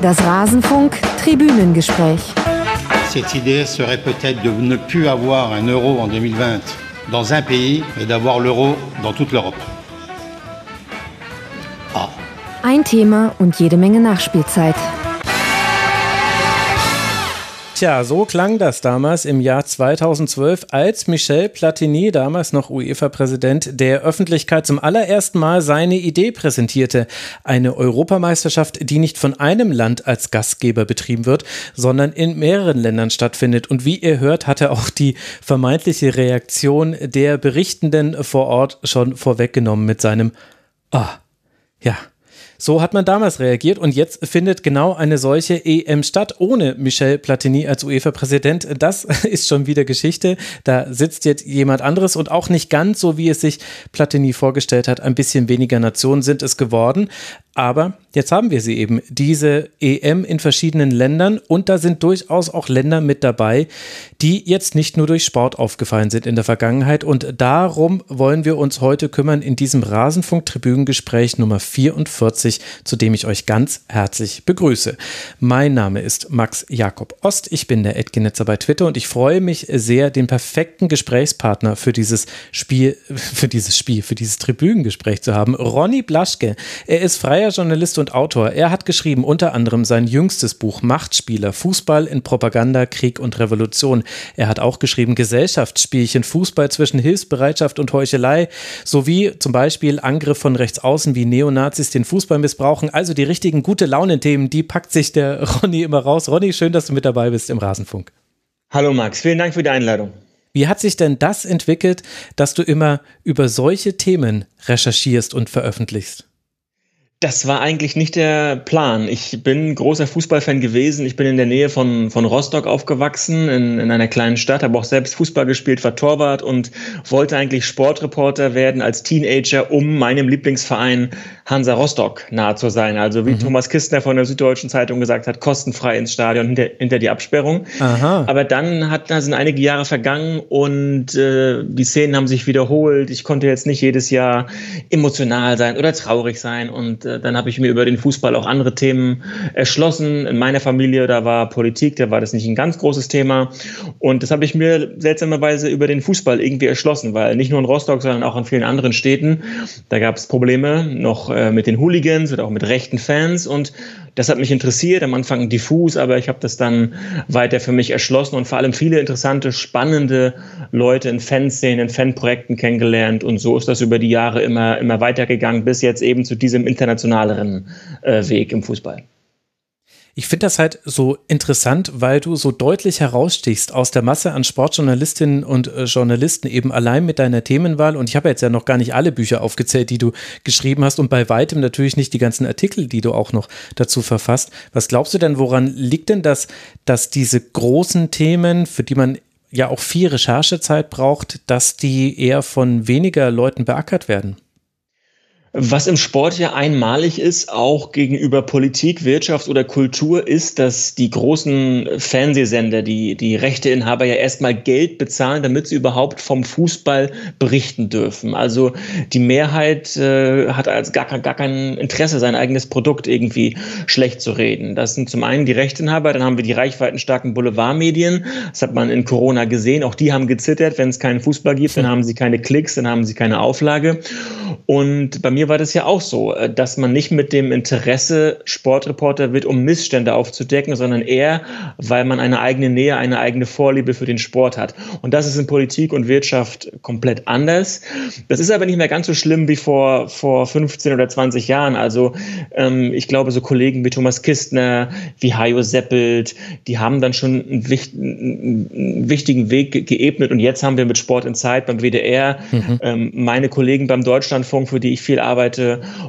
Das Rasenfunk Tribünengespräch. Cette idée serait peut-être de ne plus avoir un euro en 2020 dans un pays, mais d'avoir l'euro dans toute l'Europe. Ah. Ein Thema und jede Menge Nachspielzeit. Tja, so klang das damals im Jahr 2012, als Michel Platini, damals noch UEFA-Präsident, der Öffentlichkeit zum allerersten Mal seine Idee präsentierte. Eine Europameisterschaft, die nicht von einem Land als Gastgeber betrieben wird, sondern in mehreren Ländern stattfindet. Und wie ihr hört, hatte auch die vermeintliche Reaktion der Berichtenden vor Ort schon vorweggenommen mit seinem Ah, ja. So hat man damals reagiert und jetzt findet genau eine solche EM statt, ohne Michel Platini als UEFA-Präsident. Das ist schon wieder Geschichte. Da sitzt jetzt jemand anderes und auch nicht ganz so, wie es sich Platini vorgestellt hat. Ein bisschen weniger Nationen sind es geworden. Aber jetzt haben wir sie eben, diese EM in verschiedenen Ländern und da sind durchaus auch Länder mit dabei, die jetzt nicht nur durch Sport aufgefallen sind in der Vergangenheit und darum wollen wir uns heute kümmern in diesem Rasenfunk-Tribünengespräch Nummer 44, zu dem ich euch ganz herzlich begrüße. Mein Name ist Max Jakob Ost, ich bin der Edgenetzer bei Twitter und ich freue mich sehr, den perfekten Gesprächspartner für dieses Spiel, für dieses Spiel, für dieses Tribünengespräch zu haben. Ronny Blaschke, er ist freier freier Journalist und Autor. Er hat geschrieben unter anderem sein jüngstes Buch Machtspieler, Fußball in Propaganda, Krieg und Revolution. Er hat auch geschrieben Gesellschaftsspielchen, Fußball zwischen Hilfsbereitschaft und Heuchelei, sowie zum Beispiel Angriff von rechts außen, wie Neonazis den Fußball missbrauchen. Also die richtigen gute Laune-Themen, die packt sich der Ronny immer raus. Ronny, schön, dass du mit dabei bist im Rasenfunk. Hallo Max, vielen Dank für die Einladung. Wie hat sich denn das entwickelt, dass du immer über solche Themen recherchierst und veröffentlichst? Das war eigentlich nicht der Plan. Ich bin großer Fußballfan gewesen. Ich bin in der Nähe von, von Rostock aufgewachsen, in, in einer kleinen Stadt, habe auch selbst Fußball gespielt, war Torwart und wollte eigentlich Sportreporter werden als Teenager, um meinem Lieblingsverein Hansa Rostock nahe zu sein. Also wie mhm. Thomas Kistner von der Süddeutschen Zeitung gesagt hat, kostenfrei ins Stadion hinter, hinter die Absperrung. Aha. Aber dann hat, da sind einige Jahre vergangen und äh, die Szenen haben sich wiederholt. Ich konnte jetzt nicht jedes Jahr emotional sein oder traurig sein und dann habe ich mir über den Fußball auch andere Themen erschlossen. In meiner Familie, da war Politik, da war das nicht ein ganz großes Thema. Und das habe ich mir seltsamerweise über den Fußball irgendwie erschlossen, weil nicht nur in Rostock, sondern auch in vielen anderen Städten, da gab es Probleme noch äh, mit den Hooligans oder auch mit rechten Fans. Und das hat mich interessiert, am Anfang diffus, aber ich habe das dann weiter für mich erschlossen und vor allem viele interessante, spannende Leute in Fanszenen, in Fanprojekten kennengelernt. Und so ist das über die Jahre immer, immer weitergegangen, bis jetzt eben zu diesem internationaleren äh, Weg im Fußball. Ich finde das halt so interessant, weil du so deutlich herausstichst aus der Masse an Sportjournalistinnen und äh, Journalisten eben allein mit deiner Themenwahl. Und ich habe jetzt ja noch gar nicht alle Bücher aufgezählt, die du geschrieben hast und bei weitem natürlich nicht die ganzen Artikel, die du auch noch dazu verfasst. Was glaubst du denn, woran liegt denn das, dass diese großen Themen, für die man ja auch viel Recherchezeit braucht, dass die eher von weniger Leuten beackert werden? Was im Sport ja einmalig ist, auch gegenüber Politik, Wirtschaft oder Kultur, ist, dass die großen Fernsehsender, die, die Rechteinhaber ja erstmal Geld bezahlen, damit sie überhaupt vom Fußball berichten dürfen. Also die Mehrheit äh, hat als gar, gar kein Interesse, sein eigenes Produkt irgendwie schlecht zu reden. Das sind zum einen die Rechteinhaber, dann haben wir die reichweitenstarken Boulevardmedien. Das hat man in Corona gesehen. Auch die haben gezittert, wenn es keinen Fußball gibt, dann haben sie keine Klicks, dann haben sie keine Auflage. Und bei mir war das ja auch so, äh, dass man nicht mit dem Interesse Sportreporter wird, um Missstände aufzudecken, sondern eher, weil man eine eigene Nähe, eine eigene Vorliebe für den Sport hat. Und das ist in Politik und Wirtschaft komplett anders. Das ist aber nicht mehr ganz so schlimm wie vor, vor 15 oder 20 Jahren. Also ähm, ich glaube, so Kollegen wie Thomas Kistner, wie Hajo Seppelt, die haben dann schon einen, wicht, einen wichtigen Weg geebnet. Und jetzt haben wir mit Sport in Zeit beim WDR mhm. ähm, meine Kollegen beim Deutschlandfunk, für die ich viel arbeite,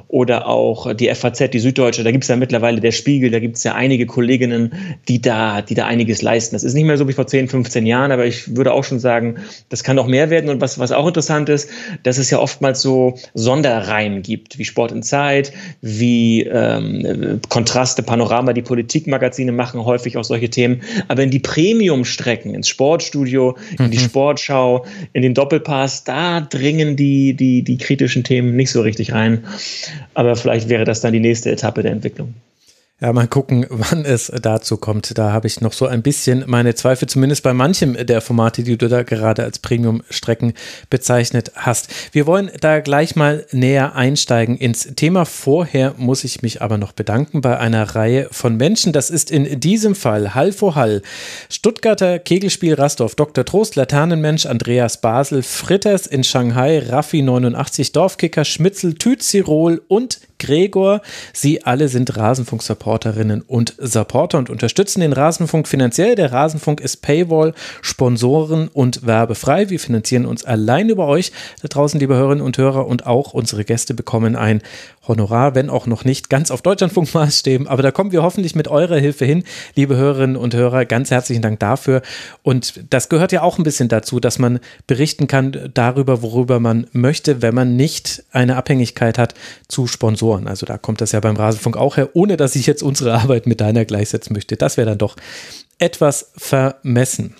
oder auch die FAZ, die Süddeutsche, da gibt es ja mittlerweile der Spiegel, da gibt es ja einige Kolleginnen, die da, die da einiges leisten. Das ist nicht mehr so wie vor 10, 15 Jahren, aber ich würde auch schon sagen, das kann noch mehr werden. Und was, was auch interessant ist, dass es ja oftmals so Sonderreihen gibt, wie Sport in Zeit, wie ähm, Kontraste, Panorama, die Politikmagazine machen häufig auch solche Themen. Aber in die Premium-Strecken, ins Sportstudio, in die mhm. Sportschau, in den Doppelpass, da dringen die, die, die kritischen Themen nicht so richtig rein. Aber vielleicht wäre das dann die nächste Etappe der Entwicklung. Ja, mal gucken, wann es dazu kommt. Da habe ich noch so ein bisschen meine Zweifel, zumindest bei manchem der Formate, die du da gerade als Premium-Strecken bezeichnet hast. Wir wollen da gleich mal näher einsteigen ins Thema. Vorher muss ich mich aber noch bedanken bei einer Reihe von Menschen. Das ist in diesem Fall Hall vor Hall. Stuttgarter Kegelspiel Rastorf, Dr. Trost, Laternenmensch, Andreas Basel, Fritters in Shanghai, Raffi 89, Dorfkicker, Schmitzel, Tützirol und Gregor. Sie alle sind Rasenfunk-Supporterinnen und Supporter und unterstützen den Rasenfunk finanziell. Der Rasenfunk ist Paywall, Sponsoren und werbefrei. Wir finanzieren uns allein über euch da draußen, liebe Hörerinnen und Hörer, und auch unsere Gäste bekommen ein Honorar, wenn auch noch nicht ganz auf Deutschlandfunk-Maßstäben. Aber da kommen wir hoffentlich mit eurer Hilfe hin, liebe Hörerinnen und Hörer. Ganz herzlichen Dank dafür. Und das gehört ja auch ein bisschen dazu, dass man berichten kann darüber, worüber man möchte, wenn man nicht eine Abhängigkeit hat zu Sponsoren. Also da kommt das ja beim Rasenfunk auch her, ohne dass ich jetzt unsere Arbeit mit deiner gleichsetzen möchte. Das wäre dann doch etwas vermessen.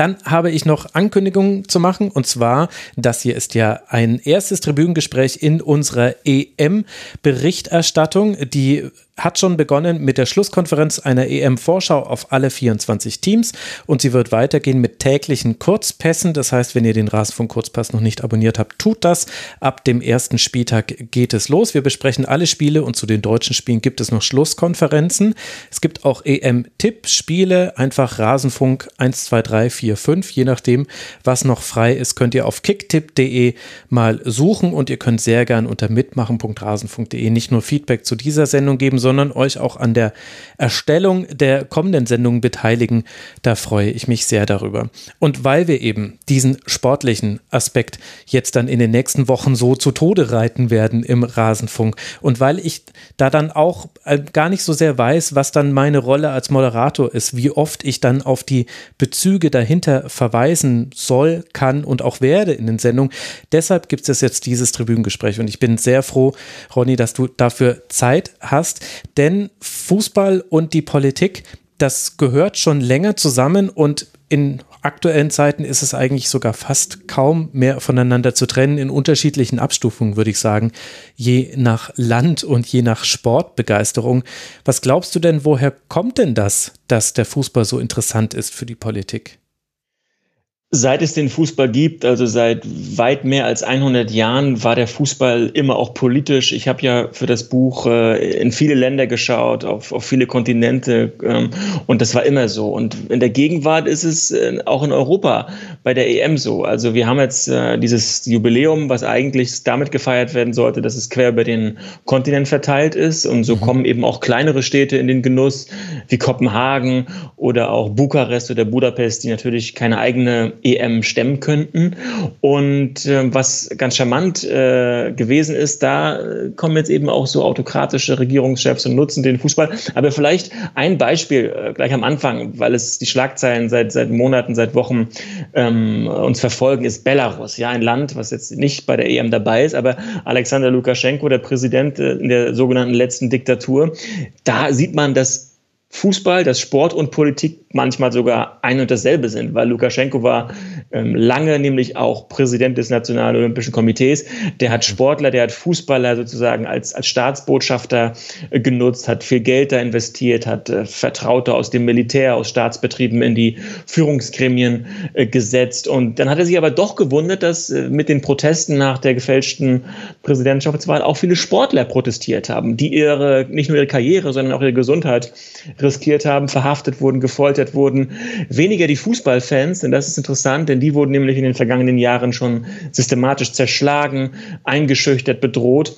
Dann habe ich noch Ankündigungen zu machen und zwar, das hier ist ja ein erstes Tribünengespräch in unserer EM-Berichterstattung. Die hat schon begonnen mit der Schlusskonferenz einer EM-Vorschau auf alle 24 Teams und sie wird weitergehen mit täglichen Kurzpässen. Das heißt, wenn ihr den Rasenfunk Kurzpass noch nicht abonniert habt, tut das. Ab dem ersten Spieltag geht es los. Wir besprechen alle Spiele und zu den deutschen Spielen gibt es noch Schlusskonferenzen. Es gibt auch EM-Tipp-Spiele. Einfach Rasenfunk 1, 2, 3, 4, 5. Je nachdem, was noch frei ist, könnt ihr auf kicktipp.de mal suchen und ihr könnt sehr gern unter mitmachen.rasenfunk.de nicht nur Feedback zu dieser Sendung geben, sondern sondern euch auch an der Erstellung der kommenden Sendungen beteiligen. Da freue ich mich sehr darüber. Und weil wir eben diesen sportlichen Aspekt jetzt dann in den nächsten Wochen so zu Tode reiten werden im Rasenfunk und weil ich da dann auch äh, gar nicht so sehr weiß, was dann meine Rolle als Moderator ist, wie oft ich dann auf die Bezüge dahinter verweisen soll, kann und auch werde in den Sendungen. Deshalb gibt es jetzt dieses Tribünengespräch und ich bin sehr froh, Ronny, dass du dafür Zeit hast. Denn Fußball und die Politik, das gehört schon länger zusammen und in aktuellen Zeiten ist es eigentlich sogar fast kaum mehr voneinander zu trennen, in unterschiedlichen Abstufungen, würde ich sagen, je nach Land und je nach Sportbegeisterung. Was glaubst du denn, woher kommt denn das, dass der Fußball so interessant ist für die Politik? Seit es den Fußball gibt, also seit weit mehr als 100 Jahren, war der Fußball immer auch politisch. Ich habe ja für das Buch äh, in viele Länder geschaut, auf, auf viele Kontinente ähm, und das war immer so. Und in der Gegenwart ist es äh, auch in Europa bei der EM so. Also wir haben jetzt äh, dieses Jubiläum, was eigentlich damit gefeiert werden sollte, dass es quer über den Kontinent verteilt ist und so mhm. kommen eben auch kleinere Städte in den Genuss, wie Kopenhagen oder auch Bukarest oder Budapest, die natürlich keine eigene EM stemmen könnten. Und äh, was ganz charmant äh, gewesen ist, da äh, kommen jetzt eben auch so autokratische Regierungschefs und nutzen den Fußball. Aber vielleicht ein Beispiel äh, gleich am Anfang, weil es die Schlagzeilen seit, seit Monaten, seit Wochen ähm, uns verfolgen, ist Belarus. Ja, ein Land, was jetzt nicht bei der EM dabei ist, aber Alexander Lukaschenko, der Präsident äh, in der sogenannten letzten Diktatur, da sieht man, dass Fußball, dass Sport und Politik manchmal sogar ein und dasselbe sind, weil Lukaschenko war lange nämlich auch Präsident des Nationalen Olympischen Komitees. Der hat Sportler, der hat Fußballer sozusagen als, als Staatsbotschafter äh, genutzt, hat viel Geld da investiert, hat äh, Vertraute aus dem Militär, aus Staatsbetrieben in die Führungsgremien äh, gesetzt. Und dann hat er sich aber doch gewundert, dass mit den Protesten nach der gefälschten Präsidentschaftswahl auch viele Sportler protestiert haben, die ihre, nicht nur ihre Karriere, sondern auch ihre Gesundheit riskiert haben, verhaftet wurden, gefoltert wurden. Weniger die Fußballfans, denn das ist interessant, denn die wurden nämlich in den vergangenen Jahren schon systematisch zerschlagen, eingeschüchtert, bedroht.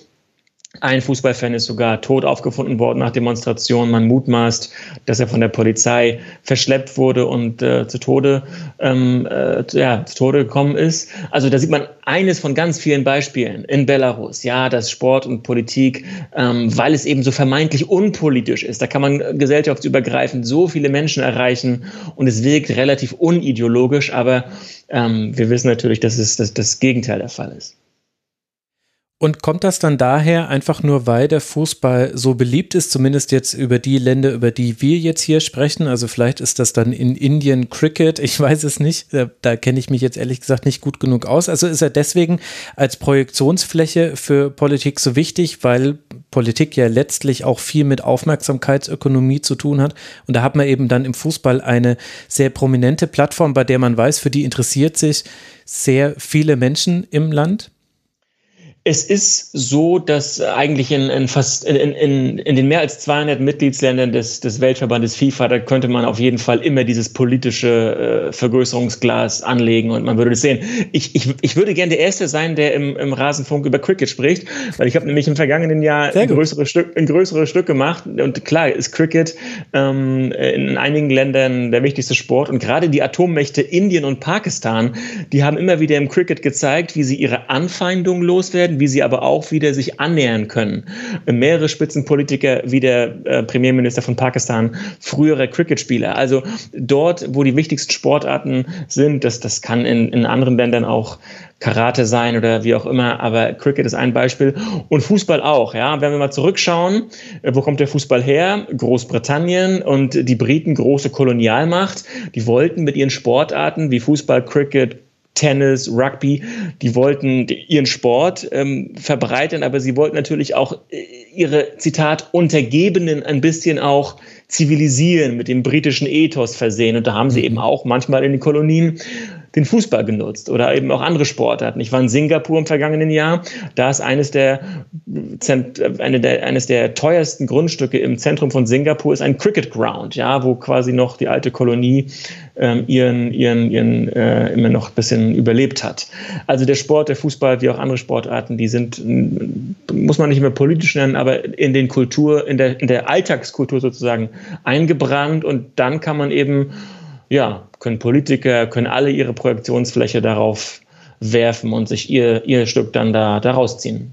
Ein Fußballfan ist sogar tot aufgefunden worden nach Demonstrationen. Man mutmaßt, dass er von der Polizei verschleppt wurde und äh, zu Tode, ähm, äh, ja, zu Tode gekommen ist. Also da sieht man eines von ganz vielen Beispielen in Belarus. Ja, dass Sport und Politik, ähm, weil es eben so vermeintlich unpolitisch ist, da kann man gesellschaftsübergreifend so viele Menschen erreichen und es wirkt relativ unideologisch, aber ähm, wir wissen natürlich, dass es das, das Gegenteil der Fall ist. Und kommt das dann daher einfach nur, weil der Fußball so beliebt ist, zumindest jetzt über die Länder, über die wir jetzt hier sprechen? Also vielleicht ist das dann in Indien Cricket, ich weiß es nicht, da, da kenne ich mich jetzt ehrlich gesagt nicht gut genug aus. Also ist er deswegen als Projektionsfläche für Politik so wichtig, weil Politik ja letztlich auch viel mit Aufmerksamkeitsökonomie zu tun hat. Und da hat man eben dann im Fußball eine sehr prominente Plattform, bei der man weiß, für die interessiert sich sehr viele Menschen im Land. Es ist so, dass eigentlich in, in fast in, in, in den mehr als 200 Mitgliedsländern des, des Weltverbandes FIFA, da könnte man auf jeden Fall immer dieses politische äh, Vergrößerungsglas anlegen und man würde es sehen. Ich, ich, ich würde gerne der Erste sein, der im, im Rasenfunk über Cricket spricht, weil ich habe nämlich im vergangenen Jahr ein größeres, Stück, ein größeres Stück gemacht. Und klar ist Cricket ähm, in einigen Ländern der wichtigste Sport. Und gerade die Atommächte Indien und Pakistan, die haben immer wieder im Cricket gezeigt, wie sie ihre Anfeindung loswerden werden, wie sie aber auch wieder sich annähern können. Mehrere Spitzenpolitiker, wie der äh, Premierminister von Pakistan, frühere Cricketspieler. Also dort, wo die wichtigsten Sportarten sind, das, das kann in, in anderen Ländern auch Karate sein oder wie auch immer, aber Cricket ist ein Beispiel und Fußball auch. Ja, wenn wir mal zurückschauen, äh, wo kommt der Fußball her? Großbritannien und die Briten große Kolonialmacht. Die wollten mit ihren Sportarten wie Fußball, Cricket, Tennis, Rugby, die wollten ihren Sport ähm, verbreiten, aber sie wollten natürlich auch äh, ihre, Zitat, Untergebenen ein bisschen auch zivilisieren, mit dem britischen Ethos versehen. Und da haben sie mhm. eben auch manchmal in den Kolonien den Fußball genutzt oder eben auch andere Sportarten. Ich war in Singapur im vergangenen Jahr. Da ist eines der, eine der, eines der teuersten Grundstücke im Zentrum von Singapur ist ein Cricket Ground, ja, wo quasi noch die alte Kolonie ähm, ihren, ihren, ihren äh, immer noch ein bisschen überlebt hat. Also der Sport, der Fußball, wie auch andere Sportarten, die sind, muss man nicht mehr politisch nennen, aber in den Kultur, in der, in der Alltagskultur sozusagen eingebrannt und dann kann man eben ja, können Politiker, können alle ihre Projektionsfläche darauf werfen und sich ihr, ihr Stück dann da, da rausziehen.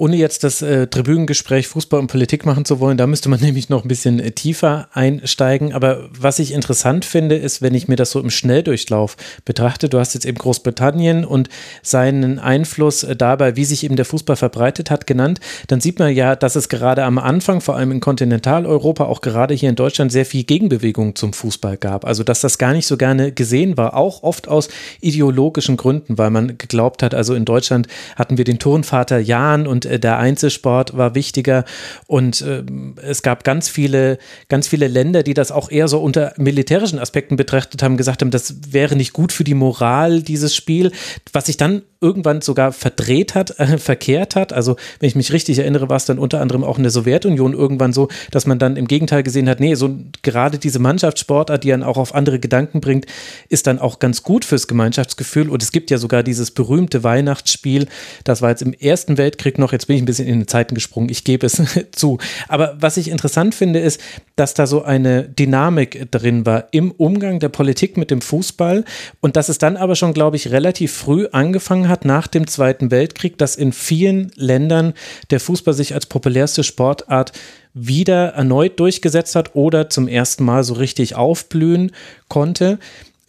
Ohne jetzt das äh, Tribünengespräch Fußball und Politik machen zu wollen, da müsste man nämlich noch ein bisschen äh, tiefer einsteigen. Aber was ich interessant finde, ist, wenn ich mir das so im Schnelldurchlauf betrachte, du hast jetzt eben Großbritannien und seinen Einfluss äh, dabei, wie sich eben der Fußball verbreitet hat, genannt, dann sieht man ja, dass es gerade am Anfang, vor allem in Kontinentaleuropa, auch gerade hier in Deutschland, sehr viel Gegenbewegung zum Fußball gab. Also, dass das gar nicht so gerne gesehen war, auch oft aus ideologischen Gründen, weil man geglaubt hat, also in Deutschland hatten wir den Turnvater Jan und der Einzelsport war wichtiger. Und äh, es gab ganz viele, ganz viele Länder, die das auch eher so unter militärischen Aspekten betrachtet haben, gesagt haben, das wäre nicht gut für die Moral dieses Spiel, was sich dann irgendwann sogar verdreht hat, äh, verkehrt hat. Also wenn ich mich richtig erinnere, war es dann unter anderem auch in der Sowjetunion irgendwann so, dass man dann im Gegenteil gesehen hat, nee, so gerade diese Mannschaftssportart, die dann auch auf andere Gedanken bringt, ist dann auch ganz gut fürs Gemeinschaftsgefühl. Und es gibt ja sogar dieses berühmte Weihnachtsspiel, das war jetzt im Ersten Weltkrieg noch, jetzt bin ich ein bisschen in den Zeiten gesprungen, ich gebe es zu. Aber was ich interessant finde, ist, dass da so eine Dynamik drin war im Umgang der Politik mit dem Fußball und dass es dann aber schon, glaube ich, relativ früh angefangen hat nach dem Zweiten Weltkrieg, dass in vielen Ländern der Fußball sich als populärste Sportart wieder erneut durchgesetzt hat oder zum ersten Mal so richtig aufblühen konnte.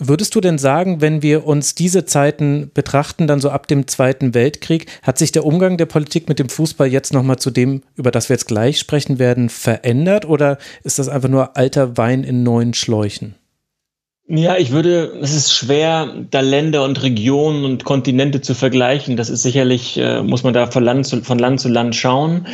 Würdest du denn sagen, wenn wir uns diese Zeiten betrachten, dann so ab dem Zweiten Weltkrieg, hat sich der Umgang der Politik mit dem Fußball jetzt nochmal zu dem, über das wir jetzt gleich sprechen werden, verändert oder ist das einfach nur alter Wein in neuen Schläuchen? Ja, ich würde, es ist schwer, da Länder und Regionen und Kontinente zu vergleichen. Das ist sicherlich, äh, muss man da von Land zu, von Land, zu Land schauen.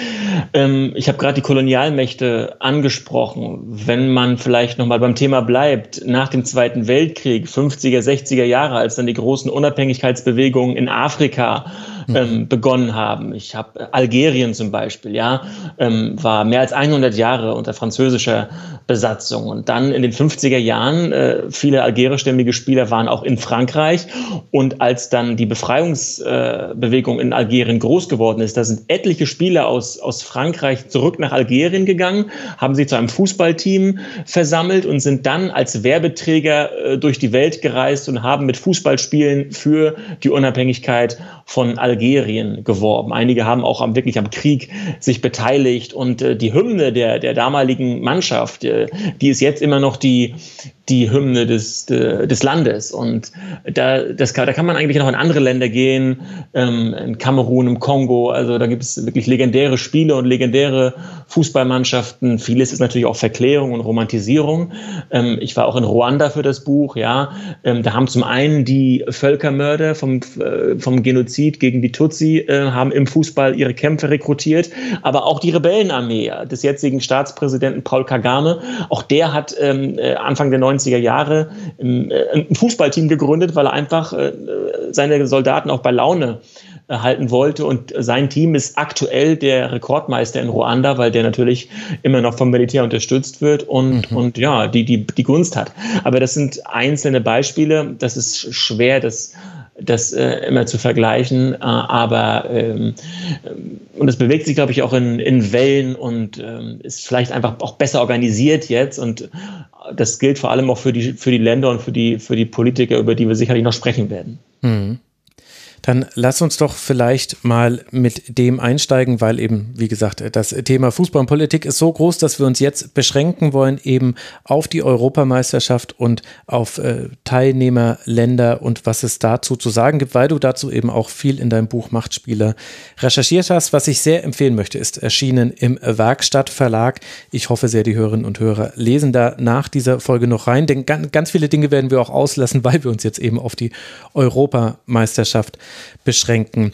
Ähm, ich habe gerade die Kolonialmächte angesprochen. Wenn man vielleicht nochmal beim Thema bleibt, nach dem Zweiten Weltkrieg, 50er, 60er Jahre, als dann die großen Unabhängigkeitsbewegungen in Afrika. Ähm, begonnen haben. Ich habe Algerien zum Beispiel, ja, ähm, war mehr als 100 Jahre unter französischer Besatzung und dann in den 50er Jahren äh, viele algerischstämmige Spieler waren auch in Frankreich und als dann die Befreiungsbewegung äh, in Algerien groß geworden ist, da sind etliche Spieler aus aus Frankreich zurück nach Algerien gegangen, haben sich zu einem Fußballteam versammelt und sind dann als Werbeträger äh, durch die Welt gereist und haben mit Fußballspielen für die Unabhängigkeit von Algerien geworben. Einige haben auch am, wirklich am Krieg sich beteiligt und äh, die Hymne der, der damaligen Mannschaft, äh, die ist jetzt immer noch die, die Hymne des, des Landes. Und da, das, da kann man eigentlich noch in andere Länder gehen, ähm, in Kamerun, im Kongo. Also da gibt es wirklich legendäre Spiele und legendäre Fußballmannschaften. Vieles ist natürlich auch Verklärung und Romantisierung. Ähm, ich war auch in Ruanda für das Buch, ja. Ähm, da haben zum einen die Völkermörder vom, äh, vom Genozid gegen die Tutsi äh, haben im Fußball ihre Kämpfe rekrutiert, aber auch die Rebellenarmee des jetzigen Staatspräsidenten Paul Kagame, auch der hat ähm, äh, Anfang der 90er Jahre ähm, äh, ein Fußballteam gegründet, weil er einfach äh, seine Soldaten auch bei Laune halten wollte. Und sein Team ist aktuell der Rekordmeister in Ruanda, weil der natürlich immer noch vom Militär unterstützt wird und, mhm. und ja, die, die, die Gunst hat. Aber das sind einzelne Beispiele. Das ist schwer, das das äh, immer zu vergleichen, äh, aber ähm, und es bewegt sich, glaube ich, auch in, in Wellen und ähm, ist vielleicht einfach auch besser organisiert jetzt und das gilt vor allem auch für die, für die Länder und für die, für die Politiker, über die wir sicherlich noch sprechen werden. Mhm. Dann lass uns doch vielleicht mal mit dem einsteigen, weil eben, wie gesagt, das Thema Fußball und Politik ist so groß, dass wir uns jetzt beschränken wollen eben auf die Europameisterschaft und auf äh, Teilnehmerländer und was es dazu zu sagen gibt, weil du dazu eben auch viel in deinem Buch Machtspieler recherchiert hast. Was ich sehr empfehlen möchte, ist erschienen im Werkstattverlag. Ich hoffe sehr, die Hörerinnen und Hörer lesen da nach dieser Folge noch rein, denn ganz viele Dinge werden wir auch auslassen, weil wir uns jetzt eben auf die Europameisterschaft beschränken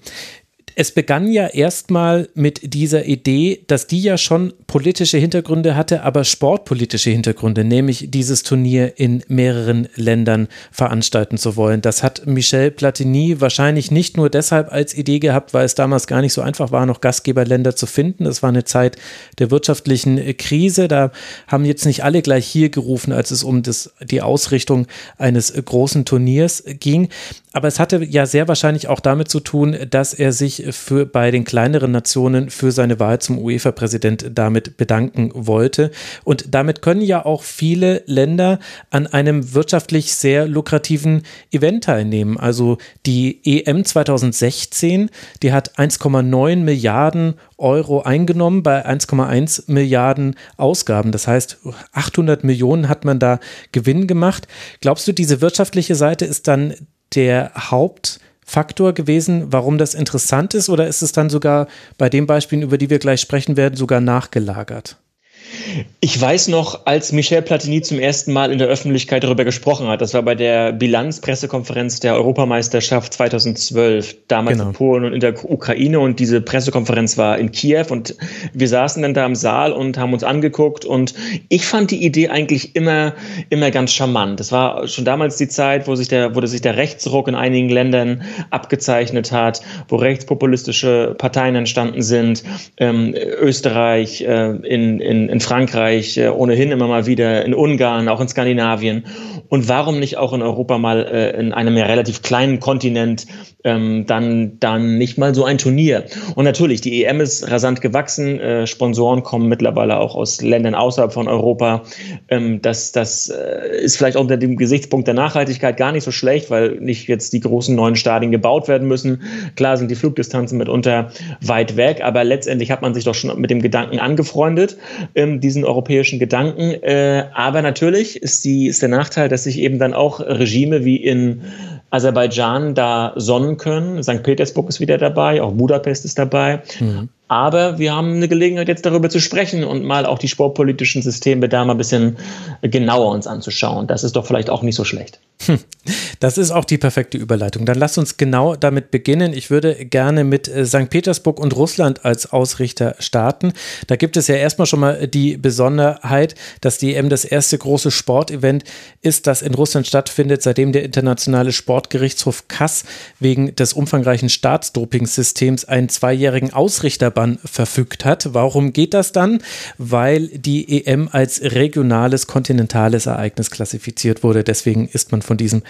es begann ja erstmal mit dieser Idee, dass die ja schon politische Hintergründe hatte, aber sportpolitische Hintergründe, nämlich dieses Turnier in mehreren Ländern veranstalten zu wollen. Das hat Michel Platini wahrscheinlich nicht nur deshalb als Idee gehabt, weil es damals gar nicht so einfach war, noch Gastgeberländer zu finden. Es war eine Zeit der wirtschaftlichen Krise. Da haben jetzt nicht alle gleich hier gerufen, als es um das, die Ausrichtung eines großen Turniers ging. Aber es hatte ja sehr wahrscheinlich auch damit zu tun, dass er sich für, bei den kleineren Nationen für seine Wahl zum UEFA-Präsident damit bedanken wollte. Und damit können ja auch viele Länder an einem wirtschaftlich sehr lukrativen Event teilnehmen. Also die EM 2016, die hat 1,9 Milliarden Euro eingenommen bei 1,1 Milliarden Ausgaben. Das heißt, 800 Millionen hat man da Gewinn gemacht. Glaubst du, diese wirtschaftliche Seite ist dann der Hauptfaktor gewesen, warum das interessant ist, oder ist es dann sogar bei den Beispielen, über die wir gleich sprechen werden, sogar nachgelagert? Ich weiß noch, als Michel Platini zum ersten Mal in der Öffentlichkeit darüber gesprochen hat, das war bei der Bilanzpressekonferenz der Europameisterschaft 2012, damals genau. in Polen und in der Ukraine und diese Pressekonferenz war in Kiew und wir saßen dann da im Saal und haben uns angeguckt und ich fand die Idee eigentlich immer, immer ganz charmant. Das war schon damals die Zeit, wo sich der, wo sich der Rechtsruck in einigen Ländern abgezeichnet hat, wo rechtspopulistische Parteien entstanden sind, ähm, Österreich, äh, in, in, in Frankreich, äh, ohnehin immer mal wieder in Ungarn, auch in Skandinavien. Und warum nicht auch in Europa mal äh, in einem ja relativ kleinen Kontinent ähm, dann, dann nicht mal so ein Turnier? Und natürlich, die EM ist rasant gewachsen. Äh, Sponsoren kommen mittlerweile auch aus Ländern außerhalb von Europa. Ähm, das das äh, ist vielleicht unter dem Gesichtspunkt der Nachhaltigkeit gar nicht so schlecht, weil nicht jetzt die großen neuen Stadien gebaut werden müssen. Klar sind die Flugdistanzen mitunter weit weg, aber letztendlich hat man sich doch schon mit dem Gedanken angefreundet, ähm, diesen europäischen Gedanken. Äh, aber natürlich ist, die, ist der Nachteil, dass sich eben dann auch Regime wie in Aserbaidschan da sonnen können. St. Petersburg ist wieder dabei, auch Budapest ist dabei. Mhm. Aber wir haben eine Gelegenheit, jetzt darüber zu sprechen und mal auch die sportpolitischen Systeme da mal ein bisschen genauer uns anzuschauen. Das ist doch vielleicht auch nicht so schlecht. Hm. Das ist auch die perfekte Überleitung. Dann lasst uns genau damit beginnen. Ich würde gerne mit äh, St. Petersburg und Russland als Ausrichter starten. Da gibt es ja erstmal schon mal die Besonderheit, dass die EM das erste große Sportevent ist, das in Russland stattfindet, seitdem der internationale Sportgerichtshof Kass wegen des umfangreichen Staatsdopingsystems einen zweijährigen Ausrichterbann verfügt hat. Warum geht das dann? Weil die EM als regionales, kontinentales Ereignis klassifiziert wurde. Deswegen ist man von diesem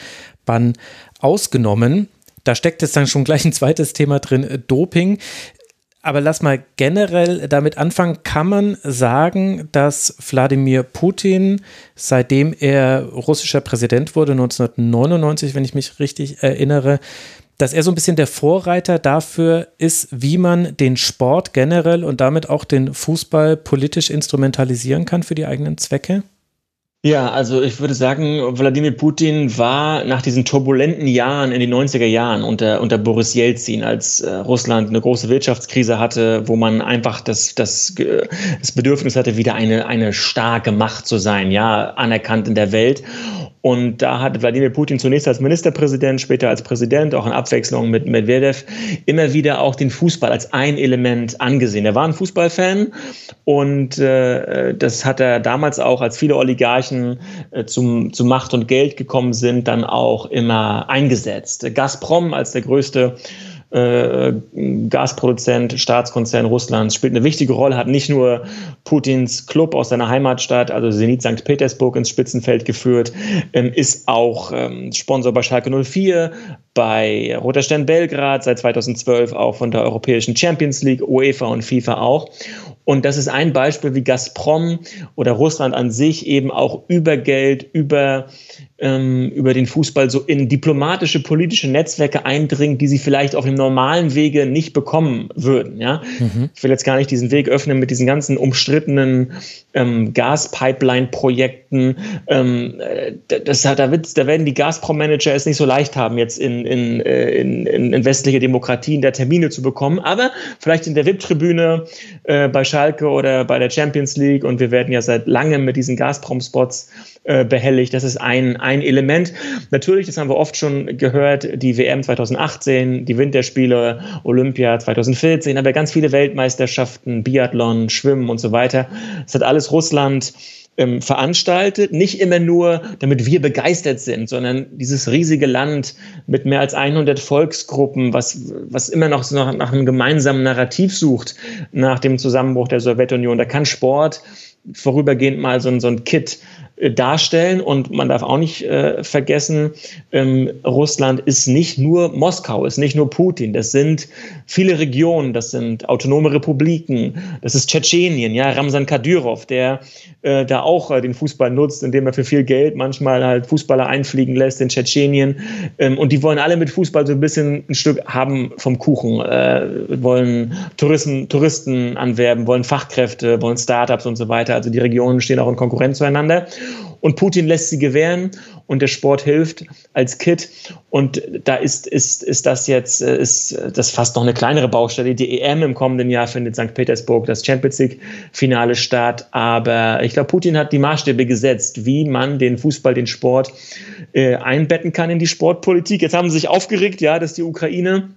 Bann ausgenommen. Da steckt jetzt dann schon gleich ein zweites Thema drin, Doping. Aber lass mal generell damit anfangen. Kann man sagen, dass Wladimir Putin, seitdem er russischer Präsident wurde, 1999, wenn ich mich richtig erinnere, dass er so ein bisschen der Vorreiter dafür ist, wie man den Sport generell und damit auch den Fußball politisch instrumentalisieren kann für die eigenen Zwecke? Ja, also ich würde sagen, Wladimir Putin war nach diesen turbulenten Jahren in den 90er Jahren unter, unter Boris Jelzin, als äh, Russland eine große Wirtschaftskrise hatte, wo man einfach das, das, das Bedürfnis hatte, wieder eine, eine starke Macht zu sein, ja, anerkannt in der Welt. Und da hat Wladimir Putin zunächst als Ministerpräsident, später als Präsident, auch in Abwechslung mit Medvedev, immer wieder auch den Fußball als ein Element angesehen. Er war ein Fußballfan und äh, das hat er damals auch, als viele Oligarchen äh, zum, zu Macht und Geld gekommen sind, dann auch immer eingesetzt. Gazprom als der größte äh, Gasproduzent, Staatskonzern Russlands, spielt eine wichtige Rolle, hat nicht nur Putins Club aus seiner Heimatstadt, also Zenit St. Petersburg, ins Spitzenfeld geführt, ähm, ist auch ähm, Sponsor bei Schalke 04, bei Roter Stern Belgrad, seit 2012 auch von der Europäischen Champions League, UEFA und FIFA auch. Und das ist ein Beispiel, wie Gazprom oder Russland an sich eben auch über Geld, über ähm, über den Fußball so in diplomatische, politische Netzwerke eindringen, die sie vielleicht auf dem normalen Wege nicht bekommen würden. Ja? Mhm. Ich will jetzt gar nicht diesen Weg öffnen mit diesen ganzen umstrittenen ähm, Gaspipeline-Projekten. Ähm, das, da, wird, da werden die Gazprom-Manager es nicht so leicht haben, jetzt in, in, äh, in, in westliche Demokratien da Termine zu bekommen. Aber vielleicht in der VIP-Tribüne äh, bei Schalke oder bei der Champions League und wir werden ja seit langem mit diesen Gazprom-Spots äh, behelligt. Das ist ein, ein Element. Natürlich, das haben wir oft schon gehört, die WM 2018, die Winterspiele, Olympia 2014, aber ganz viele Weltmeisterschaften, Biathlon, Schwimmen und so weiter. Das hat alles Russland ähm, veranstaltet, nicht immer nur, damit wir begeistert sind, sondern dieses riesige Land mit mehr als 100 Volksgruppen, was, was immer noch so nach, nach einem gemeinsamen Narrativ sucht nach dem Zusammenbruch der Sowjetunion. Da kann Sport vorübergehend mal so, so ein Kit darstellen. Und man darf auch nicht äh, vergessen, ähm, Russland ist nicht nur Moskau, ist nicht nur Putin. Das sind viele Regionen, das sind autonome Republiken, das ist Tschetschenien, ja, Ramsan Kadyrov, der äh, da auch äh, den Fußball nutzt, indem er für viel Geld manchmal halt Fußballer einfliegen lässt in Tschetschenien. Ähm, und die wollen alle mit Fußball so ein bisschen ein Stück haben vom Kuchen, äh, wollen Touristen, Touristen anwerben, wollen Fachkräfte, wollen Startups und so weiter. Also die Regionen stehen auch in Konkurrenz zueinander. Und Putin lässt sie gewähren und der Sport hilft als Kit. Und da ist, ist, ist das jetzt, äh, ist das fast noch eine kleinere Baustelle. Die EM im kommenden Jahr findet St. Petersburg das Champions League-Finale statt. Aber ich glaube, Putin hat die Maßstäbe gesetzt, wie man den Fußball, den Sport äh, einbetten kann in die Sportpolitik. Jetzt haben sie sich aufgeregt, ja, dass die Ukraine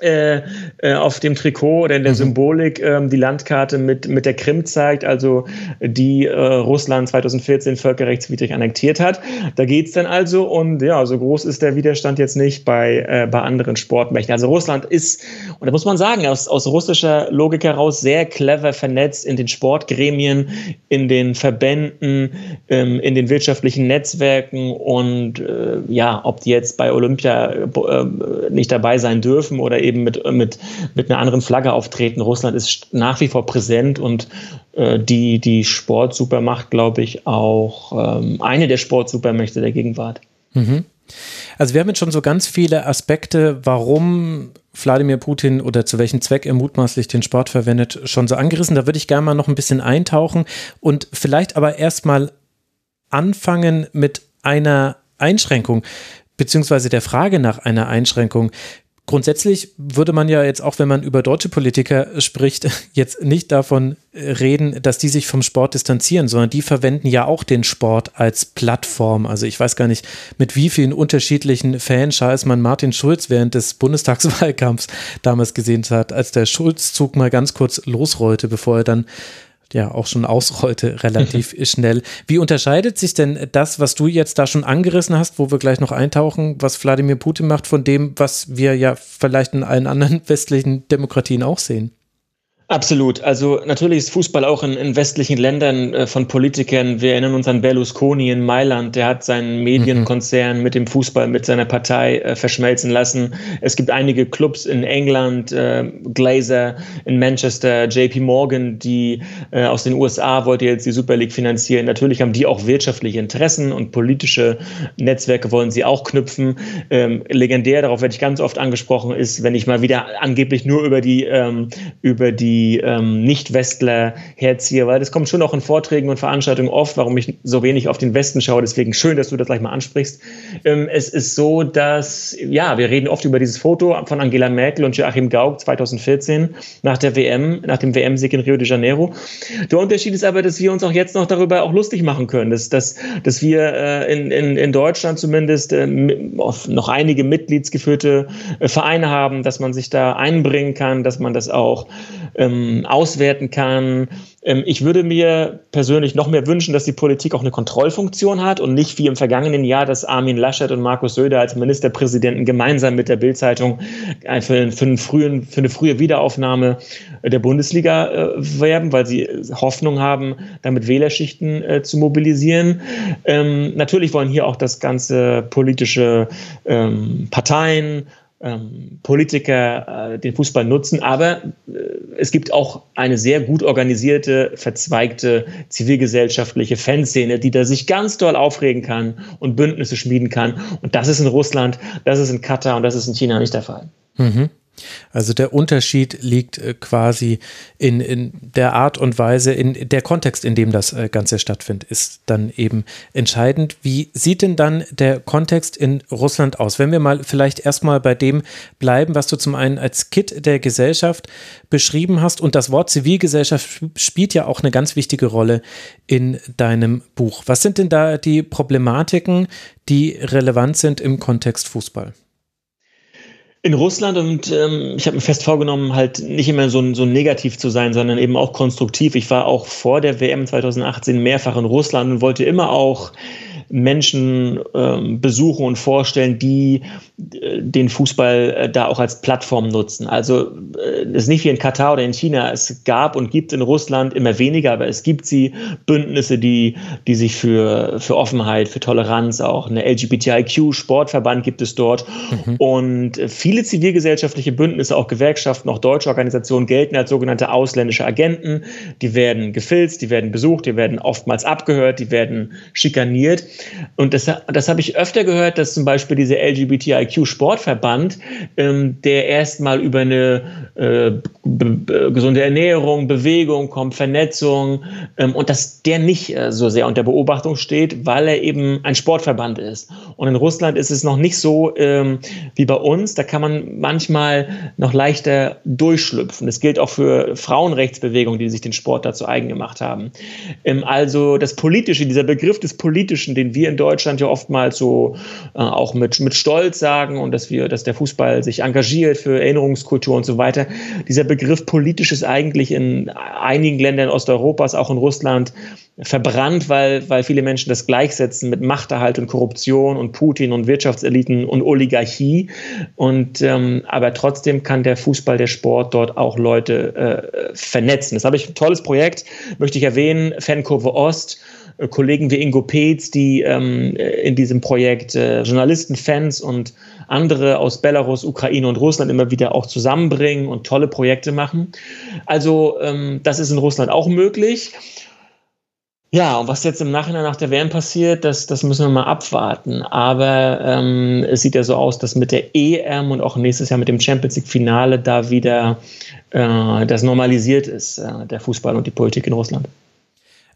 äh, äh, auf dem Trikot oder in der mhm. Symbolik ähm, die Landkarte mit, mit der Krim zeigt, also die äh, Russland 2014 völkerrechtswidrig annektiert hat. Da geht's dann also und ja, so groß ist der Widerstand jetzt nicht bei, äh, bei anderen Sportmächten. Also Russland ist, und da muss man sagen, aus, aus russischer Logik heraus sehr clever vernetzt in den Sportgremien, in den Verbänden, ähm, in den wirtschaftlichen Netzwerken und äh, ja, ob die jetzt bei Olympia äh, nicht dabei sein dürfen oder eben mit, mit, mit einer anderen Flagge auftreten. Russland ist nach wie vor präsent und äh, die, die Sportsupermacht, glaube ich, auch ähm, eine der Sportsupermächte der Gegenwart. Mhm. Also wir haben jetzt schon so ganz viele Aspekte, warum Wladimir Putin oder zu welchem Zweck er mutmaßlich den Sport verwendet, schon so angerissen. Da würde ich gerne mal noch ein bisschen eintauchen und vielleicht aber erstmal anfangen mit einer Einschränkung, beziehungsweise der Frage nach einer Einschränkung. Grundsätzlich würde man ja jetzt auch, wenn man über deutsche Politiker spricht, jetzt nicht davon reden, dass die sich vom Sport distanzieren, sondern die verwenden ja auch den Sport als Plattform. Also ich weiß gar nicht, mit wie vielen unterschiedlichen Fanschals man Martin Schulz während des Bundestagswahlkampfs damals gesehen hat, als der Schulzzug mal ganz kurz losrollte, bevor er dann ja auch schon ausrollte relativ schnell. Wie unterscheidet sich denn das, was du jetzt da schon angerissen hast, wo wir gleich noch eintauchen, was Wladimir Putin macht, von dem, was wir ja vielleicht in allen anderen westlichen Demokratien auch sehen? Absolut. Also natürlich ist Fußball auch in, in westlichen Ländern äh, von Politikern. Wir erinnern uns an Berlusconi in Mailand. Der hat seinen Medienkonzern mhm. mit dem Fußball, mit seiner Partei äh, verschmelzen lassen. Es gibt einige Clubs in England, äh, Glazer in Manchester, JP Morgan, die äh, aus den USA wollte jetzt die Super League finanzieren. Natürlich haben die auch wirtschaftliche Interessen und politische Netzwerke wollen sie auch knüpfen. Ähm, legendär, darauf werde ich ganz oft angesprochen, ist, wenn ich mal wieder angeblich nur über die, ähm, über die ähm, Nicht-Westler herziehe, weil das kommt schon auch in Vorträgen und Veranstaltungen oft, warum ich so wenig auf den Westen schaue. Deswegen schön, dass du das gleich mal ansprichst. Ähm, es ist so, dass, ja, wir reden oft über dieses Foto von Angela Merkel und Joachim Gauck 2014 nach der WM, nach dem WM-Sieg in Rio de Janeiro. Der Unterschied ist aber, dass wir uns auch jetzt noch darüber auch lustig machen können, dass, dass, dass wir äh, in, in, in Deutschland zumindest äh, noch einige mitgliedsgeführte äh, Vereine haben, dass man sich da einbringen kann, dass man das auch ähm, auswerten kann. Ähm, ich würde mir persönlich noch mehr wünschen, dass die Politik auch eine Kontrollfunktion hat und nicht wie im vergangenen Jahr, dass Armin Laschet und Markus Söder als Ministerpräsidenten gemeinsam mit der Bildzeitung für, für, für eine frühe Wiederaufnahme der Bundesliga äh, werben, weil sie Hoffnung haben, damit Wählerschichten äh, zu mobilisieren. Ähm, natürlich wollen hier auch das ganze politische ähm, Parteien, ähm, Politiker äh, den Fußball nutzen, aber äh, es gibt auch eine sehr gut organisierte, verzweigte zivilgesellschaftliche Fanszene, die da sich ganz doll aufregen kann und Bündnisse schmieden kann. Und das ist in Russland, das ist in Katar und das ist in China nicht der Fall. Mhm. Also der Unterschied liegt äh, quasi in, in der Art und Weise, in der Kontext, in dem das äh, Ganze stattfindet, ist dann eben entscheidend. Wie sieht denn dann der Kontext in Russland aus? Wenn wir mal vielleicht erstmal bei dem bleiben, was du zum einen als Kit der Gesellschaft beschrieben hast und das Wort Zivilgesellschaft spielt ja auch eine ganz wichtige Rolle in deinem Buch. Was sind denn da die Problematiken, die relevant sind im Kontext Fußball? In Russland und ähm, ich habe mir fest vorgenommen, halt nicht immer so, so negativ zu sein, sondern eben auch konstruktiv. Ich war auch vor der WM 2018 mehrfach in Russland und wollte immer auch Menschen ähm, besuchen und vorstellen, die äh, den Fußball äh, da auch als Plattform nutzen. Also äh, es ist nicht wie in Katar oder in China. Es gab und gibt in Russland immer weniger, aber es gibt sie Bündnisse, die, die sich für, für Offenheit, für Toleranz, auch eine LGBTIQ-Sportverband gibt es dort. Mhm. Und viele zivilgesellschaftliche Bündnisse, auch Gewerkschaften, auch deutsche Organisationen gelten als sogenannte ausländische Agenten. Die werden gefilzt, die werden besucht, die werden oftmals abgehört, die werden schikaniert. Und das, das habe ich öfter gehört, dass zum Beispiel dieser LGBTIQ-Sportverband, ähm, der erstmal über eine äh, gesunde Ernährung, Bewegung kommt, Vernetzung, ähm, und dass der nicht äh, so sehr unter Beobachtung steht, weil er eben ein Sportverband ist. Und in Russland ist es noch nicht so ähm, wie bei uns. Da kann man manchmal noch leichter durchschlüpfen. Das gilt auch für Frauenrechtsbewegungen, die sich den Sport dazu eigen gemacht haben. Ähm, also das Politische, dieser Begriff des Politischen, den wir in Deutschland ja oftmals so äh, auch mit, mit Stolz sagen und dass wir, dass der Fußball sich engagiert für Erinnerungskultur und so weiter. Dieser Begriff politisch ist eigentlich in einigen Ländern Osteuropas, auch in Russland, verbrannt, weil, weil viele Menschen das gleichsetzen mit Machterhalt und Korruption und Putin und Wirtschaftseliten und Oligarchie. Und ähm, aber trotzdem kann der Fußball, der Sport dort auch Leute äh, vernetzen. Das habe ich ein tolles Projekt, möchte ich erwähnen, Fankurve Ost Kollegen wie Ingo Peetz, die ähm, in diesem Projekt äh, Journalisten, Fans und andere aus Belarus, Ukraine und Russland immer wieder auch zusammenbringen und tolle Projekte machen. Also ähm, das ist in Russland auch möglich. Ja, und was jetzt im Nachhinein nach der WM passiert, das, das müssen wir mal abwarten. Aber ähm, es sieht ja so aus, dass mit der EM und auch nächstes Jahr mit dem Champions League-Finale da wieder äh, das normalisiert ist, äh, der Fußball und die Politik in Russland.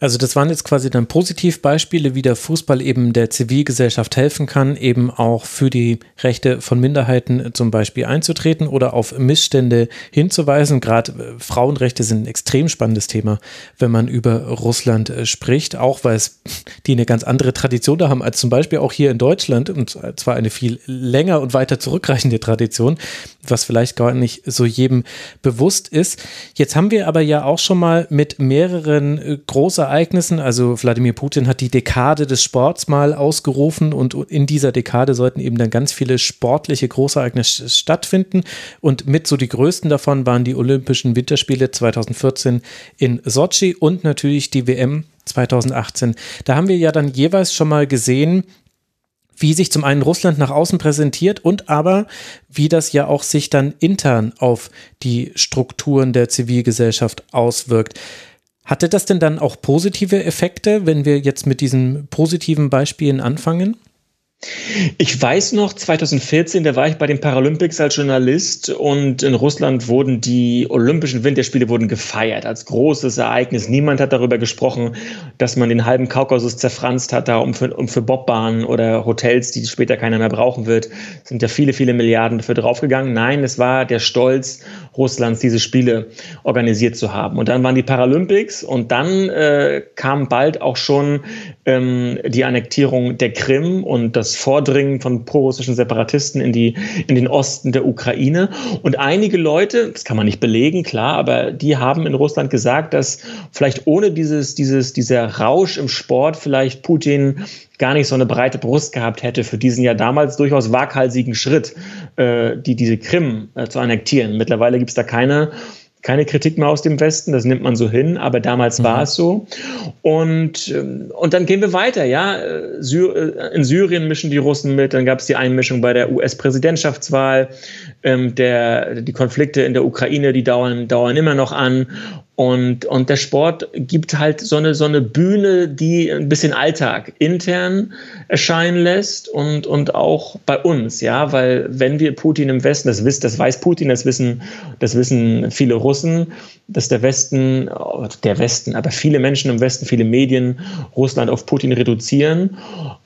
Also das waren jetzt quasi dann Positivbeispiele, wie der Fußball eben der Zivilgesellschaft helfen kann, eben auch für die Rechte von Minderheiten zum Beispiel einzutreten oder auf Missstände hinzuweisen. Gerade äh, Frauenrechte sind ein extrem spannendes Thema, wenn man über Russland äh, spricht, auch weil es die eine ganz andere Tradition da haben als zum Beispiel auch hier in Deutschland und zwar eine viel länger und weiter zurückreichende Tradition, was vielleicht gar nicht so jedem bewusst ist. Jetzt haben wir aber ja auch schon mal mit mehreren äh, großer Ereignissen. Also Wladimir Putin hat die Dekade des Sports mal ausgerufen und in dieser Dekade sollten eben dann ganz viele sportliche Großereignisse stattfinden. Und mit so die größten davon waren die Olympischen Winterspiele 2014 in Sochi und natürlich die WM 2018. Da haben wir ja dann jeweils schon mal gesehen, wie sich zum einen Russland nach außen präsentiert und aber wie das ja auch sich dann intern auf die Strukturen der Zivilgesellschaft auswirkt. Hatte das denn dann auch positive Effekte, wenn wir jetzt mit diesen positiven Beispielen anfangen? Ich weiß noch, 2014, da war ich bei den Paralympics als Journalist und in Russland wurden die Olympischen Winterspiele wurden gefeiert als großes Ereignis. Niemand hat darüber gesprochen, dass man den halben Kaukasus zerfranst hat, da um für, um für Bobbahnen oder Hotels, die später keiner mehr brauchen wird, sind ja viele, viele Milliarden dafür draufgegangen. Nein, es war der Stolz Russlands, diese Spiele organisiert zu haben. Und dann waren die Paralympics und dann äh, kam bald auch schon ähm, die Annektierung der Krim und das Vordringen von prorussischen Separatisten in, die, in den Osten der Ukraine. Und einige Leute, das kann man nicht belegen, klar, aber die haben in Russland gesagt, dass vielleicht ohne dieses, dieses, dieser Rausch im Sport vielleicht Putin gar nicht so eine breite Brust gehabt hätte für diesen ja damals durchaus waghalsigen Schritt, äh, die diese Krim äh, zu annektieren. Mittlerweile gibt es da keine keine Kritik mehr aus dem Westen, das nimmt man so hin, aber damals mhm. war es so. Und, ähm, und dann gehen wir weiter, ja. Äh, in Syrien mischen die Russen mit, dann gab es die Einmischung bei der US-Präsidentschaftswahl, ähm, der, die Konflikte in der Ukraine, die dauern, dauern immer noch an. Und, und der Sport gibt halt so eine, so eine Bühne, die ein bisschen Alltag intern erscheinen lässt und, und auch bei uns, ja, weil wenn wir Putin im Westen, das, wiss, das weiß Putin, das wissen, das wissen viele Russen, dass der Westen, der Westen, aber viele Menschen im Westen, viele Medien Russland auf Putin reduzieren.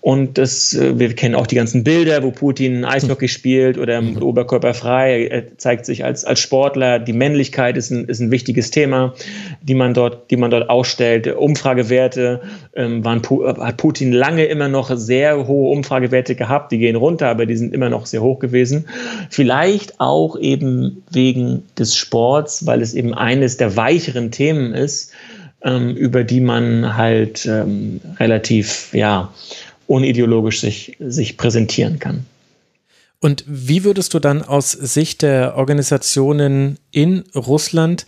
Und das, wir kennen auch die ganzen Bilder, wo Putin Eishockey spielt oder mit Oberkörper frei. Er zeigt sich als, als Sportler. Die Männlichkeit ist ein, ist ein wichtiges Thema die man dort, die man dort ausstellt. Umfragewerte ähm, waren, hat Putin lange immer noch sehr hohe Umfragewerte gehabt. Die gehen runter, aber die sind immer noch sehr hoch gewesen. Vielleicht auch eben wegen des Sports, weil es eben eines der weicheren Themen ist, ähm, über die man halt ähm, relativ, ja, unideologisch sich, sich präsentieren kann. Und wie würdest du dann aus Sicht der Organisationen in Russland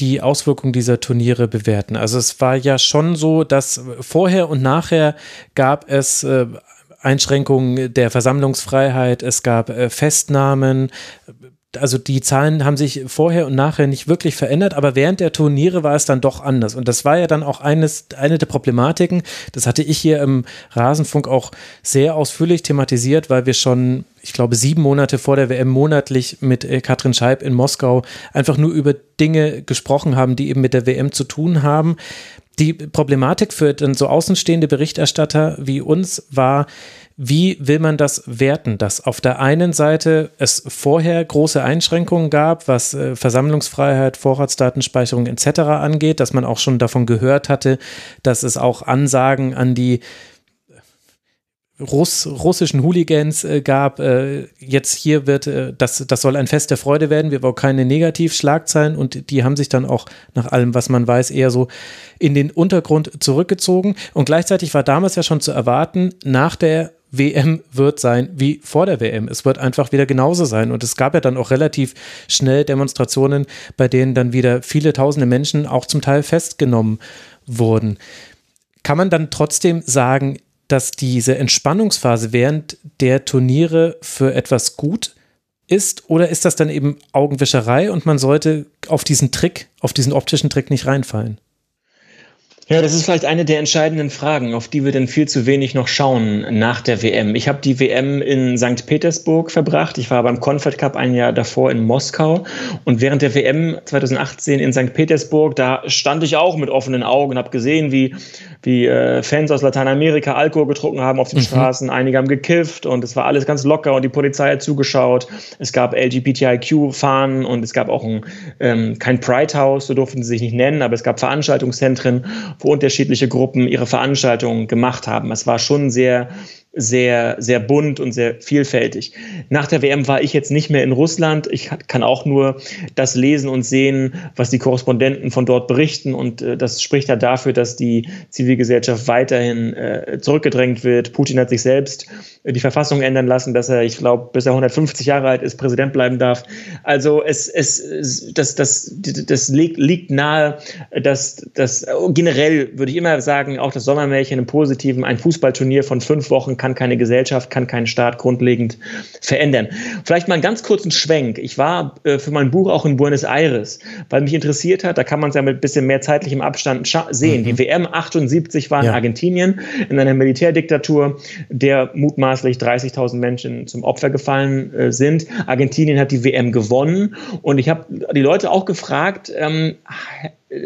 die Auswirkungen dieser Turniere bewerten. Also es war ja schon so, dass vorher und nachher gab es äh, Einschränkungen der Versammlungsfreiheit, es gab äh, Festnahmen, also die Zahlen haben sich vorher und nachher nicht wirklich verändert, aber während der Turniere war es dann doch anders. Und das war ja dann auch eines, eine der Problematiken. Das hatte ich hier im Rasenfunk auch sehr ausführlich thematisiert, weil wir schon, ich glaube, sieben Monate vor der WM monatlich mit äh, Katrin Scheib in Moskau einfach nur über Dinge gesprochen haben, die eben mit der WM zu tun haben. Die Problematik für dann so außenstehende Berichterstatter wie uns war, wie will man das werten, dass auf der einen Seite es vorher große Einschränkungen gab, was äh, Versammlungsfreiheit, Vorratsdatenspeicherung etc. angeht, dass man auch schon davon gehört hatte, dass es auch Ansagen an die Russ, russischen Hooligans äh, gab. Äh, jetzt hier wird, äh, das, das soll ein Fest der Freude werden. Wir wollen keine Negativschlagzeilen und die haben sich dann auch nach allem, was man weiß, eher so in den Untergrund zurückgezogen. Und gleichzeitig war damals ja schon zu erwarten, nach der WM wird sein wie vor der WM. Es wird einfach wieder genauso sein. Und es gab ja dann auch relativ schnell Demonstrationen, bei denen dann wieder viele tausende Menschen auch zum Teil festgenommen wurden. Kann man dann trotzdem sagen, dass diese Entspannungsphase während der Turniere für etwas gut ist? Oder ist das dann eben Augenwischerei und man sollte auf diesen Trick, auf diesen optischen Trick nicht reinfallen? Ja, das ist vielleicht eine der entscheidenden Fragen, auf die wir dann viel zu wenig noch schauen nach der WM. Ich habe die WM in St. Petersburg verbracht. Ich war beim Confed Cup ein Jahr davor in Moskau. Und während der WM 2018 in St. Petersburg, da stand ich auch mit offenen Augen und habe gesehen, wie, wie äh, Fans aus Lateinamerika Alkohol getrunken haben auf den mhm. Straßen. Einige haben gekifft und es war alles ganz locker und die Polizei hat zugeschaut. Es gab LGBTIQ-Fahnen und es gab auch ein, ähm, kein Pride House, so durften sie sich nicht nennen, aber es gab Veranstaltungszentren wo unterschiedliche Gruppen ihre Veranstaltungen gemacht haben. Es war schon sehr sehr, sehr bunt und sehr vielfältig. Nach der WM war ich jetzt nicht mehr in Russland. Ich kann auch nur das lesen und sehen, was die Korrespondenten von dort berichten. Und äh, das spricht ja dafür, dass die Zivilgesellschaft weiterhin äh, zurückgedrängt wird. Putin hat sich selbst äh, die Verfassung ändern lassen, dass er, ich glaube, bis er 150 Jahre alt ist, Präsident bleiben darf. Also es, es, das, das, das liegt, liegt nahe, dass, dass generell würde ich immer sagen, auch das Sommermärchen im Positiven, ein Fußballturnier von fünf Wochen kann keine Gesellschaft, kann keinen Staat grundlegend verändern. Vielleicht mal einen ganz kurzen Schwenk. Ich war äh, für mein Buch auch in Buenos Aires, weil mich interessiert hat, da kann man es ja mit ein bisschen mehr zeitlichem Abstand sehen. Mhm. Die WM 78 war in ja. Argentinien in einer Militärdiktatur, der mutmaßlich 30.000 Menschen zum Opfer gefallen äh, sind. Argentinien hat die WM gewonnen und ich habe die Leute auch gefragt, ähm,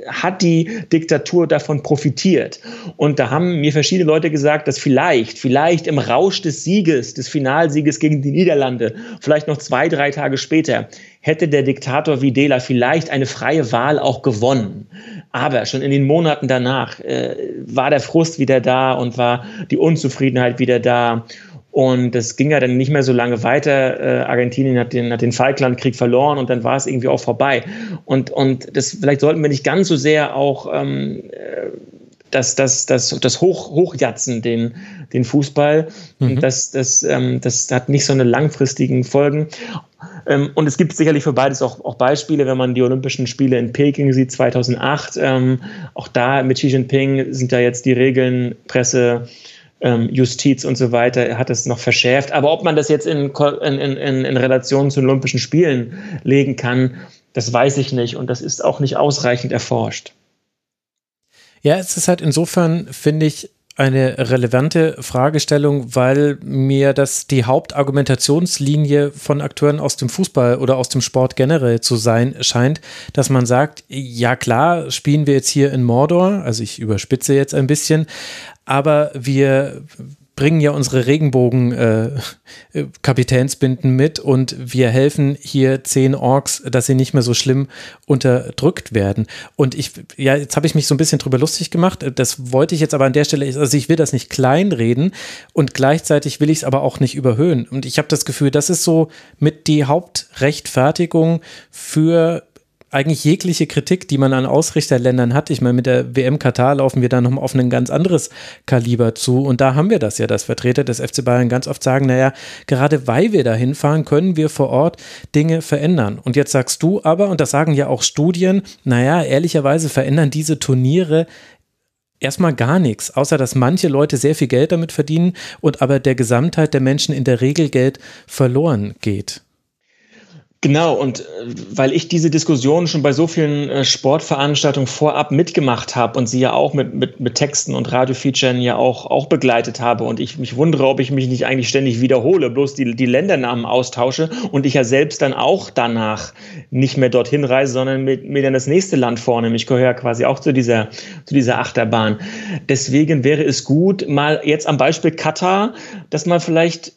hat die Diktatur davon profitiert? Und da haben mir verschiedene Leute gesagt, dass vielleicht, vielleicht im Rausch des Sieges, des Finalsieges gegen die Niederlande, vielleicht noch zwei, drei Tage später, hätte der Diktator Videla vielleicht eine freie Wahl auch gewonnen. Aber schon in den Monaten danach äh, war der Frust wieder da und war die Unzufriedenheit wieder da. Und das ging ja dann nicht mehr so lange weiter. Äh, Argentinien hat den, hat den Falklandkrieg verloren und dann war es irgendwie auch vorbei. Und, und das, vielleicht sollten wir nicht ganz so sehr auch ähm, äh, das, das, das, das Hoch, Hochjatzen, den, den Fußball. Mhm. Das, das, ähm, das hat nicht so eine langfristigen Folgen. Ähm, und es gibt sicherlich für beides auch, auch Beispiele, wenn man die Olympischen Spiele in Peking sieht, 2008. Ähm, auch da mit Xi Jinping sind da jetzt die Regeln, Presse, ähm, Justiz und so weiter hat es noch verschärft. Aber ob man das jetzt in, in, in, in Relation zu Olympischen Spielen legen kann, das weiß ich nicht und das ist auch nicht ausreichend erforscht. Ja, es ist halt insofern, finde ich, eine relevante Fragestellung, weil mir das die Hauptargumentationslinie von Akteuren aus dem Fußball oder aus dem Sport generell zu sein scheint, dass man sagt, ja klar, spielen wir jetzt hier in Mordor, also ich überspitze jetzt ein bisschen, aber wir bringen ja unsere Regenbogen-Kapitänsbinden äh, mit und wir helfen hier zehn Orks, dass sie nicht mehr so schlimm unterdrückt werden. Und ich, ja, jetzt habe ich mich so ein bisschen drüber lustig gemacht. Das wollte ich jetzt aber an der Stelle, also ich will das nicht kleinreden und gleichzeitig will ich es aber auch nicht überhöhen. Und ich habe das Gefühl, das ist so mit die Hauptrechtfertigung für eigentlich jegliche Kritik, die man an Ausrichterländern hat. Ich meine, mit der WM Katar laufen wir da noch auf ein ganz anderes Kaliber zu. Und da haben wir das ja, dass Vertreter des FC Bayern ganz oft sagen, naja, gerade weil wir da hinfahren, können wir vor Ort Dinge verändern. Und jetzt sagst du aber, und das sagen ja auch Studien, naja, ehrlicherweise verändern diese Turniere erstmal gar nichts, außer dass manche Leute sehr viel Geld damit verdienen und aber der Gesamtheit der Menschen in der Regel Geld verloren geht. Genau, und äh, weil ich diese Diskussion schon bei so vielen äh, Sportveranstaltungen vorab mitgemacht habe und sie ja auch mit, mit, mit Texten und Radiofeaturen ja auch, auch begleitet habe und ich mich wundere, ob ich mich nicht eigentlich ständig wiederhole, bloß die, die Ländernamen austausche und ich ja selbst dann auch danach nicht mehr dorthin reise, sondern mit, mir dann das nächste Land vornehme. Ich gehöre ja quasi auch zu dieser, zu dieser Achterbahn. Deswegen wäre es gut, mal jetzt am Beispiel Katar, dass man vielleicht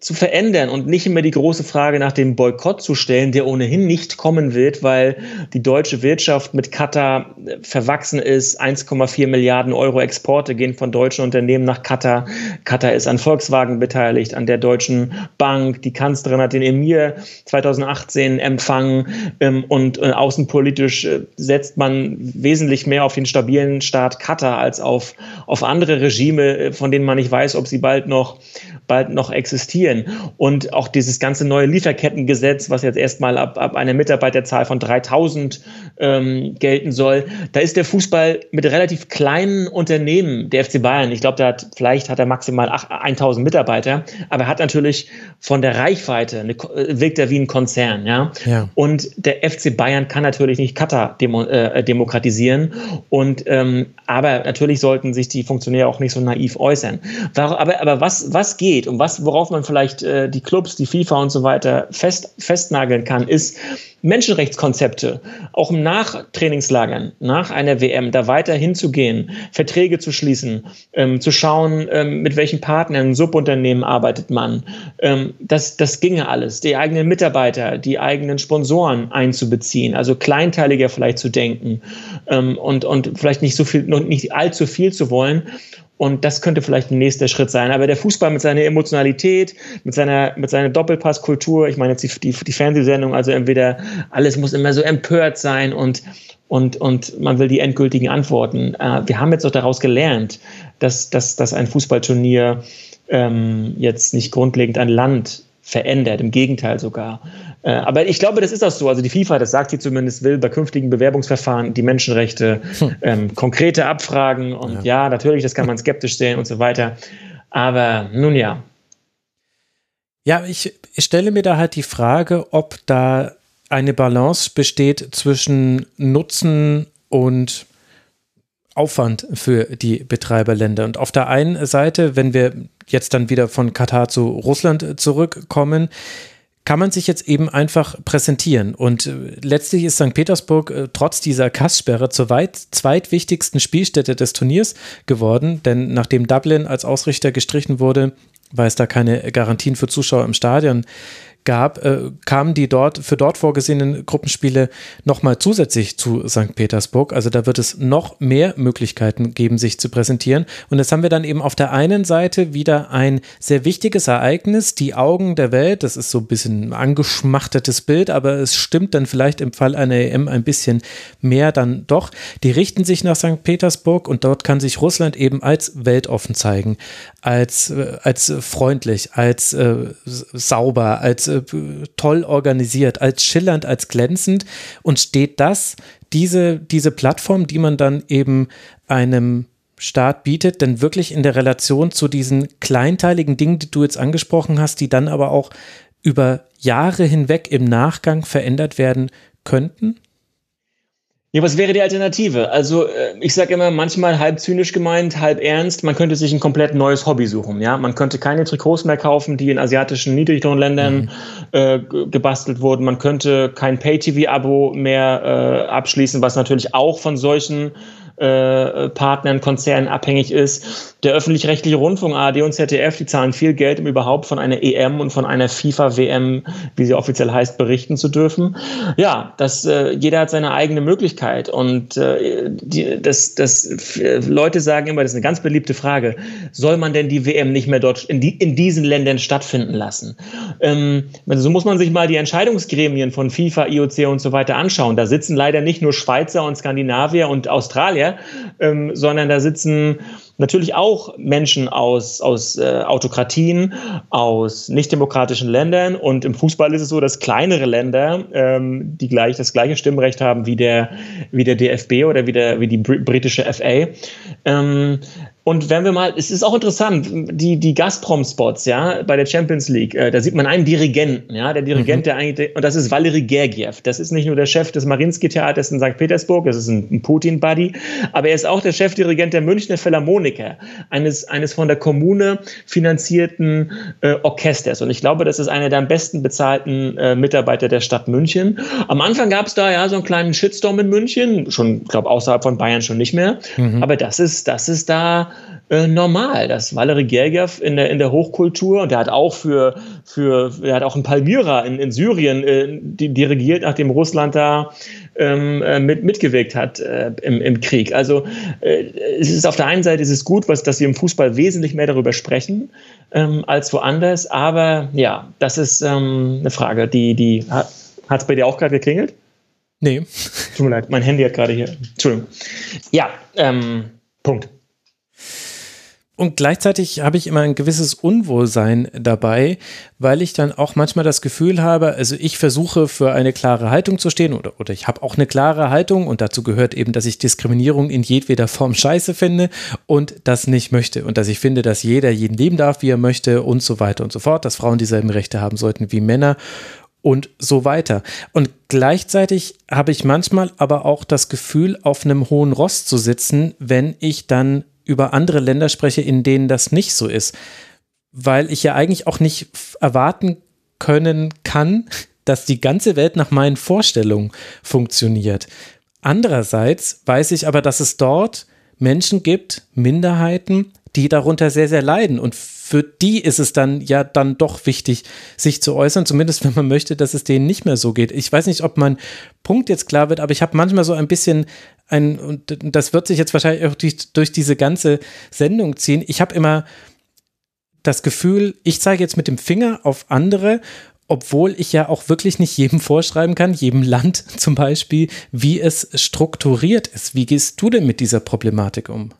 zu verändern und nicht immer die große Frage nach dem Boykott zu stellen, der ohnehin nicht kommen wird, weil die deutsche Wirtschaft mit Katar verwachsen ist. 1,4 Milliarden Euro Exporte gehen von deutschen Unternehmen nach Katar. Katar ist an Volkswagen beteiligt, an der Deutschen Bank. Die Kanzlerin hat den Emir 2018 empfangen ähm, und äh, außenpolitisch äh, setzt man wesentlich mehr auf den stabilen Staat Katar als auf, auf andere Regime, äh, von denen man nicht weiß, ob sie bald noch bald noch existieren. Und auch dieses ganze neue Lieferkettengesetz, was jetzt erstmal ab, ab einer Mitarbeiterzahl von 3000 ähm, gelten soll, da ist der Fußball mit relativ kleinen Unternehmen, der FC Bayern, ich glaube, hat, vielleicht hat er maximal 1000 Mitarbeiter, aber er hat natürlich von der Reichweite, eine, äh, wirkt er wie ein Konzern, ja? ja. Und der FC Bayern kann natürlich nicht Katar demo, äh, demokratisieren und ähm, aber natürlich sollten sich die Funktionäre auch nicht so naiv äußern. Aber, aber was, was geht? geht und was, worauf man vielleicht äh, die Clubs, die FIFA und so weiter fest, festnageln kann, ist Menschenrechtskonzepte, auch im Nachtrainingslagern, nach einer WM, da weiter hinzugehen, Verträge zu schließen, ähm, zu schauen, ähm, mit welchen Partnern, Subunternehmen arbeitet man. Ähm, das, das ginge alles. Die eigenen Mitarbeiter, die eigenen Sponsoren einzubeziehen, also kleinteiliger vielleicht zu denken ähm, und, und vielleicht nicht so viel, nicht allzu viel zu wollen und das könnte vielleicht ein nächster Schritt sein. Aber der Fußball mit seiner Emotionalität, mit seiner, mit seiner Doppelpasskultur, ich meine jetzt die, die, die Fernsehsendung, also entweder alles muss immer so empört sein und, und, und man will die endgültigen Antworten. Äh, wir haben jetzt auch daraus gelernt, dass, dass, dass ein Fußballturnier ähm, jetzt nicht grundlegend ein Land verändert, im Gegenteil sogar. Äh, aber ich glaube, das ist auch so. Also die FIFA, das sagt sie zumindest, will bei künftigen Bewerbungsverfahren die Menschenrechte hm. ähm, konkrete abfragen. Und ja. ja. natürlich, das kann man skeptisch sehen und so weiter. Aber nun ja. Ja, ich, ich stelle mir da halt die Frage, ob da eine Balance besteht zwischen Nutzen und Aufwand für die Betreiberländer. Und auf der einen Seite, wenn wir jetzt dann wieder von Katar zu Russland zurückkommen, kann man sich jetzt eben einfach präsentieren. Und äh, letztlich ist St. Petersburg äh, trotz dieser Kasssperre zur weit zweitwichtigsten Spielstätte des Turniers geworden, denn nachdem Dublin als Ausrichter gestrichen wurde, weil es da keine Garantien für Zuschauer im Stadion gab, äh, kamen die dort für dort vorgesehenen Gruppenspiele nochmal zusätzlich zu St. Petersburg. Also da wird es noch mehr Möglichkeiten geben, sich zu präsentieren. Und jetzt haben wir dann eben auf der einen Seite wieder ein sehr wichtiges Ereignis, die Augen der Welt. Das ist so ein bisschen ein angeschmachtetes Bild, aber es stimmt dann vielleicht im Fall einer EM ein bisschen mehr dann doch. Die richten sich nach St. Petersburg und dort kann sich Russland eben als weltoffen zeigen, als, äh, als freundlich, als äh, sauber, als äh, toll organisiert, als schillernd, als glänzend und steht das, diese, diese Plattform, die man dann eben einem Staat bietet, denn wirklich in der Relation zu diesen kleinteiligen Dingen, die du jetzt angesprochen hast, die dann aber auch über Jahre hinweg im Nachgang verändert werden könnten? Ja, was wäre die Alternative? Also äh, ich sage immer, manchmal halb zynisch gemeint, halb ernst, man könnte sich ein komplett neues Hobby suchen. Ja, Man könnte keine Trikots mehr kaufen, die in asiatischen Niedriglohnländern mhm. äh, gebastelt wurden. Man könnte kein Pay-TV-Abo mehr äh, abschließen, was natürlich auch von solchen äh, Partnern, Konzernen abhängig ist. Der öffentlich-rechtliche Rundfunk, ARD und ZDF, die zahlen viel Geld, um überhaupt von einer EM und von einer FIFA-WM, wie sie offiziell heißt, berichten zu dürfen. Ja, das, äh, jeder hat seine eigene Möglichkeit. Und äh, die, das, das, Leute sagen immer, das ist eine ganz beliebte Frage, soll man denn die WM nicht mehr dort in, die, in diesen Ländern stattfinden lassen? Ähm, so muss man sich mal die Entscheidungsgremien von FIFA, IOC und so weiter anschauen. Da sitzen leider nicht nur Schweizer und Skandinavier und Australier, ähm, sondern da sitzen natürlich auch Menschen aus, aus äh, Autokratien, aus nichtdemokratischen Ländern. Und im Fußball ist es so, dass kleinere Länder, ähm, die gleich das gleiche Stimmrecht haben wie der, wie der DFB oder wie, der, wie die britische FA, ähm, und wenn wir mal, es ist auch interessant, die, die Gazprom-Spots, ja, bei der Champions League, äh, da sieht man einen Dirigenten, ja, der Dirigent, mhm. der eigentlich, und das ist Valery Gergiev. Das ist nicht nur der Chef des Marinsky-Theaters in St. Petersburg, das ist ein, ein Putin-Buddy, aber er ist auch der Chefdirigent der Münchner Philharmoniker, eines, eines von der Kommune finanzierten äh, Orchesters. Und ich glaube, das ist einer der am besten bezahlten äh, Mitarbeiter der Stadt München. Am Anfang gab es da ja so einen kleinen Shitstorm in München, schon, ich glaube, außerhalb von Bayern schon nicht mehr. Mhm. Aber das ist, das ist da äh, normal. Das Valery Gergiev in der, in der Hochkultur und der hat auch für, für er hat auch in Palmyra in, in Syrien äh, dirigiert, nachdem Russland da ähm, äh, mit, mitgewirkt hat äh, im, im Krieg. Also äh, es ist auf der einen Seite ist es gut, was, dass wir im Fußball wesentlich mehr darüber sprechen ähm, als woanders, aber ja, das ist ähm, eine Frage, die, die hat es bei dir auch gerade geklingelt? Nee. Tut mir leid, mein Handy hat gerade hier. Entschuldigung. Ja, ähm, Punkt. Und gleichzeitig habe ich immer ein gewisses Unwohlsein dabei, weil ich dann auch manchmal das Gefühl habe, also ich versuche für eine klare Haltung zu stehen oder, oder ich habe auch eine klare Haltung und dazu gehört eben, dass ich Diskriminierung in jedweder Form scheiße finde und das nicht möchte und dass ich finde, dass jeder jeden leben darf, wie er möchte und so weiter und so fort, dass Frauen dieselben Rechte haben sollten wie Männer und so weiter. Und gleichzeitig habe ich manchmal aber auch das Gefühl, auf einem hohen Ross zu sitzen, wenn ich dann über andere Länder spreche, in denen das nicht so ist. Weil ich ja eigentlich auch nicht erwarten können kann, dass die ganze Welt nach meinen Vorstellungen funktioniert. Andererseits weiß ich aber, dass es dort Menschen gibt, Minderheiten, die darunter sehr, sehr leiden. Und für die ist es dann ja dann doch wichtig, sich zu äußern, zumindest wenn man möchte, dass es denen nicht mehr so geht. Ich weiß nicht, ob mein Punkt jetzt klar wird, aber ich habe manchmal so ein bisschen ein, und das wird sich jetzt wahrscheinlich auch durch, durch diese ganze Sendung ziehen. Ich habe immer das Gefühl, ich zeige jetzt mit dem Finger auf andere obwohl ich ja auch wirklich nicht jedem vorschreiben kann, jedem Land zum Beispiel, wie es strukturiert ist. Wie gehst du denn mit dieser Problematik um?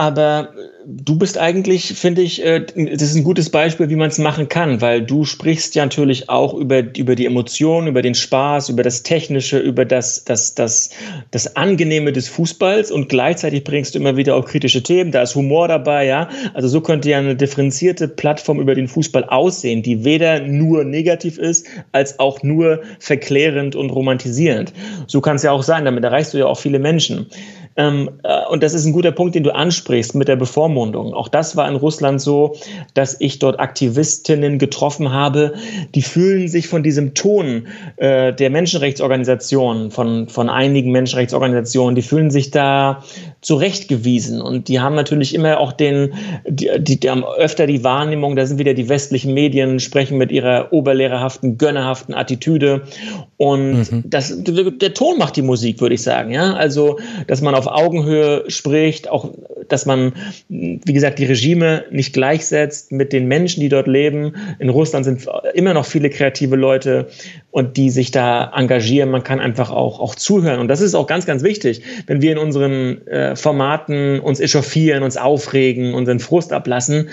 Aber du bist eigentlich, finde ich, äh, das ist ein gutes Beispiel, wie man es machen kann, weil du sprichst ja natürlich auch über, über die Emotionen, über den Spaß, über das Technische, über das, das, das, das Angenehme des Fußballs und gleichzeitig bringst du immer wieder auch kritische Themen. Da ist Humor dabei, ja. Also so könnte ja eine differenzierte Plattform über den Fußball aussehen, die weder nur negativ ist, als auch nur verklärend und romantisierend. So kann es ja auch sein. Damit erreichst du ja auch viele Menschen. Ähm, äh, und das ist ein guter Punkt, den du ansprichst mit der Bevormundung. Auch das war in Russland so, dass ich dort Aktivistinnen getroffen habe, die fühlen sich von diesem Ton äh, der Menschenrechtsorganisationen, von, von einigen Menschenrechtsorganisationen, die fühlen sich da zurechtgewiesen. Und die haben natürlich immer auch den, die, die, die haben öfter die Wahrnehmung, da sind wieder die westlichen Medien, sprechen mit ihrer oberlehrerhaften, gönnerhaften Attitüde. Und mhm. das, der Ton macht die Musik, würde ich sagen. Ja, also, dass man auf Augenhöhe spricht, auch, dass man, wie gesagt, die Regime nicht gleichsetzt mit den Menschen, die dort leben. In Russland sind immer noch viele kreative Leute und die sich da engagieren. Man kann einfach auch, auch zuhören. Und das ist auch ganz, ganz wichtig, wenn wir in unseren äh, Formaten uns echauffieren, uns aufregen, unseren Frust ablassen.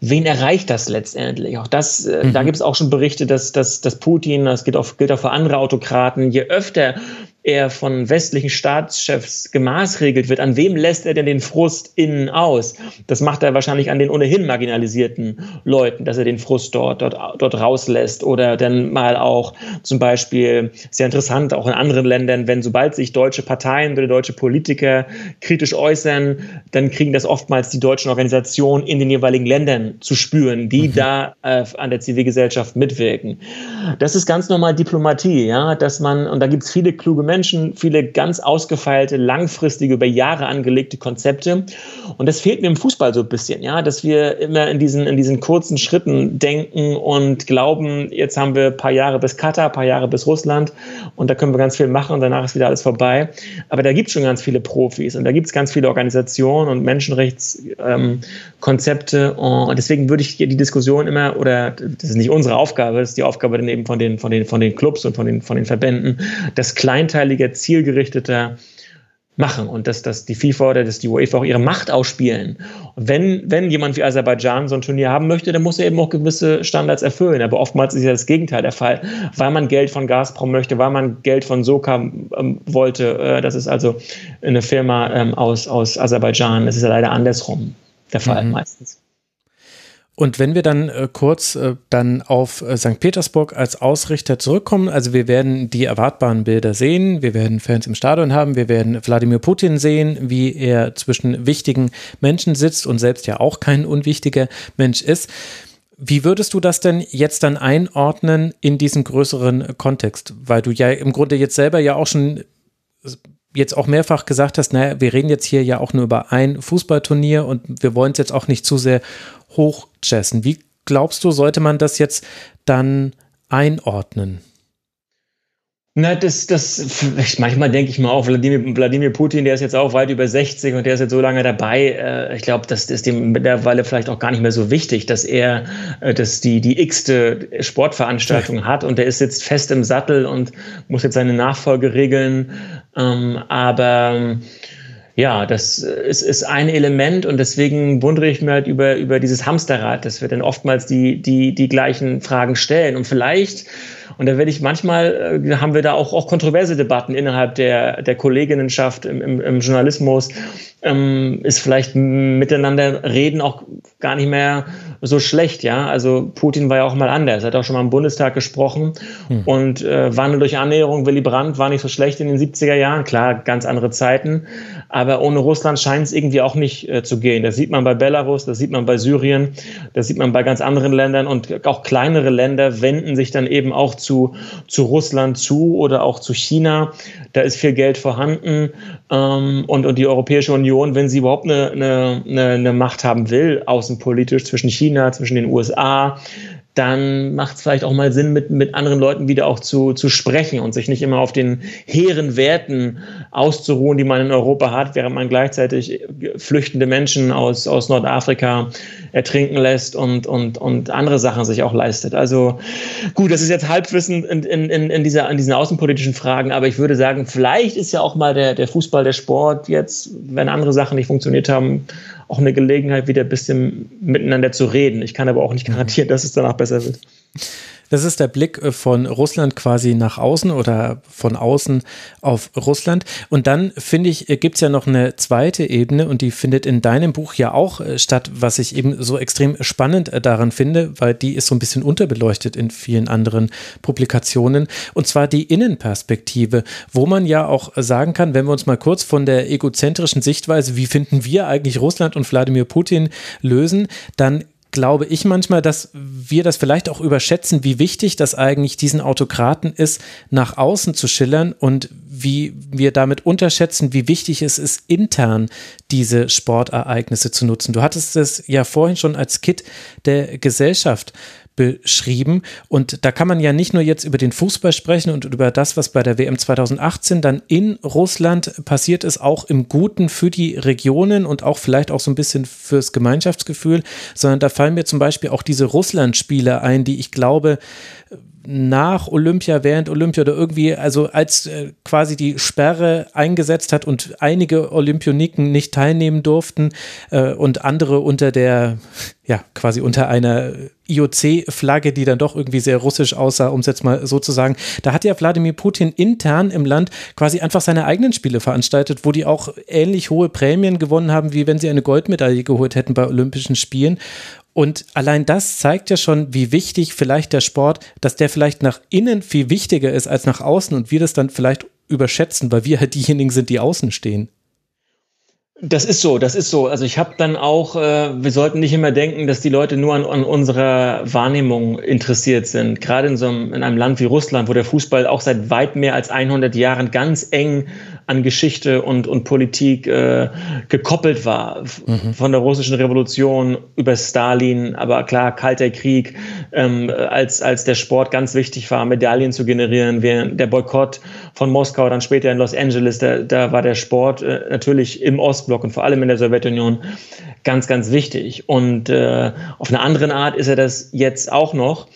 Wen erreicht das letztendlich? Auch das, äh, mhm. da gibt es auch schon Berichte, dass, dass, dass Putin, das gilt auch, gilt auch für andere Autokraten, je öfter er von westlichen Staatschefs gemaßregelt wird, an wem lässt er denn den Frust innen aus? Das macht er wahrscheinlich an den ohnehin marginalisierten Leuten, dass er den Frust dort, dort, dort rauslässt oder dann mal auch zum Beispiel, sehr interessant, auch in anderen Ländern, wenn sobald sich deutsche Parteien oder deutsche Politiker kritisch äußern, dann kriegen das oftmals die deutschen Organisationen in den jeweiligen Ländern zu spüren, die mhm. da äh, an der Zivilgesellschaft mitwirken. Das ist ganz normal Diplomatie, ja, dass man, und da gibt es viele kluge Menschen, Menschen viele ganz ausgefeilte, langfristige, über Jahre angelegte Konzepte. Und das fehlt mir im Fußball so ein bisschen, ja, dass wir immer in diesen, in diesen kurzen Schritten denken und glauben, jetzt haben wir ein paar Jahre bis Katar, ein paar Jahre bis Russland und da können wir ganz viel machen und danach ist wieder alles vorbei. Aber da gibt es schon ganz viele Profis und da gibt es ganz viele Organisationen und Menschenrechtskonzepte ähm, und deswegen würde ich die Diskussion immer, oder das ist nicht unsere Aufgabe, das ist die Aufgabe dann eben von den, von den, von den Clubs und von den, von den Verbänden, das Kleinteil kleinteiliger, zielgerichteter machen und dass, dass die FIFA oder dass die UEFA auch ihre Macht ausspielen. Und wenn, wenn jemand wie Aserbaidschan so ein Turnier haben möchte, dann muss er eben auch gewisse Standards erfüllen. Aber oftmals ist ja das Gegenteil der Fall, weil man Geld von Gazprom möchte, weil man Geld von Soka ähm, wollte. Äh, das ist also eine Firma ähm, aus, aus Aserbaidschan. Das ist ja leider andersrum der Fall mhm. meistens. Und wenn wir dann äh, kurz äh, dann auf äh, St. Petersburg als Ausrichter zurückkommen, also wir werden die erwartbaren Bilder sehen, wir werden Fans im Stadion haben, wir werden Wladimir Putin sehen, wie er zwischen wichtigen Menschen sitzt und selbst ja auch kein unwichtiger Mensch ist. Wie würdest du das denn jetzt dann einordnen in diesem größeren Kontext? Weil du ja im Grunde jetzt selber ja auch schon jetzt auch mehrfach gesagt hast, naja, wir reden jetzt hier ja auch nur über ein Fußballturnier und wir wollen es jetzt auch nicht zu sehr hochjessen. Wie glaubst du, sollte man das jetzt dann einordnen? Na, das, das, manchmal denke ich mal auch, Wladimir, Wladimir Putin, der ist jetzt auch weit über 60 und der ist jetzt so lange dabei. Äh, ich glaube, das ist dem mittlerweile vielleicht auch gar nicht mehr so wichtig, dass er äh, dass die, die x-te Sportveranstaltung hat und der ist jetzt fest im Sattel und muss jetzt seine Nachfolge regeln. Ähm, aber ja, das ist, ist ein Element und deswegen wundere ich mich halt über, über dieses Hamsterrad, dass wir dann oftmals die, die, die gleichen Fragen stellen. Und vielleicht, und da werde ich manchmal, äh, haben wir da auch, auch kontroverse Debatten innerhalb der, der Kolleginnenschaft im, im, im Journalismus, ähm, ist vielleicht miteinander reden auch gar nicht mehr so schlecht, ja. Also Putin war ja auch mal anders. Er hat auch schon mal im Bundestag gesprochen hm. und äh, Wandel durch Annäherung, Willy Brandt war nicht so schlecht in den 70er Jahren. Klar, ganz andere Zeiten. Aber ohne Russland scheint es irgendwie auch nicht äh, zu gehen. Das sieht man bei Belarus, das sieht man bei Syrien, das sieht man bei ganz anderen Ländern und auch kleinere Länder wenden sich dann eben auch zu, zu Russland zu oder auch zu China. Da ist viel Geld vorhanden ähm, und, und die Europäische Union, wenn sie überhaupt eine, eine, eine Macht haben will, außenpolitisch zwischen China, zwischen den USA, dann macht es vielleicht auch mal Sinn, mit, mit anderen Leuten wieder auch zu, zu sprechen und sich nicht immer auf den hehren Werten auszuruhen, die man in Europa hat, während man gleichzeitig flüchtende Menschen aus, aus Nordafrika ertrinken lässt und, und, und andere Sachen sich auch leistet. Also gut, das ist jetzt Halbwissen in, in, in, dieser, in diesen außenpolitischen Fragen, aber ich würde sagen, vielleicht ist ja auch mal der, der Fußball, der Sport jetzt, wenn andere Sachen nicht funktioniert haben, auch eine Gelegenheit, wieder ein bisschen miteinander zu reden. Ich kann aber auch nicht garantieren, dass es danach besser wird. Das ist der Blick äh, von Russland quasi nach außen oder von außen auf Russland. Und dann finde ich, äh, gibt es ja noch eine zweite Ebene und die findet in deinem Buch ja auch äh, statt, was ich eben so extrem spannend daran finde, weil die ist so ein bisschen unterbeleuchtet in vielen anderen Publikationen. Und zwar die Innenperspektive, wo man ja auch sagen kann, wenn wir uns mal kurz von der egozentrischen Sichtweise, wie finden wir eigentlich Russland und Wladimir Putin lösen, dann glaube ich manchmal, dass wir das vielleicht auch überschätzen, wie wichtig das eigentlich diesen Autokraten ist, nach außen zu schillern und wie wir damit unterschätzen, wie wichtig es ist, intern diese Sportereignisse zu nutzen. Du hattest es ja vorhin schon als Kit der Gesellschaft beschrieben. Und da kann man ja nicht nur jetzt über den Fußball sprechen und über das, was bei der WM 2018 dann in Russland passiert ist, auch im Guten für die Regionen und auch vielleicht auch so ein bisschen fürs Gemeinschaftsgefühl, sondern da fallen mir zum Beispiel auch diese Russland-Spiele ein, die ich glaube, nach Olympia, während Olympia oder irgendwie, also als äh, quasi die Sperre eingesetzt hat und einige Olympioniken nicht teilnehmen durften äh, und andere unter der, ja, quasi unter einer IOC-Flagge, die dann doch irgendwie sehr russisch aussah, um es jetzt mal so zu sagen. Da hat ja Wladimir Putin intern im Land quasi einfach seine eigenen Spiele veranstaltet, wo die auch ähnlich hohe Prämien gewonnen haben, wie wenn sie eine Goldmedaille geholt hätten bei Olympischen Spielen. Und allein das zeigt ja schon, wie wichtig vielleicht der Sport, dass der vielleicht nach innen viel wichtiger ist als nach außen und wir das dann vielleicht überschätzen, weil wir halt diejenigen sind, die außen stehen. Das ist so, das ist so. Also ich habe dann auch, äh, wir sollten nicht immer denken, dass die Leute nur an, an unserer Wahrnehmung interessiert sind. Gerade in so einem, in einem Land wie Russland, wo der Fußball auch seit weit mehr als 100 Jahren ganz eng an Geschichte und, und Politik äh, gekoppelt war. Mhm. Von der russischen Revolution über Stalin, aber klar, Kalter Krieg, ähm, als, als der Sport ganz wichtig war, Medaillen zu generieren, während der Boykott von Moskau, dann später in Los Angeles, da, da war der Sport äh, natürlich im Ostblock und vor allem in der Sowjetunion ganz, ganz wichtig. Und äh, auf eine andere Art ist er das jetzt auch noch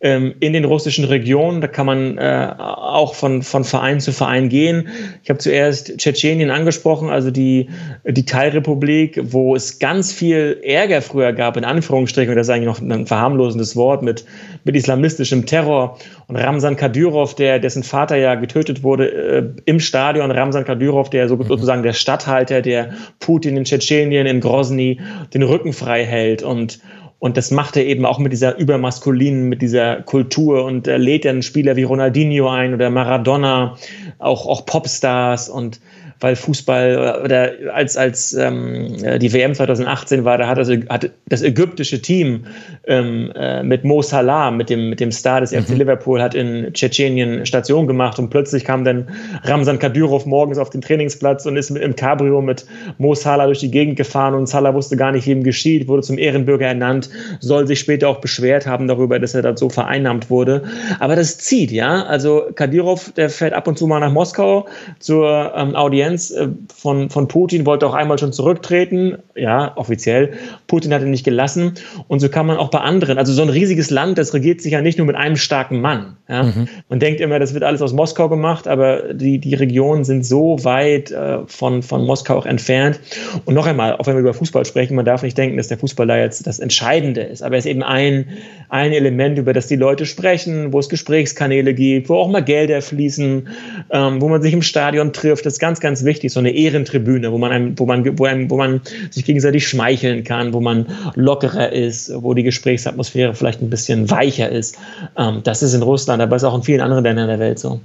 ähm, in den russischen Regionen. Da kann man äh, auch von, von Verein zu Verein gehen. Ich habe zuerst Tschetschenien angesprochen, also die, die Teilrepublik, wo es ganz viel Ärger früher gab, in Anführungsstrichen, und das ist eigentlich noch ein verharmlosendes Wort, mit, mit islamistischem Terror. Und Ramsan Kadyrov, der, dessen Vater ja getötet wurde äh, im Stadion, Ramsan Kadyrov, der mhm. sozusagen der Statthalter, der Putin in Tschetschenien, in Grozny den Rücken frei hält und und das macht er eben auch mit dieser übermaskulinen, mit dieser Kultur und er lädt dann Spieler wie Ronaldinho ein oder Maradona, auch, auch Popstars und weil Fußball oder als, als ähm, die WM 2018 war, da hat das, hat das ägyptische Team ähm, äh, mit Mo Salah, mit dem, mit dem Star des FC mhm. Liverpool, hat in Tschetschenien Station gemacht und plötzlich kam dann Ramsan Kadyrov morgens auf den Trainingsplatz und ist mit, im Cabrio mit Mo Salah durch die Gegend gefahren und Salah wusste gar nicht, wie ihm geschieht, wurde zum Ehrenbürger ernannt, soll sich später auch beschwert haben darüber, dass er da so vereinnahmt wurde. Aber das zieht, ja. Also Kadyrov, der fährt ab und zu mal nach Moskau zur ähm, Audienz Audienz äh, von, von Putin, wollte auch einmal schon zurücktreten, ja, offiziell. Putin hat ihn nicht gelassen. Und so kann man auch bei anderen, also so ein riesiges Land, das regiert sich ja nicht nur mit einem starken Mann. Ja. Mhm. Man denkt immer, das wird alles aus Moskau gemacht, aber die, die Regionen sind so weit äh, von, von Moskau auch entfernt. Und noch einmal, auch wenn wir über Fußball sprechen, man darf nicht denken, dass der Fußball da jetzt das Entscheidende ist, aber er ist eben ein, ein Element, über das die Leute sprechen, wo es Gesprächskanäle gibt, wo auch mal Gelder fließen, ähm, wo man sich im Stadion trifft. Das ist ganz, ganz ganz wichtig, so eine Ehrentribüne, wo man, einem, wo man, wo einem, wo man sich gegenseitig schmeicheln kann, wo man lockerer ist, wo die Gesprächsatmosphäre vielleicht ein bisschen weicher ist. Ähm, das ist in Russland, aber ist auch in vielen anderen Ländern der Welt so.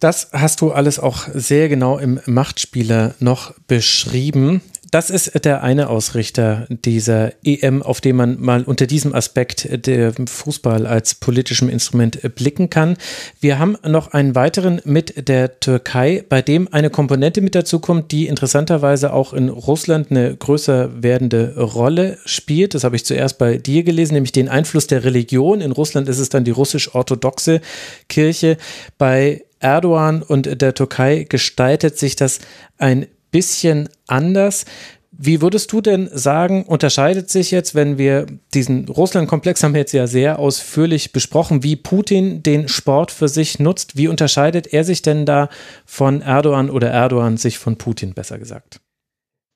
Das hast du alles auch sehr genau im Machtspieler noch beschrieben. Das ist der eine Ausrichter dieser EM, auf den man mal unter diesem Aspekt der Fußball als politischem Instrument blicken kann. Wir haben noch einen weiteren mit der Türkei, bei dem eine Komponente mit dazu kommt, die interessanterweise auch in Russland eine größer werdende Rolle spielt. Das habe ich zuerst bei dir gelesen, nämlich den Einfluss der Religion. In Russland ist es dann die russisch-orthodoxe Kirche. Bei Erdogan und der Türkei gestaltet sich das ein bisschen anders. Wie würdest du denn sagen, unterscheidet sich jetzt, wenn wir diesen Russland-Komplex haben wir jetzt ja sehr ausführlich besprochen, wie Putin den Sport für sich nutzt? Wie unterscheidet er sich denn da von Erdogan oder Erdogan sich von Putin, besser gesagt?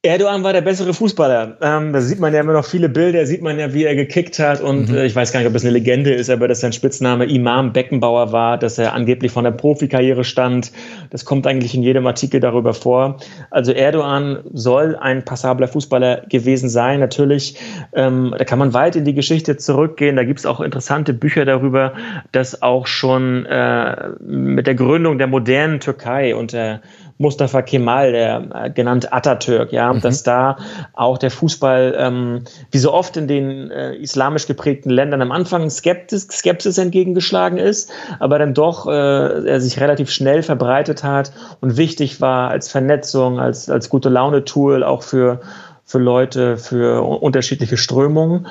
Erdogan war der bessere Fußballer. Ähm, da sieht man ja immer noch viele Bilder, sieht man ja, wie er gekickt hat. Und mhm. äh, ich weiß gar nicht, ob es eine Legende ist, aber dass sein Spitzname Imam Beckenbauer war, dass er angeblich von der Profikarriere stand. Das kommt eigentlich in jedem Artikel darüber vor. Also Erdogan soll ein passabler Fußballer gewesen sein. Natürlich, ähm, da kann man weit in die Geschichte zurückgehen. Da gibt es auch interessante Bücher darüber, dass auch schon äh, mit der Gründung der modernen Türkei unter Mustafa Kemal, der äh, genannt Atatürk, ja, mhm. dass da auch der Fußball, ähm, wie so oft in den äh, islamisch geprägten Ländern am Anfang Skeptis, Skepsis entgegengeschlagen ist, aber dann doch äh, er sich relativ schnell verbreitet hat und wichtig war als Vernetzung, als, als gute Laune-Tool auch für für Leute, für unterschiedliche Strömungen.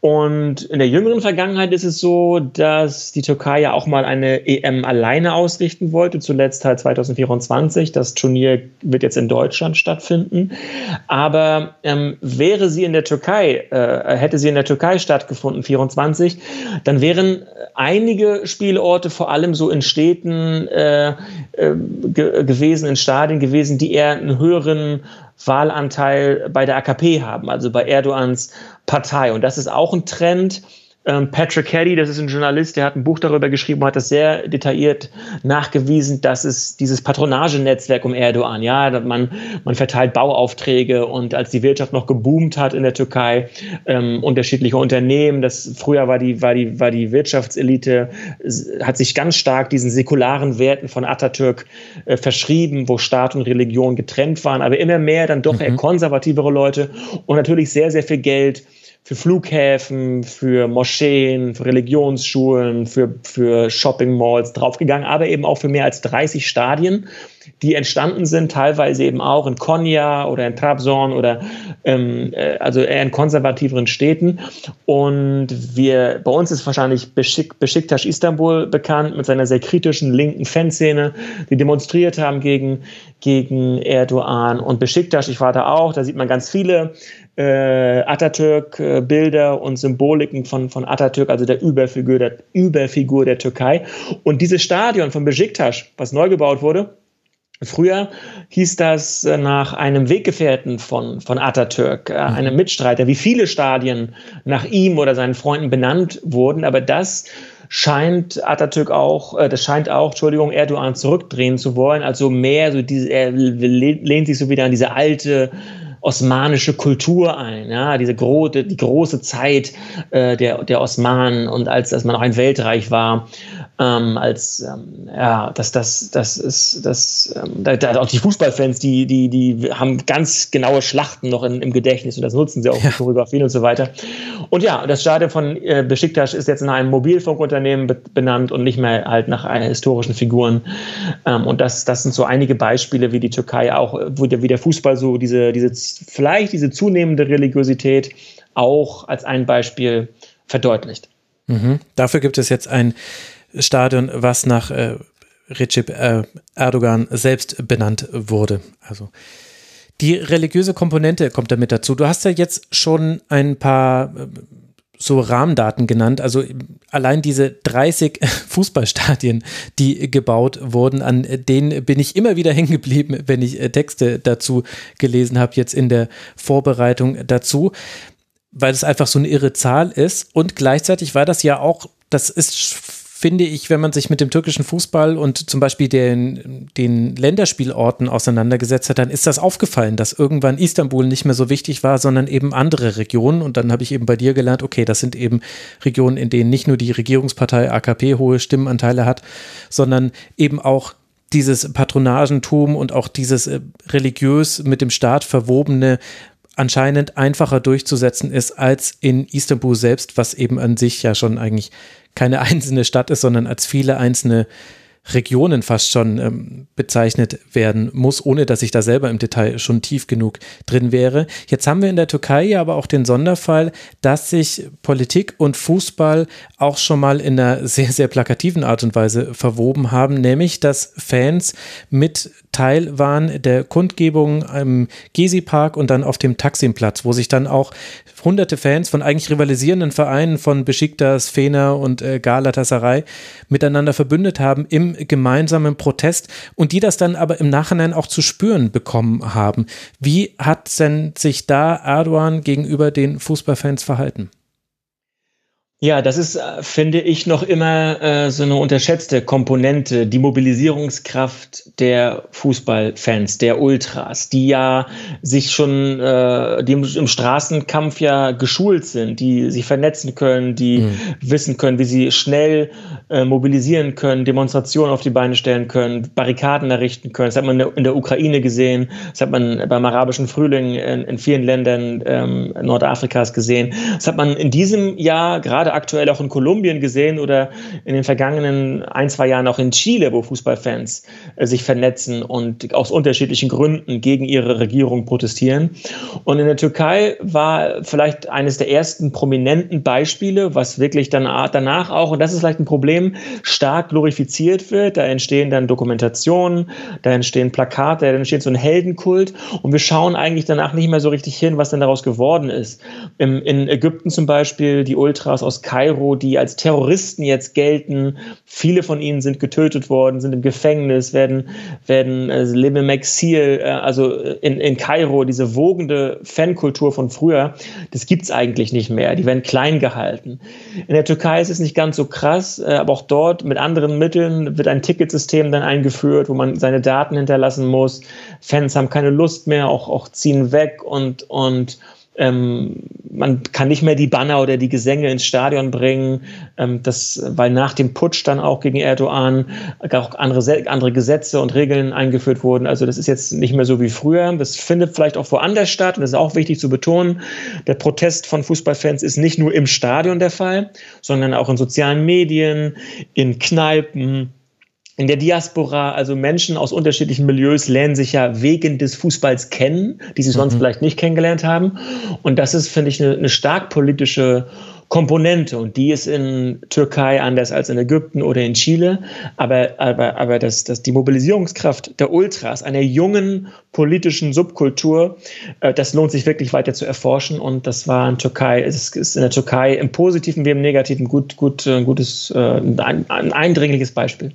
Und in der jüngeren Vergangenheit ist es so, dass die Türkei ja auch mal eine EM alleine ausrichten wollte, zuletzt halt 2024. Das Turnier wird jetzt in Deutschland stattfinden. Aber ähm, wäre sie in der Türkei, äh, hätte sie in der Türkei stattgefunden, 24, dann wären einige Spielorte vor allem so in Städten äh, äh, gewesen, in Stadien gewesen, die eher einen höheren Wahlanteil bei der AKP haben, also bei Erdogans Partei. Und das ist auch ein Trend, Patrick Caddy, das ist ein Journalist, der hat ein Buch darüber geschrieben, hat das sehr detailliert nachgewiesen, dass es dieses Patronagenetzwerk um Erdogan, ja, man, man verteilt Bauaufträge und als die Wirtschaft noch geboomt hat in der Türkei, ähm, unterschiedliche Unternehmen, das früher war die, war die, war die Wirtschaftselite, hat sich ganz stark diesen säkularen Werten von Atatürk äh, verschrieben, wo Staat und Religion getrennt waren, aber immer mehr dann doch mhm. eher konservativere Leute und natürlich sehr, sehr viel Geld für Flughäfen, für Moscheen, für Religionsschulen, für, für Shopping Malls draufgegangen, aber eben auch für mehr als 30 Stadien, die entstanden sind, teilweise eben auch in Konya oder in Trabzon oder ähm, äh, also eher in konservativeren Städten. Und wir, bei uns ist wahrscheinlich Beşik, Besiktas Istanbul bekannt mit seiner sehr kritischen linken Fanszene, die demonstriert haben gegen, gegen Erdogan. Und Besiktas, ich war da auch, da sieht man ganz viele äh, Atatürk-Bilder und Symboliken von, von Atatürk, also der Überfigur, der Überfigur der Türkei. Und dieses Stadion von Besiktas, was neu gebaut wurde, Früher hieß das äh, nach einem Weggefährten von, von Atatürk, äh, mhm. einem Mitstreiter, wie viele Stadien nach ihm oder seinen Freunden benannt wurden. Aber das scheint Atatürk auch, äh, das scheint auch, Entschuldigung, Erdogan zurückdrehen zu wollen. Also mehr so diese, er lehnt sich so wieder an diese alte osmanische Kultur ein, ja, diese gro die große Zeit äh, der, der Osmanen und als, als man auch ein Weltreich war, ähm, als ähm, ja, das, das, das ist das, ähm, da, da auch die Fußballfans, die, die, die haben ganz genaue Schlachten noch in, im Gedächtnis und das nutzen sie auch ja. für Choreografien und so weiter. Und ja, das Stadion von äh, Besiktas ist jetzt nach einem Mobilfunkunternehmen be benannt und nicht mehr halt nach äh, historischen Figuren. Ähm, und das, das sind so einige Beispiele, wie die Türkei auch, wo der, wie der Fußball so diese, diese vielleicht diese zunehmende Religiosität auch als ein Beispiel verdeutlicht. Mhm. Dafür gibt es jetzt ein Stadion, was nach äh, Recep äh, Erdogan selbst benannt wurde. Also die religiöse Komponente kommt damit dazu. Du hast ja jetzt schon ein paar äh, so Rahmendaten genannt. Also allein diese 30 Fußballstadien, die gebaut wurden, an denen bin ich immer wieder hängen geblieben, wenn ich äh, Texte dazu gelesen habe, jetzt in der Vorbereitung dazu, weil es einfach so eine irre Zahl ist. Und gleichzeitig war das ja auch, das ist finde ich, wenn man sich mit dem türkischen Fußball und zum Beispiel den, den Länderspielorten auseinandergesetzt hat, dann ist das aufgefallen, dass irgendwann Istanbul nicht mehr so wichtig war, sondern eben andere Regionen. Und dann habe ich eben bei dir gelernt, okay, das sind eben Regionen, in denen nicht nur die Regierungspartei AKP hohe Stimmenanteile hat, sondern eben auch dieses Patronagentum und auch dieses äh, religiös mit dem Staat verwobene anscheinend einfacher durchzusetzen ist als in Istanbul selbst, was eben an sich ja schon eigentlich keine einzelne Stadt ist, sondern als viele einzelne Regionen fast schon ähm, bezeichnet werden muss, ohne dass ich da selber im Detail schon tief genug drin wäre. Jetzt haben wir in der Türkei ja aber auch den Sonderfall, dass sich Politik und Fußball auch schon mal in einer sehr, sehr plakativen Art und Weise verwoben haben, nämlich dass Fans mit Teil waren der Kundgebung im Gezi-Park und dann auf dem Taksimplatz, wo sich dann auch hunderte Fans von eigentlich rivalisierenden Vereinen von Besiktas, Fener und äh, Galatasaray miteinander verbündet haben im gemeinsamen Protest und die das dann aber im Nachhinein auch zu spüren bekommen haben. Wie hat denn sich da Erdogan gegenüber den Fußballfans verhalten? Ja, das ist, äh, finde ich, noch immer äh, so eine unterschätzte Komponente, die Mobilisierungskraft der Fußballfans, der Ultras, die ja sich schon, äh, die im, im Straßenkampf ja geschult sind, die sich vernetzen können, die mhm. wissen können, wie sie schnell äh, mobilisieren können, Demonstrationen auf die Beine stellen können, Barrikaden errichten können. Das hat man in der Ukraine gesehen, das hat man beim arabischen Frühling in, in vielen Ländern ähm, Nordafrikas gesehen. Das hat man in diesem Jahr gerade aktuell auch in Kolumbien gesehen oder in den vergangenen ein, zwei Jahren auch in Chile, wo Fußballfans äh, sich vernetzen und aus unterschiedlichen Gründen gegen ihre Regierung protestieren. Und in der Türkei war vielleicht eines der ersten prominenten Beispiele, was wirklich dann danach auch, und das ist vielleicht ein Problem, stark glorifiziert wird. Da entstehen dann Dokumentationen, da entstehen Plakate, da entsteht so ein Heldenkult und wir schauen eigentlich danach nicht mehr so richtig hin, was denn daraus geworden ist. In Ägypten zum Beispiel die Ultras aus Kairo, die als Terroristen jetzt gelten. Viele von ihnen sind getötet worden, sind im Gefängnis, werden, werden äh, leben im Exil. Äh, also in, in Kairo, diese wogende Fankultur von früher, das gibt es eigentlich nicht mehr. Die werden klein gehalten. In der Türkei ist es nicht ganz so krass, äh, aber auch dort mit anderen Mitteln wird ein Ticketsystem dann eingeführt, wo man seine Daten hinterlassen muss. Fans haben keine Lust mehr, auch, auch ziehen weg und, und ähm, man kann nicht mehr die Banner oder die Gesänge ins Stadion bringen, ähm, das, weil nach dem Putsch dann auch gegen Erdogan auch andere, andere Gesetze und Regeln eingeführt wurden. Also das ist jetzt nicht mehr so wie früher. Das findet vielleicht auch woanders statt und das ist auch wichtig zu betonen. Der Protest von Fußballfans ist nicht nur im Stadion der Fall, sondern auch in sozialen Medien, in Kneipen, in der Diaspora, also Menschen aus unterschiedlichen Milieus lernen sich ja wegen des Fußballs kennen, die sie sonst mhm. vielleicht nicht kennengelernt haben. Und das ist, finde ich, eine, eine stark politische Komponente und die ist in Türkei anders als in Ägypten oder in Chile. Aber, aber, aber das, das, die Mobilisierungskraft der Ultras, einer jungen politischen Subkultur, äh, das lohnt sich wirklich weiter zu erforschen. Und das war in Türkei, es ist in der Türkei im Positiven wie im Negativen gut, gut, ein gutes, äh, ein, ein eindringliches Beispiel.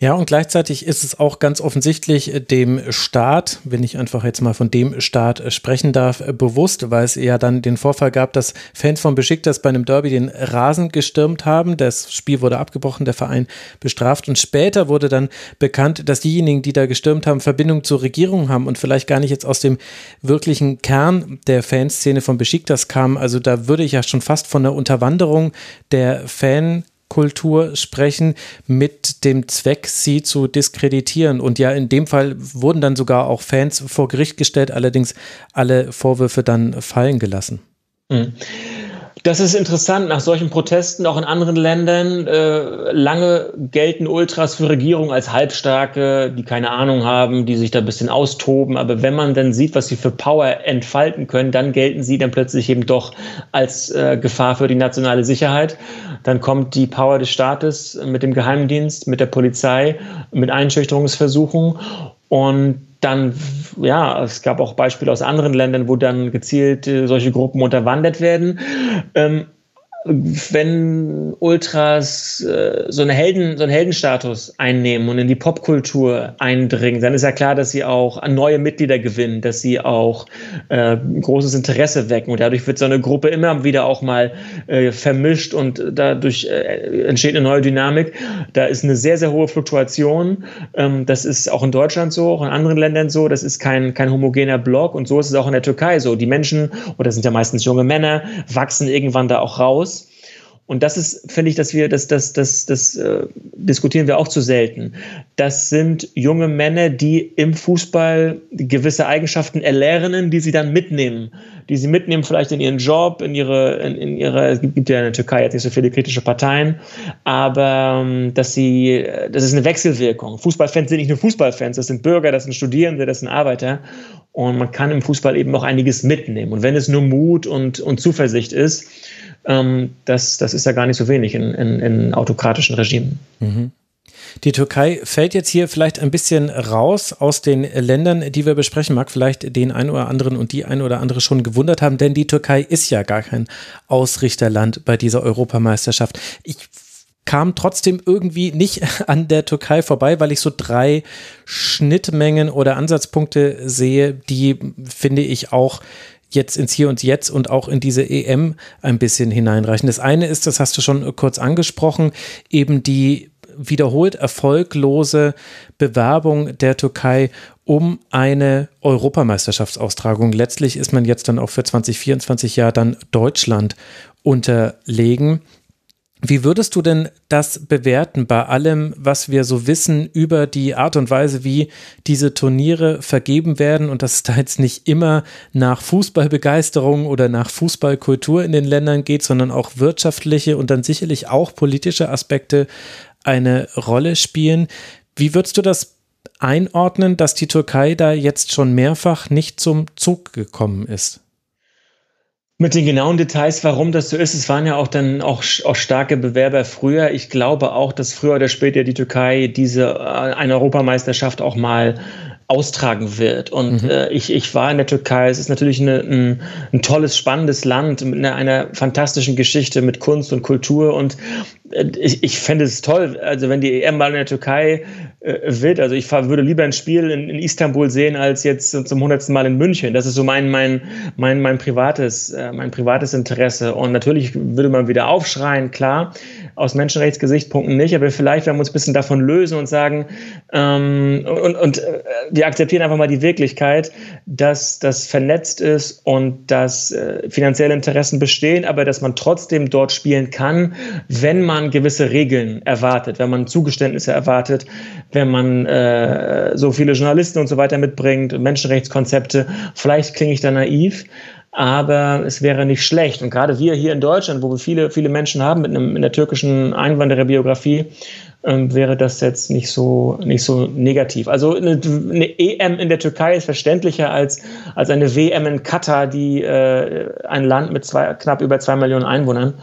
Ja, und gleichzeitig ist es auch ganz offensichtlich dem Staat, wenn ich einfach jetzt mal von dem Staat sprechen darf, bewusst, weil es ja dann den Vorfall gab, dass Fans von Besiktas bei einem Derby den Rasen gestürmt haben. Das Spiel wurde abgebrochen, der Verein bestraft und später wurde dann bekannt, dass diejenigen, die da gestürmt haben, Verbindung zur Regierung haben und vielleicht gar nicht jetzt aus dem wirklichen Kern der Fanszene von Besiktas kamen. Also da würde ich ja schon fast von der Unterwanderung der Fan Kultur sprechen mit dem Zweck, sie zu diskreditieren. Und ja, in dem Fall wurden dann sogar auch Fans vor Gericht gestellt, allerdings alle Vorwürfe dann fallen gelassen. Mhm. Das ist interessant. Nach solchen Protesten, auch in anderen Ländern, äh, lange gelten Ultras für Regierungen als Halbstarke, die keine Ahnung haben, die sich da ein bisschen austoben. Aber wenn man dann sieht, was sie für Power entfalten können, dann gelten sie dann plötzlich eben doch als äh, Gefahr für die nationale Sicherheit. Dann kommt die Power des Staates mit dem Geheimdienst, mit der Polizei, mit Einschüchterungsversuchen. Und dann, ja, es gab auch Beispiele aus anderen Ländern, wo dann gezielt äh, solche Gruppen unterwandert werden. Ähm, wenn Ultras äh, so, eine Helden, so einen Heldenstatus einnehmen und in die Popkultur eindringen, dann ist ja klar, dass sie auch neue Mitglieder gewinnen, dass sie auch äh, großes Interesse wecken. Und dadurch wird so eine Gruppe immer wieder auch mal äh, vermischt und dadurch äh, entsteht eine neue Dynamik. Da ist eine sehr, sehr hohe Fluktuation. Ähm, das ist auch in Deutschland so, auch in anderen Ländern so. Das ist kein, kein homogener Block und so ist es auch in der Türkei so. Die Menschen, oder das sind ja meistens junge Männer, wachsen irgendwann da auch raus und das ist, finde ich, dass wir, das, das, das, das äh, diskutieren wir auch zu selten. Das sind junge Männer, die im Fußball gewisse Eigenschaften erlernen, die sie dann mitnehmen. Die sie mitnehmen vielleicht in ihren Job, in ihre, in, in ihre, es gibt ja in der Türkei jetzt nicht so viele kritische Parteien, aber ähm, dass sie, das ist eine Wechselwirkung. Fußballfans sind nicht nur Fußballfans, das sind Bürger, das sind Studierende, das sind Arbeiter. Und man kann im Fußball eben auch einiges mitnehmen. Und wenn es nur Mut und, und Zuversicht ist, ähm, das, das ist ja gar nicht so wenig in, in, in autokratischen Regimen. Mhm. Die Türkei fällt jetzt hier vielleicht ein bisschen raus aus den Ländern, die wir besprechen. Mag vielleicht den einen oder anderen und die ein oder andere schon gewundert haben, denn die Türkei ist ja gar kein Ausrichterland bei dieser Europameisterschaft. Ich kam trotzdem irgendwie nicht an der Türkei vorbei, weil ich so drei Schnittmengen oder Ansatzpunkte sehe, die finde ich auch jetzt ins Hier und Jetzt und auch in diese EM ein bisschen hineinreichen. Das eine ist, das hast du schon kurz angesprochen, eben die wiederholt erfolglose Bewerbung der Türkei um eine Europameisterschaftsaustragung. Letztlich ist man jetzt dann auch für 2024 ja dann Deutschland unterlegen. Wie würdest du denn das bewerten bei allem, was wir so wissen über die Art und Weise, wie diese Turniere vergeben werden und dass es da jetzt nicht immer nach Fußballbegeisterung oder nach Fußballkultur in den Ländern geht, sondern auch wirtschaftliche und dann sicherlich auch politische Aspekte eine Rolle spielen. Wie würdest du das einordnen, dass die Türkei da jetzt schon mehrfach nicht zum Zug gekommen ist? Mit den genauen Details, warum das so ist, es waren ja auch dann auch, auch starke Bewerber früher. Ich glaube auch, dass früher oder später die Türkei diese äh, eine Europameisterschaft auch mal austragen wird. Und mhm. äh, ich, ich war in der Türkei. Es ist natürlich eine, ein, ein tolles, spannendes Land mit einer, einer fantastischen Geschichte mit Kunst und Kultur. Und äh, ich, ich fände es toll, also wenn die EM mal in der Türkei äh, wird. Also ich fahr, würde lieber ein Spiel in, in, Istanbul sehen als jetzt zum hundertsten Mal in München. Das ist so mein mein mein mein privates äh, mein privates Interesse. Und natürlich würde man wieder aufschreien, klar, aus Menschenrechtsgesichtspunkten nicht, aber vielleicht werden wir uns ein bisschen davon lösen und sagen ähm, und, und äh, wir akzeptieren einfach mal die Wirklichkeit, dass das vernetzt ist und dass äh, finanzielle Interessen bestehen, aber dass man trotzdem dort spielen kann, wenn man gewisse Regeln erwartet, wenn man Zugeständnisse erwartet, wenn man äh, so viele Journalisten und so weiter mitbringt, Menschenrechtskonzepte. Vielleicht klinge ich da naiv, aber es wäre nicht schlecht. Und gerade wir hier in Deutschland, wo wir viele, viele Menschen haben mit, einem, mit einer türkischen Einwandererbiografie, ähm, wäre das jetzt nicht so, nicht so negativ. Also eine, eine, EM in der Türkei ist verständlicher als, als eine WM in Katar, die äh, ein Land mit zwei, knapp über zwei Millionen Einwohnern.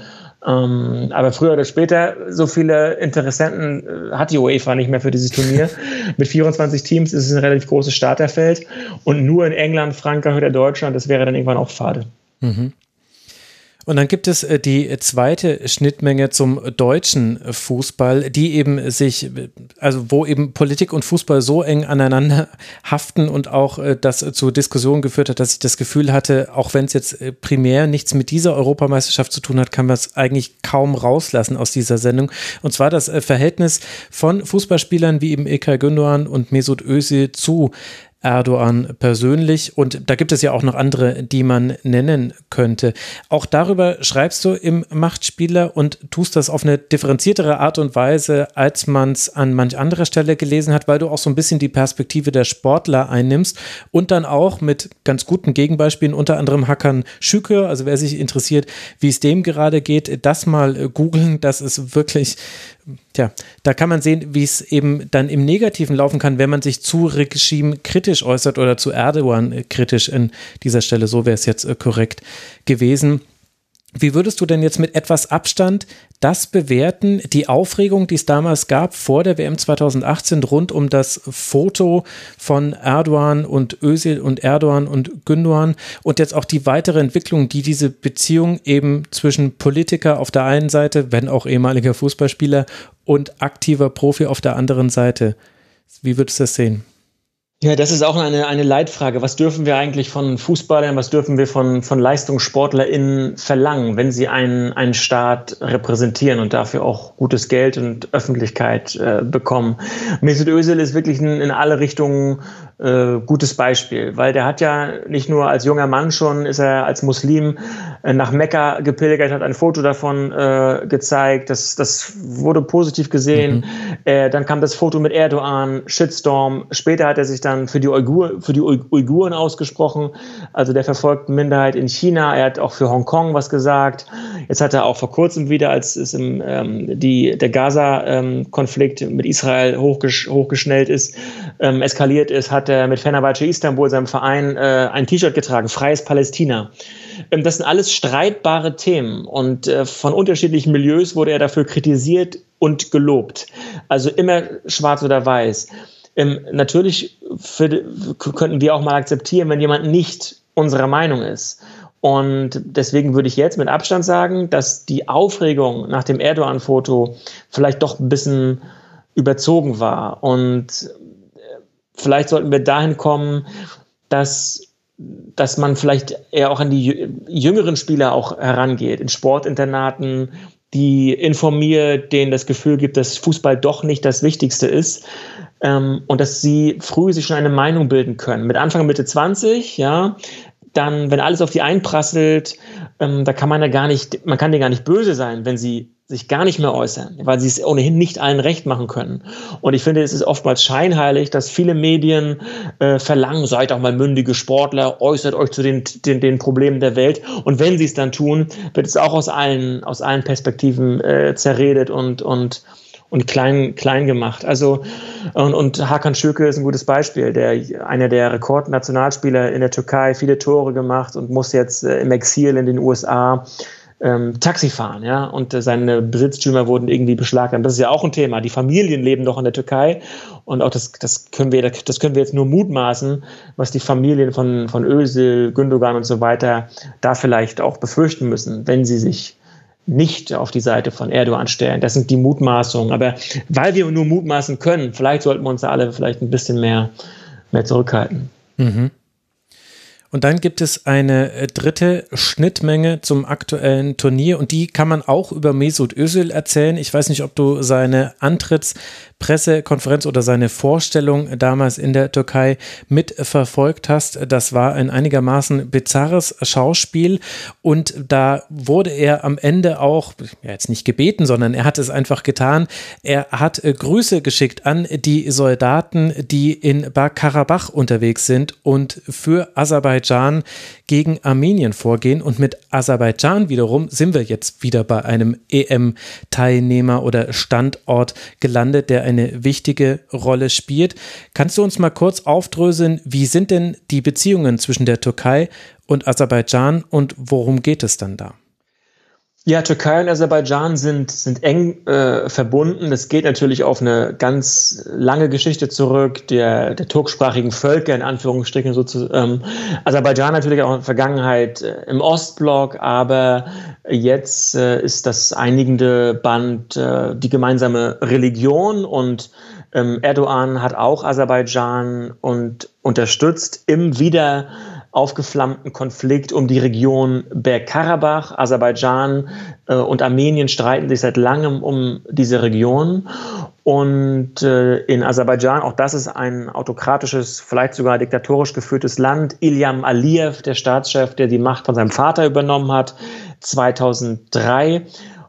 Ähm, aber früher oder später, so viele Interessenten äh, hat die UEFA nicht mehr für dieses Turnier. Mit 24 Teams ist es ein relativ großes Starterfeld und nur in England, Frankreich oder Deutschland, das wäre dann irgendwann auch fade. Mhm. Und dann gibt es äh, die zweite Schnittmenge zum deutschen Fußball, die eben sich, also wo eben Politik und Fußball so eng aneinander haften und auch äh, das zu Diskussionen geführt hat, dass ich das Gefühl hatte, auch wenn es jetzt äh, primär nichts mit dieser Europameisterschaft zu tun hat, kann man es eigentlich kaum rauslassen aus dieser Sendung. Und zwar das Verhältnis von Fußballspielern wie eben Ilkay Gündoğan und Mesut Özil zu Erdogan persönlich. Und da gibt es ja auch noch andere, die man nennen könnte. Auch darüber schreibst du im Machtspieler und tust das auf eine differenziertere Art und Weise, als man es an manch anderer Stelle gelesen hat, weil du auch so ein bisschen die Perspektive der Sportler einnimmst und dann auch mit ganz guten Gegenbeispielen, unter anderem Hakan Schüker, also wer sich interessiert, wie es dem gerade geht, das mal googeln. Das ist wirklich Tja, da kann man sehen, wie es eben dann im Negativen laufen kann, wenn man sich zu Regime kritisch äußert oder zu Erdogan kritisch in dieser Stelle. So wäre es jetzt äh, korrekt gewesen. Wie würdest du denn jetzt mit etwas Abstand das bewerten, die Aufregung, die es damals gab vor der WM 2018 rund um das Foto von Erdogan und Özil und Erdogan und Gündogan und jetzt auch die weitere Entwicklung, die diese Beziehung eben zwischen Politiker auf der einen Seite, wenn auch ehemaliger Fußballspieler und aktiver Profi auf der anderen Seite. Wie würdest du das sehen? Ja, das ist auch eine, eine Leitfrage. Was dürfen wir eigentlich von Fußballern, was dürfen wir von, von LeistungssportlerInnen verlangen, wenn sie einen, einen Staat repräsentieren und dafür auch gutes Geld und Öffentlichkeit äh, bekommen? Mesut Özil ist wirklich in, in alle Richtungen äh, gutes Beispiel, weil der hat ja nicht nur als junger Mann schon, ist er als Muslim äh, nach Mekka gepilgert, hat ein Foto davon äh, gezeigt, das, das wurde positiv gesehen. Mhm. Äh, dann kam das Foto mit Erdogan, Shitstorm. Später hat er sich dann für die, Uigur, für die Uiguren ausgesprochen, also der verfolgten Minderheit in China. Er hat auch für Hongkong was gesagt. Jetzt hat er auch vor kurzem wieder, als es im, ähm, die, der Gaza-Konflikt ähm, mit Israel hochgesch hochgeschnellt ist, ähm, eskaliert ist, hat hat er mit Fenerbahce Istanbul, seinem Verein, äh, ein T-Shirt getragen, Freies Palästina. Ähm, das sind alles streitbare Themen und äh, von unterschiedlichen Milieus wurde er dafür kritisiert und gelobt. Also immer schwarz oder weiß. Ähm, natürlich für, könnten wir auch mal akzeptieren, wenn jemand nicht unserer Meinung ist. Und deswegen würde ich jetzt mit Abstand sagen, dass die Aufregung nach dem Erdogan-Foto vielleicht doch ein bisschen überzogen war. Und vielleicht sollten wir dahin kommen, dass dass man vielleicht eher auch an die jüngeren Spieler auch herangeht, in Sportinternaten, die informiert, denen das Gefühl gibt, dass Fußball doch nicht das Wichtigste ist ähm, und dass sie früh sich schon eine Meinung bilden können. Mit Anfang Mitte 20, ja, dann, wenn alles auf die einprasselt, ähm, da kann man ja gar nicht, man kann dir gar nicht böse sein, wenn sie sich gar nicht mehr äußern, weil sie es ohnehin nicht allen recht machen können. Und ich finde, es ist oftmals scheinheilig, dass viele Medien äh, verlangen, seid auch mal mündige Sportler, äußert euch zu den, den, den Problemen der Welt. Und wenn sie es dann tun, wird es auch aus allen, aus allen Perspektiven äh, zerredet und, und, und klein, klein gemacht. Also, und, und Hakan Schöke ist ein gutes Beispiel, der einer der Rekordnationalspieler in der Türkei, viele Tore gemacht und muss jetzt äh, im Exil in den USA ähm, Taxi fahren, ja, und äh, seine Besitztümer wurden irgendwie beschlagnahmt. Das ist ja auch ein Thema. Die Familien leben doch in der Türkei und auch das, das können wir, das können wir jetzt nur mutmaßen, was die Familien von, von Özil, Gündogan und so weiter da vielleicht auch befürchten müssen, wenn sie sich nicht auf die Seite von Erdogan stellen. Das sind die Mutmaßungen. Aber weil wir nur mutmaßen können, vielleicht sollten wir uns da alle vielleicht ein bisschen mehr, mehr zurückhalten. Mhm. Und dann gibt es eine äh, dritte Schnittmenge zum aktuellen Turnier und die kann man auch über Mesut Özil erzählen. Ich weiß nicht, ob du seine Antrittspressekonferenz oder seine Vorstellung damals in der Türkei mitverfolgt hast. Das war ein einigermaßen bizarres Schauspiel und da wurde er am Ende auch, ja jetzt nicht gebeten, sondern er hat es einfach getan. Er hat äh, Grüße geschickt an die Soldaten, die in Bar-Karabach unterwegs sind und für Aserbaidschan Aserbaidschan gegen Armenien vorgehen. Und mit Aserbaidschan wiederum sind wir jetzt wieder bei einem EM-Teilnehmer oder Standort gelandet, der eine wichtige Rolle spielt. Kannst du uns mal kurz aufdröseln, wie sind denn die Beziehungen zwischen der Türkei und Aserbaidschan und worum geht es dann da? Ja, Türkei und Aserbaidschan sind, sind eng äh, verbunden. Das geht natürlich auf eine ganz lange Geschichte zurück, der, der turksprachigen Völker, in Anführungsstrichen sozusagen. Ähm, Aserbaidschan natürlich auch in der Vergangenheit äh, im Ostblock, aber jetzt äh, ist das einigende Band äh, die gemeinsame Religion und ähm, Erdogan hat auch Aserbaidschan und unterstützt im Wieder aufgeflammten Konflikt um die Region Bergkarabach. Aserbaidschan äh, und Armenien streiten sich seit langem um diese Region. Und äh, in Aserbaidschan, auch das ist ein autokratisches, vielleicht sogar diktatorisch geführtes Land. Ilyam Aliyev, der Staatschef, der die Macht von seinem Vater übernommen hat, 2003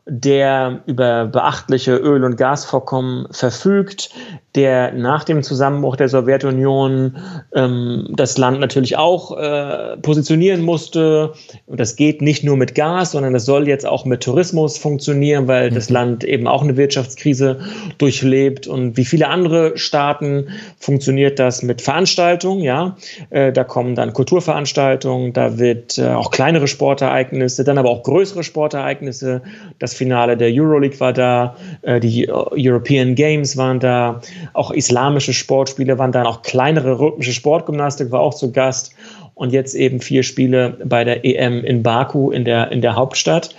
der über beachtliche Öl- und Gasvorkommen verfügt, der nach dem Zusammenbruch der Sowjetunion ähm, das Land natürlich auch äh, positionieren musste. Und das geht nicht nur mit Gas, sondern das soll jetzt auch mit Tourismus funktionieren, weil mhm. das Land eben auch eine Wirtschaftskrise durchlebt. Und wie viele andere Staaten funktioniert das mit Veranstaltungen. Ja, äh, da kommen dann Kulturveranstaltungen, da wird äh, auch kleinere Sportereignisse, dann aber auch größere Sportereignisse. Das Finale der Euroleague war da, äh, die European Games waren da auch islamische Sportspiele waren dann, auch kleinere rhythmische Sportgymnastik war auch zu Gast und jetzt eben vier Spiele bei der EM in Baku in der, in der Hauptstadt.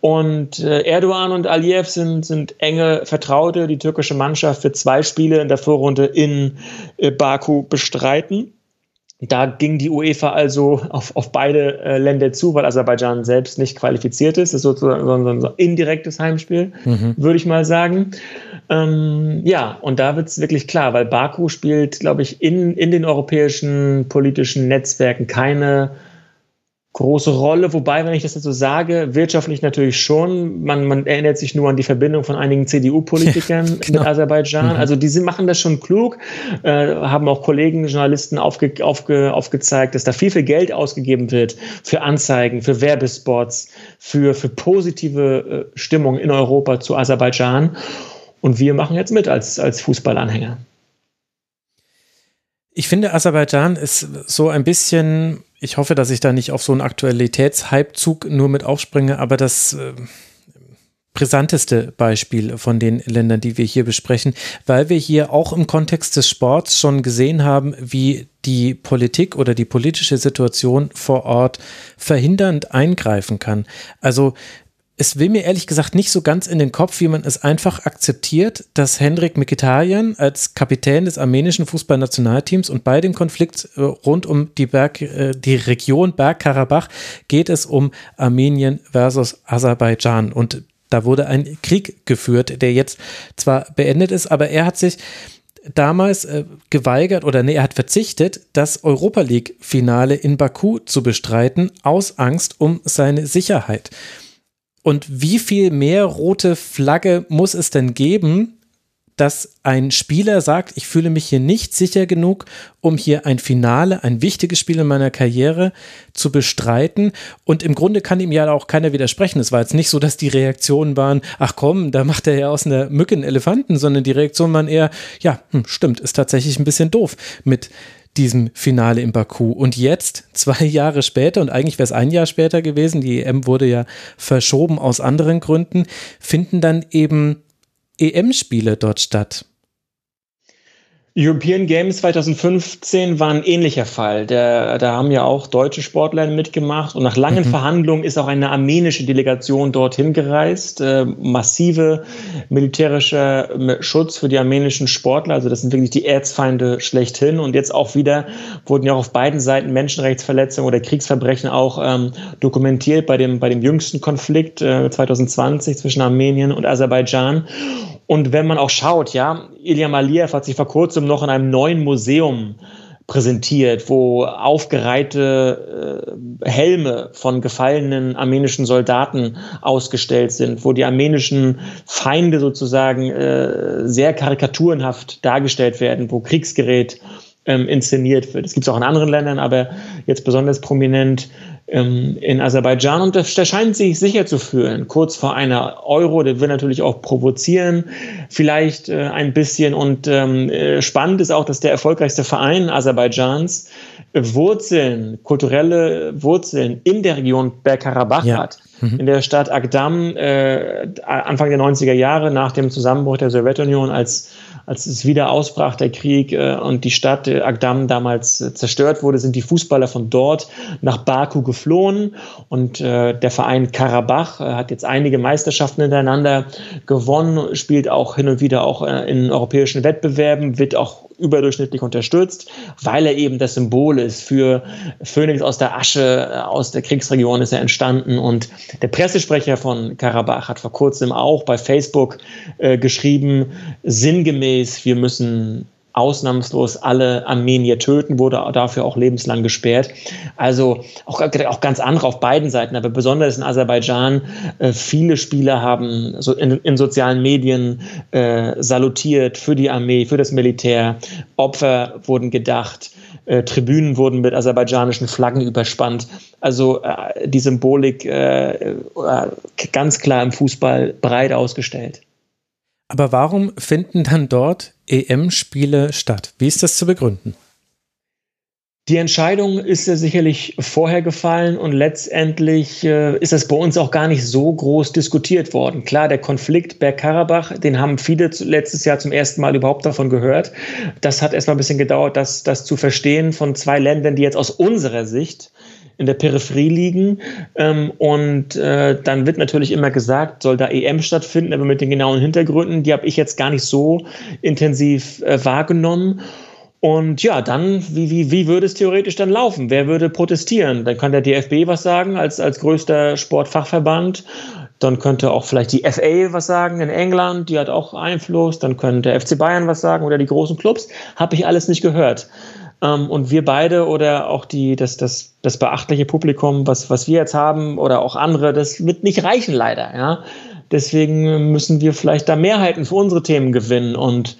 Und äh, Erdogan und Aliyev sind, sind enge Vertraute. Die türkische Mannschaft wird zwei Spiele in der Vorrunde in äh, Baku bestreiten. Da ging die UEFA also auf, auf beide äh, Länder zu, weil Aserbaidschan selbst nicht qualifiziert ist. Das ist sozusagen so ein, so ein indirektes Heimspiel, mhm. würde ich mal sagen. Ähm, ja, und da wird es wirklich klar, weil Baku spielt, glaube ich, in, in den europäischen politischen Netzwerken keine große Rolle, wobei, wenn ich das jetzt so sage, wirtschaftlich natürlich schon. Man, man erinnert sich nur an die Verbindung von einigen CDU-Politikern ja, genau. mit Aserbaidschan. Mhm. Also die sind, machen das schon klug, äh, haben auch Kollegen, Journalisten aufge, aufge, aufgezeigt, dass da viel, viel Geld ausgegeben wird für Anzeigen, für Werbespots, für, für positive äh, Stimmung in Europa zu Aserbaidschan. Und wir machen jetzt mit als, als Fußballanhänger. Ich finde, Aserbaidschan ist so ein bisschen ich hoffe, dass ich da nicht auf so einen Aktualitätshypezug nur mit aufspringe, aber das äh, brisanteste Beispiel von den Ländern, die wir hier besprechen, weil wir hier auch im Kontext des Sports schon gesehen haben, wie die Politik oder die politische Situation vor Ort verhindernd eingreifen kann. Also es will mir ehrlich gesagt nicht so ganz in den Kopf, wie man es einfach akzeptiert, dass Hendrik Mikitarian als Kapitän des armenischen Fußballnationalteams und bei dem Konflikt äh, rund um die, Berg, äh, die Region Bergkarabach geht es um Armenien versus Aserbaidschan. Und da wurde ein Krieg geführt, der jetzt zwar beendet ist, aber er hat sich damals äh, geweigert oder nee, er hat verzichtet, das Europa League Finale in Baku zu bestreiten aus Angst um seine Sicherheit. Und wie viel mehr rote Flagge muss es denn geben, dass ein Spieler sagt, ich fühle mich hier nicht sicher genug, um hier ein Finale, ein wichtiges Spiel in meiner Karriere zu bestreiten. Und im Grunde kann ihm ja auch keiner widersprechen. Es war jetzt nicht so, dass die Reaktionen waren, ach komm, da macht er ja aus einer Mücke einen Elefanten, sondern die Reaktionen waren eher, ja, hm, stimmt, ist tatsächlich ein bisschen doof mit diesem Finale in Baku. Und jetzt, zwei Jahre später, und eigentlich wäre es ein Jahr später gewesen, die EM wurde ja verschoben aus anderen Gründen, finden dann eben EM-Spiele dort statt. European Games 2015 war ein ähnlicher Fall. Der, da haben ja auch deutsche Sportler mitgemacht und nach langen mhm. Verhandlungen ist auch eine armenische Delegation dorthin gereist. Äh, massive militärischer äh, Schutz für die armenischen Sportler. Also das sind wirklich die Erzfeinde schlechthin. Und jetzt auch wieder wurden ja auch auf beiden Seiten Menschenrechtsverletzungen oder Kriegsverbrechen auch ähm, dokumentiert bei dem, bei dem jüngsten Konflikt äh, 2020 zwischen Armenien und Aserbaidschan. Und wenn man auch schaut, ja, Ilham Aliyev hat sich vor kurzem noch in einem neuen Museum präsentiert, wo aufgereihte äh, Helme von gefallenen armenischen Soldaten ausgestellt sind, wo die armenischen Feinde sozusagen äh, sehr karikaturenhaft dargestellt werden, wo Kriegsgerät ähm, inszeniert wird. Das gibt es auch in anderen Ländern, aber jetzt besonders prominent in Aserbaidschan und der scheint sich sicher zu fühlen. Kurz vor einer Euro, der will natürlich auch provozieren, vielleicht äh, ein bisschen. Und ähm, äh, spannend ist auch, dass der erfolgreichste Verein Aserbaidschans äh, Wurzeln, kulturelle Wurzeln in der Region Bergkarabach ja. hat. Mhm. In der Stadt Agdam äh, Anfang der 90er Jahre nach dem Zusammenbruch der Sowjetunion als als es wieder ausbrach, der Krieg äh, und die Stadt äh, Agdam damals äh, zerstört wurde, sind die Fußballer von dort nach Baku geflohen und der Verein Karabach hat jetzt einige Meisterschaften hintereinander gewonnen, spielt auch hin und wieder auch in europäischen Wettbewerben, wird auch überdurchschnittlich unterstützt, weil er eben das Symbol ist für Phönix aus der Asche, aus der Kriegsregion ist er entstanden. Und der Pressesprecher von Karabach hat vor kurzem auch bei Facebook äh, geschrieben, sinngemäß, wir müssen ausnahmslos alle Armenier töten, wurde dafür auch lebenslang gesperrt. Also auch, auch ganz andere auf beiden Seiten, aber besonders in Aserbaidschan. Äh, viele Spieler haben so in, in sozialen Medien äh, salutiert für die Armee, für das Militär. Opfer wurden gedacht. Äh, Tribünen wurden mit aserbaidschanischen Flaggen überspannt. Also äh, die Symbolik äh, äh, ganz klar im Fußball breit ausgestellt. Aber warum finden dann dort EM-Spiele statt? Wie ist das zu begründen? Die Entscheidung ist ja sicherlich vorher gefallen und letztendlich äh, ist das bei uns auch gar nicht so groß diskutiert worden. Klar, der Konflikt Bergkarabach, den haben viele letztes Jahr zum ersten Mal überhaupt davon gehört. Das hat erstmal ein bisschen gedauert, das, das zu verstehen von zwei Ländern, die jetzt aus unserer Sicht in der Peripherie liegen. Ähm, und äh, dann wird natürlich immer gesagt, soll da EM stattfinden, aber mit den genauen Hintergründen, die habe ich jetzt gar nicht so intensiv äh, wahrgenommen. Und ja, dann, wie, wie, wie würde es theoretisch dann laufen? Wer würde protestieren? Dann kann der DFB was sagen als, als größter Sportfachverband. Dann könnte auch vielleicht die FA was sagen in England, die hat auch Einfluss. Dann könnte der FC Bayern was sagen oder die großen Clubs. Habe ich alles nicht gehört. Ähm, und wir beide oder auch die, das, das, das beachtliche Publikum, was, was wir jetzt haben oder auch andere, das wird nicht reichen leider. Ja? Deswegen müssen wir vielleicht da Mehrheiten für unsere Themen gewinnen und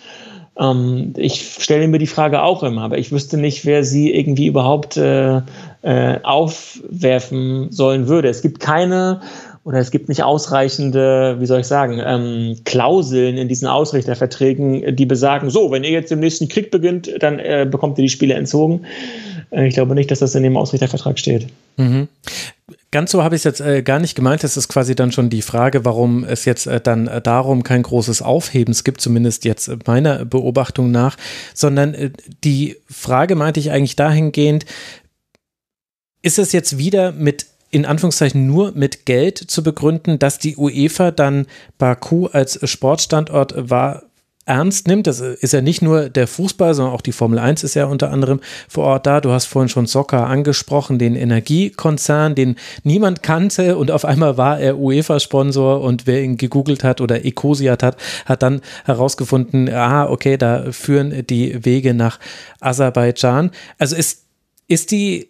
ähm, ich stelle mir die Frage auch immer, aber ich wüsste nicht, wer sie irgendwie überhaupt äh, äh, aufwerfen sollen würde. Es gibt keine oder es gibt nicht ausreichende, wie soll ich sagen, ähm, Klauseln in diesen Ausrichterverträgen, die besagen, so, wenn ihr jetzt im nächsten Krieg beginnt, dann äh, bekommt ihr die Spiele entzogen. Äh, ich glaube nicht, dass das in dem Ausrichtervertrag steht. Mhm. Ganz so habe ich es jetzt äh, gar nicht gemeint. Das ist quasi dann schon die Frage, warum es jetzt äh, dann darum kein großes Aufhebens gibt, zumindest jetzt meiner Beobachtung nach, sondern äh, die Frage meinte ich eigentlich dahingehend, ist es jetzt wieder mit in Anführungszeichen nur mit Geld zu begründen, dass die UEFA dann Baku als Sportstandort war, ernst nimmt. Das ist ja nicht nur der Fußball, sondern auch die Formel 1 ist ja unter anderem vor Ort da. Du hast vorhin schon Soccer angesprochen, den Energiekonzern, den niemand kannte und auf einmal war er UEFA-Sponsor und wer ihn gegoogelt hat oder Ecosiat hat, hat dann herausgefunden, ah, okay, da führen die Wege nach Aserbaidschan. Also ist, ist die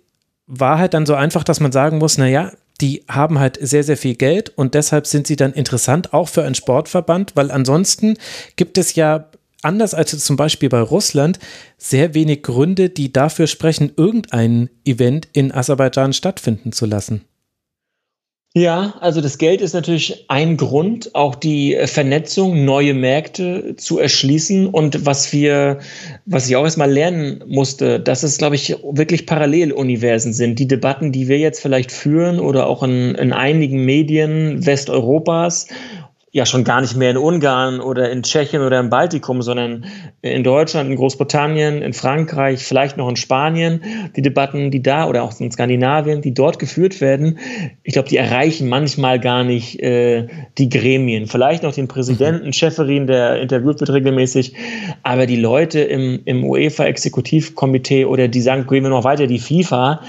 Wahrheit dann so einfach, dass man sagen muss, naja, die haben halt sehr, sehr viel Geld und deshalb sind sie dann interessant, auch für einen Sportverband, weil ansonsten gibt es ja anders als zum Beispiel bei Russland sehr wenig Gründe, die dafür sprechen, irgendein Event in Aserbaidschan stattfinden zu lassen. Ja, also das Geld ist natürlich ein Grund, auch die Vernetzung, neue Märkte zu erschließen. Und was wir, was ich auch erstmal lernen musste, dass es, glaube ich, wirklich Paralleluniversen sind. Die Debatten, die wir jetzt vielleicht führen oder auch in, in einigen Medien Westeuropas ja schon gar nicht mehr in Ungarn oder in Tschechien oder im Baltikum, sondern in Deutschland, in Großbritannien, in Frankreich, vielleicht noch in Spanien. Die Debatten, die da oder auch in Skandinavien, die dort geführt werden, ich glaube, die erreichen manchmal gar nicht äh, die Gremien. Vielleicht noch den Präsidenten, mhm. Schäferin, der interviewt wird regelmäßig, aber die Leute im, im UEFA-Exekutivkomitee oder die sagen, gehen wir noch weiter, die FIFA,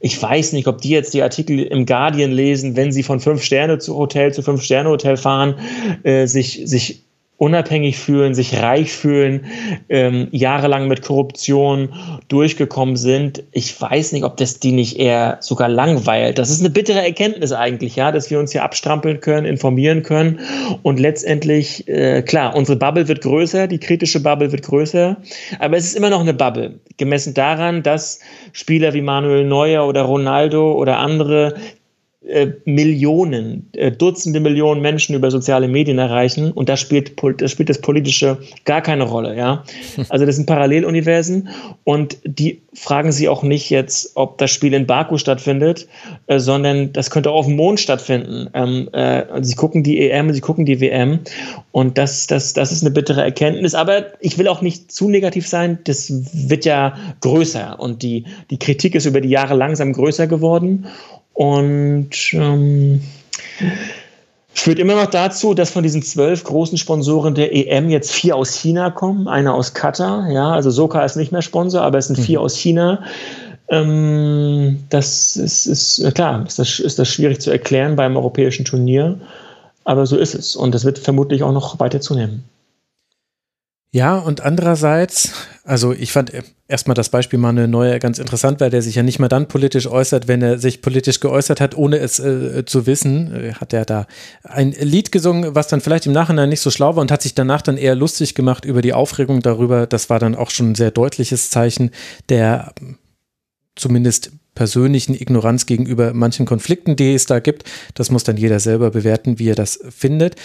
ich weiß nicht, ob die jetzt die Artikel im Guardian lesen, wenn sie von fünf Sterne zu Hotel zu fünf Sterne Hotel fahren, äh, sich, sich unabhängig fühlen, sich reich fühlen, ähm, jahrelang mit Korruption durchgekommen sind. Ich weiß nicht, ob das die nicht eher sogar langweilt. Das ist eine bittere Erkenntnis eigentlich, ja, dass wir uns hier abstrampeln können, informieren können und letztendlich, äh, klar, unsere Bubble wird größer, die kritische Bubble wird größer, aber es ist immer noch eine Bubble, gemessen daran, dass Spieler wie Manuel Neuer oder Ronaldo oder andere äh, Millionen, äh, Dutzende Millionen Menschen über soziale Medien erreichen und da spielt, da spielt das Politische gar keine Rolle, ja. Also das sind Paralleluniversen und die fragen sie auch nicht jetzt, ob das Spiel in Baku stattfindet, äh, sondern das könnte auch auf dem Mond stattfinden. Ähm, äh, sie gucken die EM, sie gucken die WM und das, das, das ist eine bittere Erkenntnis, aber ich will auch nicht zu negativ sein, das wird ja größer und die, die Kritik ist über die Jahre langsam größer geworden und ähm, führt immer noch dazu, dass von diesen zwölf großen Sponsoren der EM jetzt vier aus China kommen, einer aus Katar. Ja, also Soka ist nicht mehr Sponsor, aber es sind vier mhm. aus China. Ähm, das ist, ist klar, ist das, ist das schwierig zu erklären beim europäischen Turnier. Aber so ist es. Und das wird vermutlich auch noch weiter zunehmen. Ja, und andererseits, also ich fand erstmal das Beispiel Manuel Neuer ganz interessant, weil der sich ja nicht mal dann politisch äußert, wenn er sich politisch geäußert hat, ohne es äh, zu wissen. Äh, hat er da ein Lied gesungen, was dann vielleicht im Nachhinein nicht so schlau war und hat sich danach dann eher lustig gemacht über die Aufregung darüber. Das war dann auch schon ein sehr deutliches Zeichen der zumindest persönlichen Ignoranz gegenüber manchen Konflikten, die es da gibt. Das muss dann jeder selber bewerten, wie er das findet.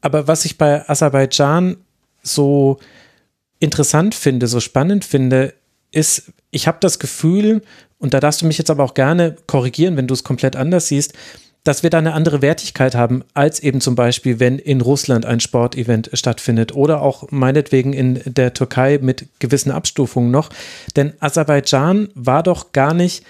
Aber was ich bei Aserbaidschan so interessant finde, so spannend finde, ist, ich habe das Gefühl, und da darfst du mich jetzt aber auch gerne korrigieren, wenn du es komplett anders siehst, dass wir da eine andere Wertigkeit haben, als eben zum Beispiel, wenn in Russland ein Sportevent stattfindet oder auch meinetwegen in der Türkei mit gewissen Abstufungen noch. Denn Aserbaidschan war doch gar nicht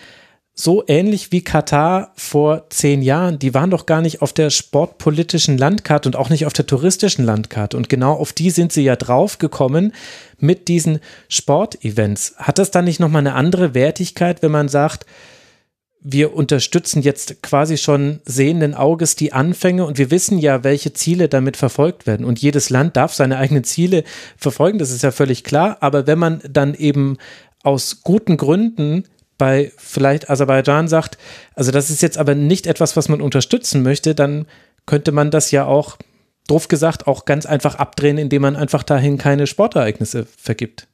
so ähnlich wie Katar vor zehn Jahren. Die waren doch gar nicht auf der sportpolitischen Landkarte und auch nicht auf der touristischen Landkarte. Und genau auf die sind sie ja draufgekommen mit diesen Sportevents. Hat das dann nicht nochmal eine andere Wertigkeit, wenn man sagt, wir unterstützen jetzt quasi schon sehenden Auges die Anfänge und wir wissen ja, welche Ziele damit verfolgt werden. Und jedes Land darf seine eigenen Ziele verfolgen, das ist ja völlig klar. Aber wenn man dann eben aus guten Gründen bei vielleicht Aserbaidschan sagt, also das ist jetzt aber nicht etwas, was man unterstützen möchte, dann könnte man das ja auch, doof gesagt, auch ganz einfach abdrehen, indem man einfach dahin keine Sportereignisse vergibt.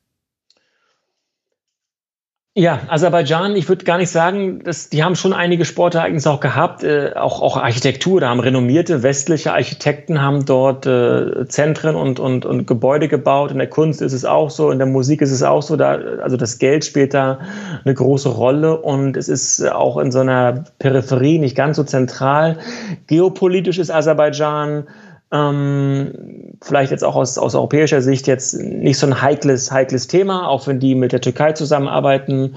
Ja, Aserbaidschan, ich würde gar nicht sagen, dass, die haben schon einige Sportereignisse auch gehabt, äh, auch, auch Architektur, da haben renommierte westliche Architekten haben dort äh, Zentren und, und, und Gebäude gebaut. In der Kunst ist es auch so, in der Musik ist es auch so, da, also das Geld spielt da eine große Rolle und es ist auch in so einer Peripherie nicht ganz so zentral. Geopolitisch ist Aserbaidschan ähm, vielleicht jetzt auch aus, aus europäischer Sicht jetzt nicht so ein heikles, heikles Thema, auch wenn die mit der Türkei zusammenarbeiten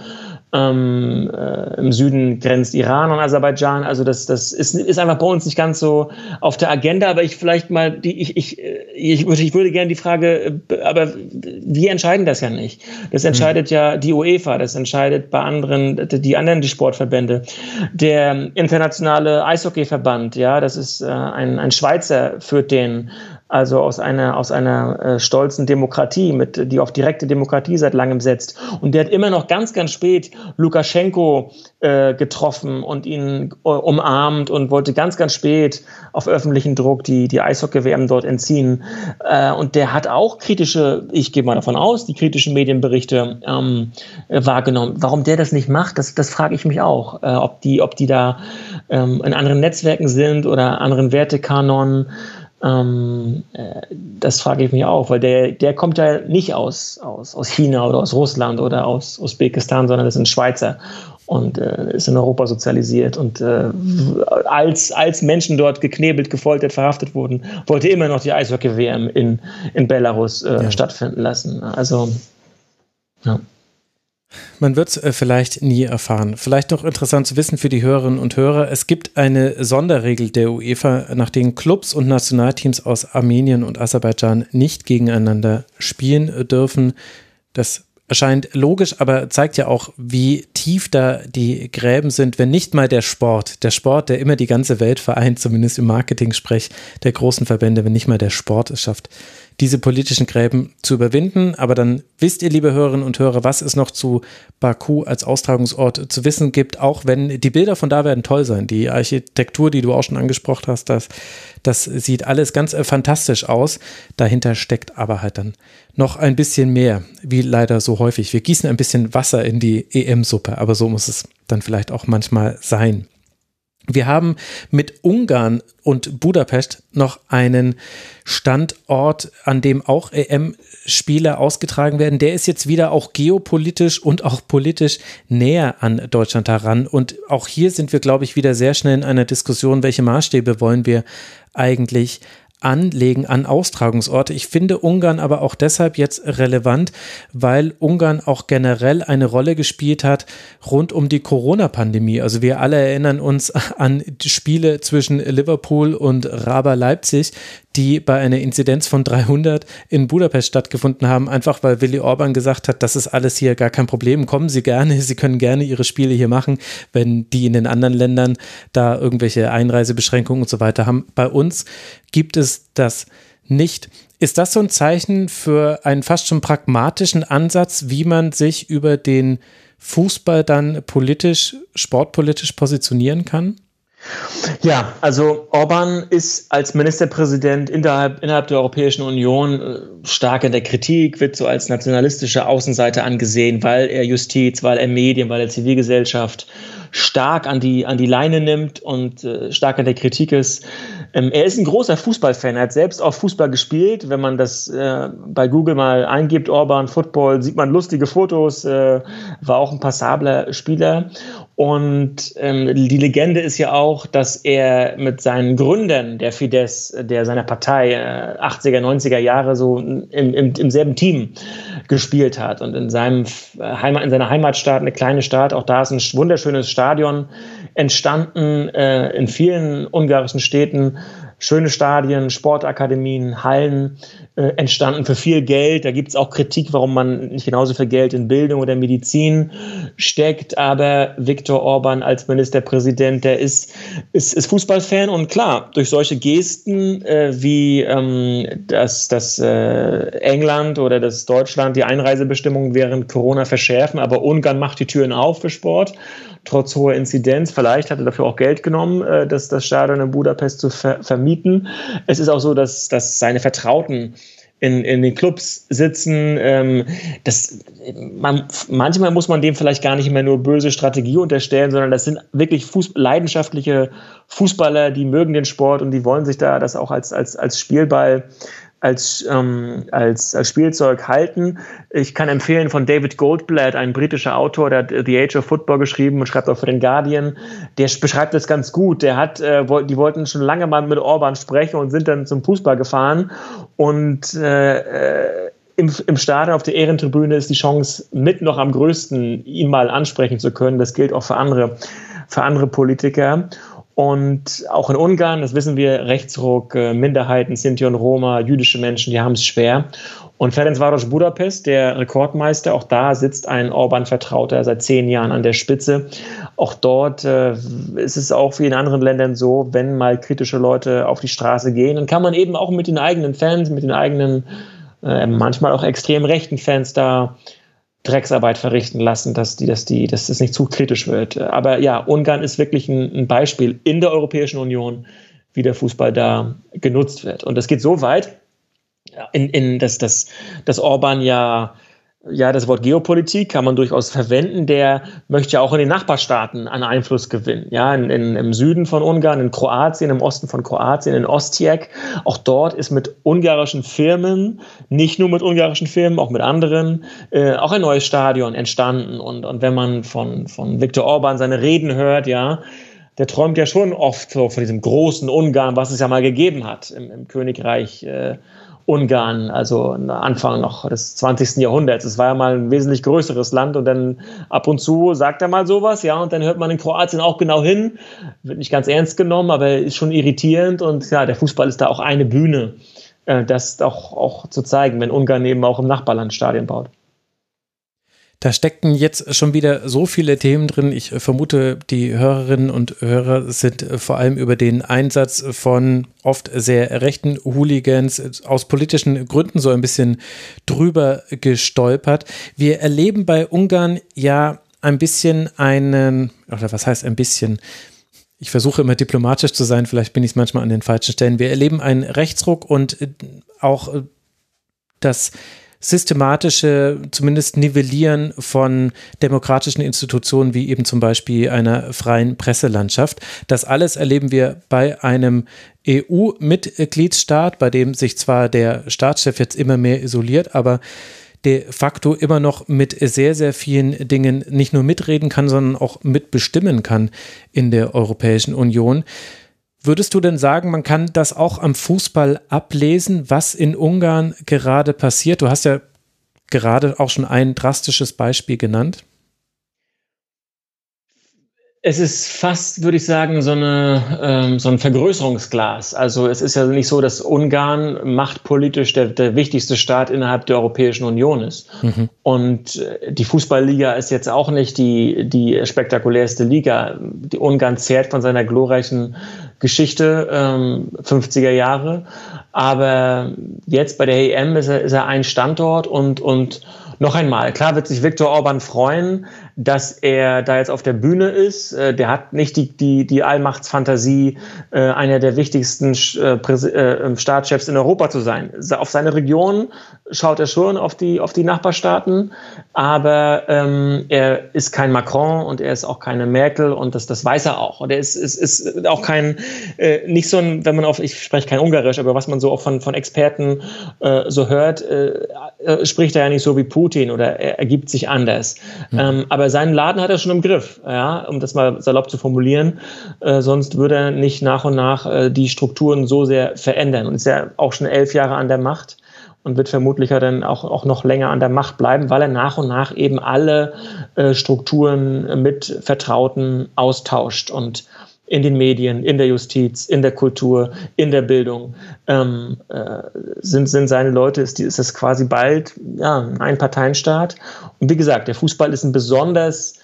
ähm, äh, Im Süden grenzt Iran und Aserbaidschan. Also das, das ist, ist einfach bei uns nicht ganz so auf der Agenda. Aber ich vielleicht mal, die, ich, ich, ich, würde, ich würde gerne die Frage, äh, aber wir entscheiden das ja nicht. Das entscheidet mhm. ja die UEFA, das entscheidet bei anderen, die anderen die Sportverbände. Der internationale Eishockeyverband, ja, das ist äh, ein, ein Schweizer, führt den also aus einer, aus einer äh, stolzen Demokratie, mit, die auf direkte Demokratie seit langem setzt. Und der hat immer noch ganz, ganz spät Lukaschenko äh, getroffen und ihn äh, umarmt und wollte ganz, ganz spät auf öffentlichen Druck die, die Eishockey-WM dort entziehen. Äh, und der hat auch kritische, ich gehe mal davon aus, die kritischen Medienberichte ähm, wahrgenommen. Warum der das nicht macht, das, das frage ich mich auch. Äh, ob, die, ob die da ähm, in anderen Netzwerken sind oder anderen Wertekanonen. Ähm, äh, das frage ich mich auch, weil der, der kommt ja nicht aus, aus, aus China oder aus Russland oder aus Usbekistan, sondern das sind Schweizer und äh, ist in Europa sozialisiert. Und äh, als, als Menschen dort geknebelt, gefoltert, verhaftet wurden, wollte immer noch die Eishockey-WM in, in Belarus äh, ja. stattfinden lassen. Also, ja. Man wird es äh, vielleicht nie erfahren. Vielleicht noch interessant zu wissen für die Hörerinnen und Hörer, es gibt eine Sonderregel der UEFA, nach denen Clubs und Nationalteams aus Armenien und Aserbaidschan nicht gegeneinander spielen dürfen. Das erscheint logisch, aber zeigt ja auch, wie tief da die Gräben sind, wenn nicht mal der Sport, der Sport, der immer die ganze Welt vereint, zumindest im Marketing-Sprech der großen Verbände, wenn nicht mal der Sport es schafft, diese politischen Gräben zu überwinden. Aber dann wisst ihr, liebe Hörerinnen und Hörer, was es noch zu Baku als Austragungsort zu wissen gibt, auch wenn die Bilder von da werden toll sein. Die Architektur, die du auch schon angesprochen hast, das, das sieht alles ganz äh, fantastisch aus. Dahinter steckt aber halt dann noch ein bisschen mehr, wie leider so häufig. Wir gießen ein bisschen Wasser in die EM-Suppe, aber so muss es dann vielleicht auch manchmal sein. Wir haben mit Ungarn und Budapest noch einen Standort, an dem auch EM-Spiele ausgetragen werden. Der ist jetzt wieder auch geopolitisch und auch politisch näher an Deutschland heran. Und auch hier sind wir, glaube ich, wieder sehr schnell in einer Diskussion, welche Maßstäbe wollen wir eigentlich anlegen an Austragungsorte. Ich finde Ungarn aber auch deshalb jetzt relevant, weil Ungarn auch generell eine Rolle gespielt hat rund um die Corona-Pandemie. Also wir alle erinnern uns an Spiele zwischen Liverpool und Raba Leipzig, die bei einer Inzidenz von 300 in Budapest stattgefunden haben, einfach weil Willy Orban gesagt hat, das ist alles hier gar kein Problem, kommen Sie gerne, Sie können gerne Ihre Spiele hier machen, wenn die in den anderen Ländern da irgendwelche Einreisebeschränkungen und so weiter haben. Bei uns gibt es das nicht. Ist das so ein Zeichen für einen fast schon pragmatischen Ansatz, wie man sich über den Fußball dann politisch, sportpolitisch positionieren kann? Ja, also Orban ist als Ministerpräsident innerhalb, innerhalb der Europäischen Union äh, stark in der Kritik, wird so als nationalistische Außenseite angesehen, weil er Justiz, weil er Medien, weil er Zivilgesellschaft stark an die, an die Leine nimmt und äh, stark an der Kritik ist. Ähm, er ist ein großer Fußballfan. Er hat selbst auch Fußball gespielt. Wenn man das äh, bei Google mal eingibt, Orban Football, sieht man lustige Fotos. Äh, war auch ein passabler Spieler. Und ähm, die Legende ist ja auch, dass er mit seinen Gründern der Fidesz, der seiner Partei, äh, 80er, 90er Jahre so im, im, im selben Team gespielt hat. Und in, seinem Heimat, in seiner Heimatstadt, eine kleine Stadt, auch da ist ein wunderschönes Stadion entstanden, äh, in vielen ungarischen Städten schöne Stadien, Sportakademien, Hallen äh, entstanden für viel Geld. Da gibt es auch Kritik, warum man nicht genauso viel Geld in Bildung oder Medizin steckt. Aber Viktor Orban als Ministerpräsident, der ist, ist, ist Fußballfan und klar, durch solche Gesten äh, wie ähm, dass das äh, England oder das Deutschland die Einreisebestimmungen während Corona verschärfen, aber Ungarn macht die Türen auf für Sport trotz hoher Inzidenz. Vielleicht hat er dafür auch Geld genommen, äh, das, das Stadion in Budapest zu ver vermieten. Es ist auch so, dass, dass seine Vertrauten in, in den Clubs sitzen. Ähm, das, man, manchmal muss man dem vielleicht gar nicht mehr nur böse Strategie unterstellen, sondern das sind wirklich Fuß, leidenschaftliche Fußballer, die mögen den Sport und die wollen sich da das auch als, als, als Spielball als, ähm, als, als Spielzeug halten. Ich kann empfehlen von David Goldblatt, ein britischer Autor, der hat The Age of Football geschrieben und schreibt auch für den Guardian. Der beschreibt das ganz gut. Der hat, äh, die wollten schon lange mal mit Orban sprechen und sind dann zum Fußball gefahren und äh, äh im, im Stadion auf der Ehrentribüne ist die Chance mit noch am größten, ihn mal ansprechen zu können. Das gilt auch für andere, für andere Politiker. Und auch in Ungarn, das wissen wir, Rechtsruck, äh, Minderheiten, Sinti und Roma, jüdische Menschen, die haben es schwer. Und Ferencváros Budapest, der Rekordmeister, auch da sitzt ein Orban-Vertrauter seit zehn Jahren an der Spitze. Auch dort äh, ist es auch wie in anderen Ländern so, wenn mal kritische Leute auf die Straße gehen, dann kann man eben auch mit den eigenen Fans, mit den eigenen, äh, manchmal auch extrem rechten Fans da Drecksarbeit verrichten lassen, dass die, dass die, dass das nicht zu kritisch wird. Aber ja, Ungarn ist wirklich ein, ein Beispiel in der Europäischen Union, wie der Fußball da genutzt wird. Und das geht so weit, in, in, dass, dass, dass Orban ja ja, das Wort Geopolitik kann man durchaus verwenden. Der möchte ja auch in den Nachbarstaaten an Einfluss gewinnen. Ja, in, in, im Süden von Ungarn, in Kroatien, im Osten von Kroatien, in Ostjek. Auch dort ist mit ungarischen Firmen, nicht nur mit ungarischen Firmen, auch mit anderen, äh, auch ein neues Stadion entstanden. Und, und wenn man von, von Viktor Orban seine Reden hört, ja, der träumt ja schon oft so von diesem großen Ungarn, was es ja mal gegeben hat im, im Königreich. Äh, Ungarn, also Anfang noch des 20. Jahrhunderts. Es war ja mal ein wesentlich größeres Land und dann ab und zu sagt er mal sowas, ja, und dann hört man in Kroatien auch genau hin, wird nicht ganz ernst genommen, aber ist schon irritierend und ja, der Fußball ist da auch eine Bühne, äh, das auch, auch zu zeigen, wenn Ungarn eben auch im Nachbarland Stadien baut. Da steckten jetzt schon wieder so viele Themen drin. Ich vermute, die Hörerinnen und Hörer sind vor allem über den Einsatz von oft sehr rechten Hooligans aus politischen Gründen so ein bisschen drüber gestolpert. Wir erleben bei Ungarn ja ein bisschen einen, oder was heißt ein bisschen? Ich versuche immer diplomatisch zu sein, vielleicht bin ich es manchmal an den falschen Stellen. Wir erleben einen Rechtsruck und auch das systematische, zumindest Nivellieren von demokratischen Institutionen wie eben zum Beispiel einer freien Presselandschaft. Das alles erleben wir bei einem EU-Mitgliedsstaat, bei dem sich zwar der Staatschef jetzt immer mehr isoliert, aber de facto immer noch mit sehr, sehr vielen Dingen nicht nur mitreden kann, sondern auch mitbestimmen kann in der Europäischen Union. Würdest du denn sagen, man kann das auch am Fußball ablesen, was in Ungarn gerade passiert? Du hast ja gerade auch schon ein drastisches Beispiel genannt. Es ist fast, würde ich sagen, so, eine, ähm, so ein Vergrößerungsglas. Also es ist ja nicht so, dass Ungarn machtpolitisch der, der wichtigste Staat innerhalb der Europäischen Union ist. Mhm. Und äh, die Fußballliga ist jetzt auch nicht die, die spektakulärste Liga. Die Ungarn zehrt von seiner glorreichen Geschichte, ähm, 50er Jahre. Aber jetzt bei der EM ist er, ist er ein Standort und, und noch einmal, klar wird sich Viktor Orban freuen, dass er da jetzt auf der Bühne ist. Äh, der hat nicht die, die, die Allmachtsfantasie, äh, einer der wichtigsten äh, ähm, Staatschefs in Europa zu sein. Auf seine Region schaut er schon, auf die, auf die Nachbarstaaten, aber ähm, er ist kein Macron und er ist auch keine Merkel und das, das weiß er auch. Und er ist, ist, ist auch kein, äh, nicht so ein, wenn man auf, ich spreche kein Ungarisch, aber was man so auch von, von Experten äh, so hört, äh, spricht er ja nicht so wie Putin Putin oder er ergibt sich anders. Mhm. Ähm, aber seinen Laden hat er schon im Griff, ja, um das mal salopp zu formulieren. Äh, sonst würde er nicht nach und nach äh, die Strukturen so sehr verändern. Und ist ja auch schon elf Jahre an der Macht und wird vermutlich ja dann auch, auch noch länger an der Macht bleiben, weil er nach und nach eben alle äh, Strukturen mit Vertrauten austauscht und in den Medien, in der Justiz, in der Kultur, in der Bildung, ähm, äh, sind, sind seine Leute, ist, ist das quasi bald ja, ein Parteienstaat. Und wie gesagt, der Fußball ist ein besonders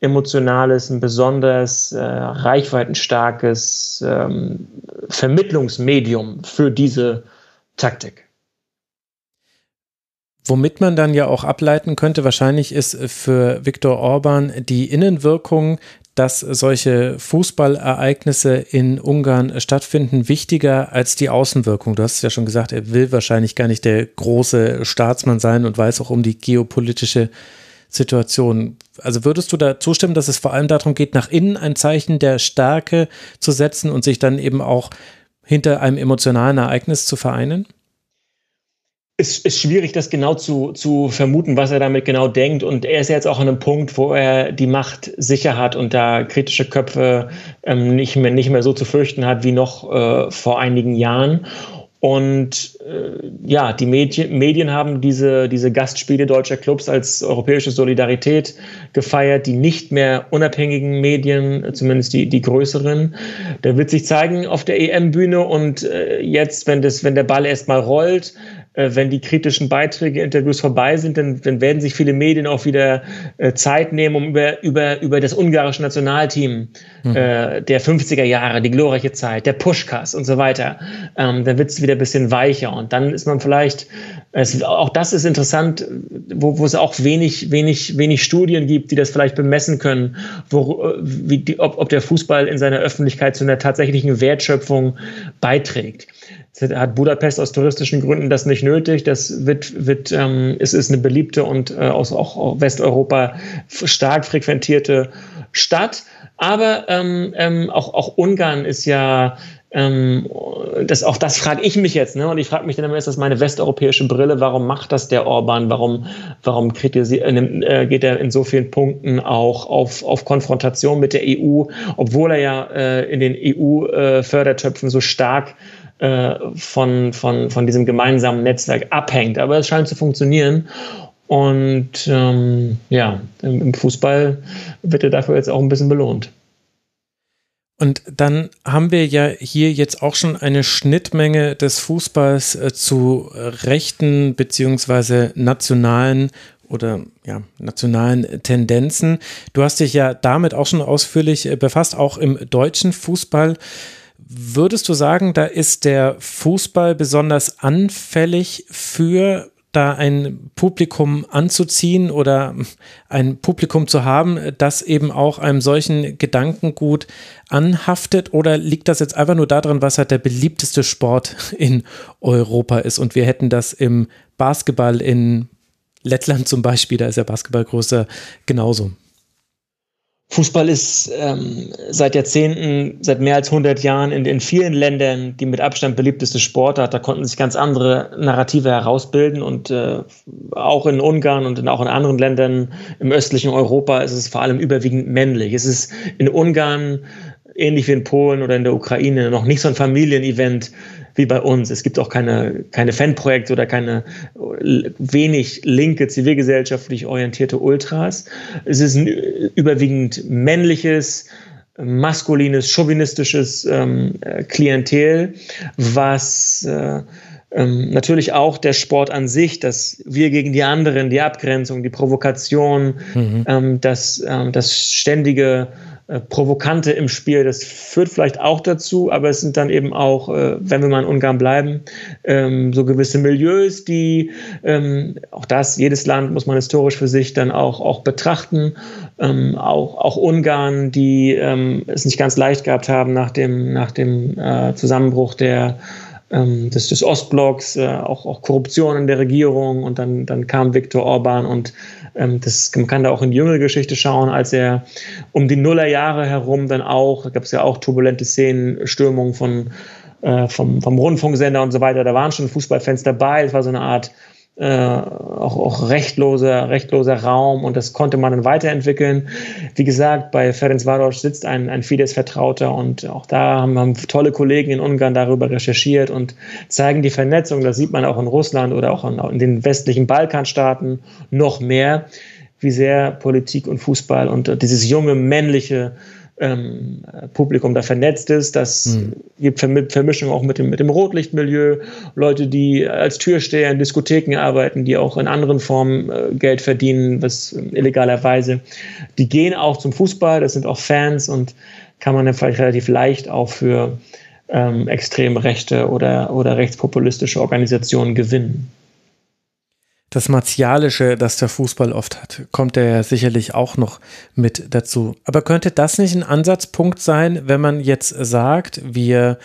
emotionales, ein besonders äh, reichweitenstarkes ähm, Vermittlungsmedium für diese Taktik. Womit man dann ja auch ableiten könnte, wahrscheinlich ist für Viktor Orban die Innenwirkung dass solche Fußballereignisse in Ungarn stattfinden, wichtiger als die Außenwirkung. Du hast es ja schon gesagt, er will wahrscheinlich gar nicht der große Staatsmann sein und weiß auch um die geopolitische Situation. Also würdest du da zustimmen, dass es vor allem darum geht, nach innen ein Zeichen der Stärke zu setzen und sich dann eben auch hinter einem emotionalen Ereignis zu vereinen? Ist, ist schwierig, das genau zu, zu vermuten, was er damit genau denkt. Und er ist jetzt auch an einem Punkt, wo er die Macht sicher hat und da kritische Köpfe ähm, nicht, mehr, nicht mehr so zu fürchten hat wie noch äh, vor einigen Jahren. Und äh, ja, die Medien, Medien haben diese, diese Gastspiele deutscher Clubs als europäische Solidarität gefeiert, die nicht mehr unabhängigen Medien, zumindest die, die größeren. Da wird sich zeigen auf der EM-Bühne und äh, jetzt, wenn, das, wenn der Ball erstmal rollt, wenn die kritischen Beiträge, Interviews vorbei sind, dann, dann werden sich viele Medien auch wieder äh, Zeit nehmen, um über, über, über das ungarische Nationalteam mhm. äh, der 50er Jahre, die glorreiche Zeit, der Pushkas und so weiter. Ähm, dann wird es wieder ein bisschen weicher und dann ist man vielleicht, es, auch das ist interessant, wo, wo es auch wenig, wenig, wenig Studien gibt, die das vielleicht bemessen können, wo, äh, wie die, ob, ob der Fußball in seiner Öffentlichkeit zu einer tatsächlichen Wertschöpfung beiträgt hat Budapest aus touristischen Gründen das nicht nötig. Das wird, wird ähm, es ist eine beliebte und äh, aus auch Westeuropa stark frequentierte Stadt. Aber ähm, ähm, auch, auch Ungarn ist ja ähm, das, auch das frage ich mich jetzt, ne? Und ich frage mich dann immer, ist das meine westeuropäische Brille? Warum macht das der Orban? Warum, warum kritisiert, äh, geht er in so vielen Punkten auch auf, auf Konfrontation mit der EU, obwohl er ja äh, in den EU-Fördertöpfen äh, so stark äh, von, von, von diesem gemeinsamen Netzwerk abhängt. Aber es scheint zu funktionieren. Und ähm, ja, im Fußball wird er dafür jetzt auch ein bisschen belohnt. Und dann haben wir ja hier jetzt auch schon eine Schnittmenge des Fußballs äh, zu rechten beziehungsweise nationalen oder ja, nationalen Tendenzen. Du hast dich ja damit auch schon ausführlich äh, befasst, auch im deutschen Fußball. Würdest du sagen, da ist der Fußball besonders anfällig für da ein Publikum anzuziehen oder ein Publikum zu haben, das eben auch einem solchen Gedankengut anhaftet? Oder liegt das jetzt einfach nur daran, was halt der beliebteste Sport in Europa ist? Und wir hätten das im Basketball in Lettland zum Beispiel, da ist ja Basketball größer, genauso. Fußball ist ähm, seit Jahrzehnten, seit mehr als 100 Jahren in, in vielen Ländern die mit Abstand beliebteste Sportart. Da konnten sich ganz andere Narrative herausbilden und äh, auch in Ungarn und in, auch in anderen Ländern im östlichen Europa ist es vor allem überwiegend männlich. Es ist in Ungarn ähnlich wie in Polen oder in der Ukraine noch nicht so ein Familienevent wie bei uns. Es gibt auch keine, keine Fanprojekte oder keine wenig linke, zivilgesellschaftlich orientierte Ultras. Es ist ein überwiegend männliches, maskulines, chauvinistisches ähm, Klientel, was äh, ähm, natürlich auch der Sport an sich, dass wir gegen die anderen, die Abgrenzung, die Provokation, mhm. ähm, das, ähm, das ständige Provokante im Spiel. Das führt vielleicht auch dazu, aber es sind dann eben auch, äh, wenn wir mal in Ungarn bleiben, ähm, so gewisse Milieus, die ähm, auch das, jedes Land muss man historisch für sich dann auch, auch betrachten. Ähm, auch, auch Ungarn, die es nicht ganz leicht gehabt haben nach dem, nach dem äh, Zusammenbruch der des, des Ostblocks, äh, auch, auch Korruption in der Regierung und dann, dann kam Viktor Orban und ähm, das, man kann da auch in die jüngere Geschichte schauen, als er um die Nullerjahre herum dann auch, da gab es ja auch turbulente Szenen, Stürmungen von, äh, vom, vom Rundfunksender und so weiter, da waren schon Fußballfans dabei, es war so eine Art auch, auch rechtloser, rechtloser Raum und das konnte man dann weiterentwickeln. Wie gesagt, bei Ferenc Varos sitzt ein, ein Fidesz-Vertrauter und auch da haben, haben tolle Kollegen in Ungarn darüber recherchiert und zeigen die Vernetzung. Das sieht man auch in Russland oder auch in, in den westlichen Balkanstaaten noch mehr, wie sehr Politik und Fußball und dieses junge männliche ähm, Publikum da vernetzt ist. Das mhm. gibt Vermischung auch mit dem, mit dem Rotlichtmilieu. Leute, die als Türsteher in Diskotheken arbeiten, die auch in anderen Formen äh, Geld verdienen, was äh, illegalerweise. Die gehen auch zum Fußball, das sind auch Fans und kann man dann vielleicht relativ leicht auch für ähm, extrem rechte oder, oder rechtspopulistische Organisationen gewinnen das Martialische, das der Fußball oft hat, kommt er ja sicherlich auch noch mit dazu. Aber könnte das nicht ein Ansatzpunkt sein, wenn man jetzt sagt, wir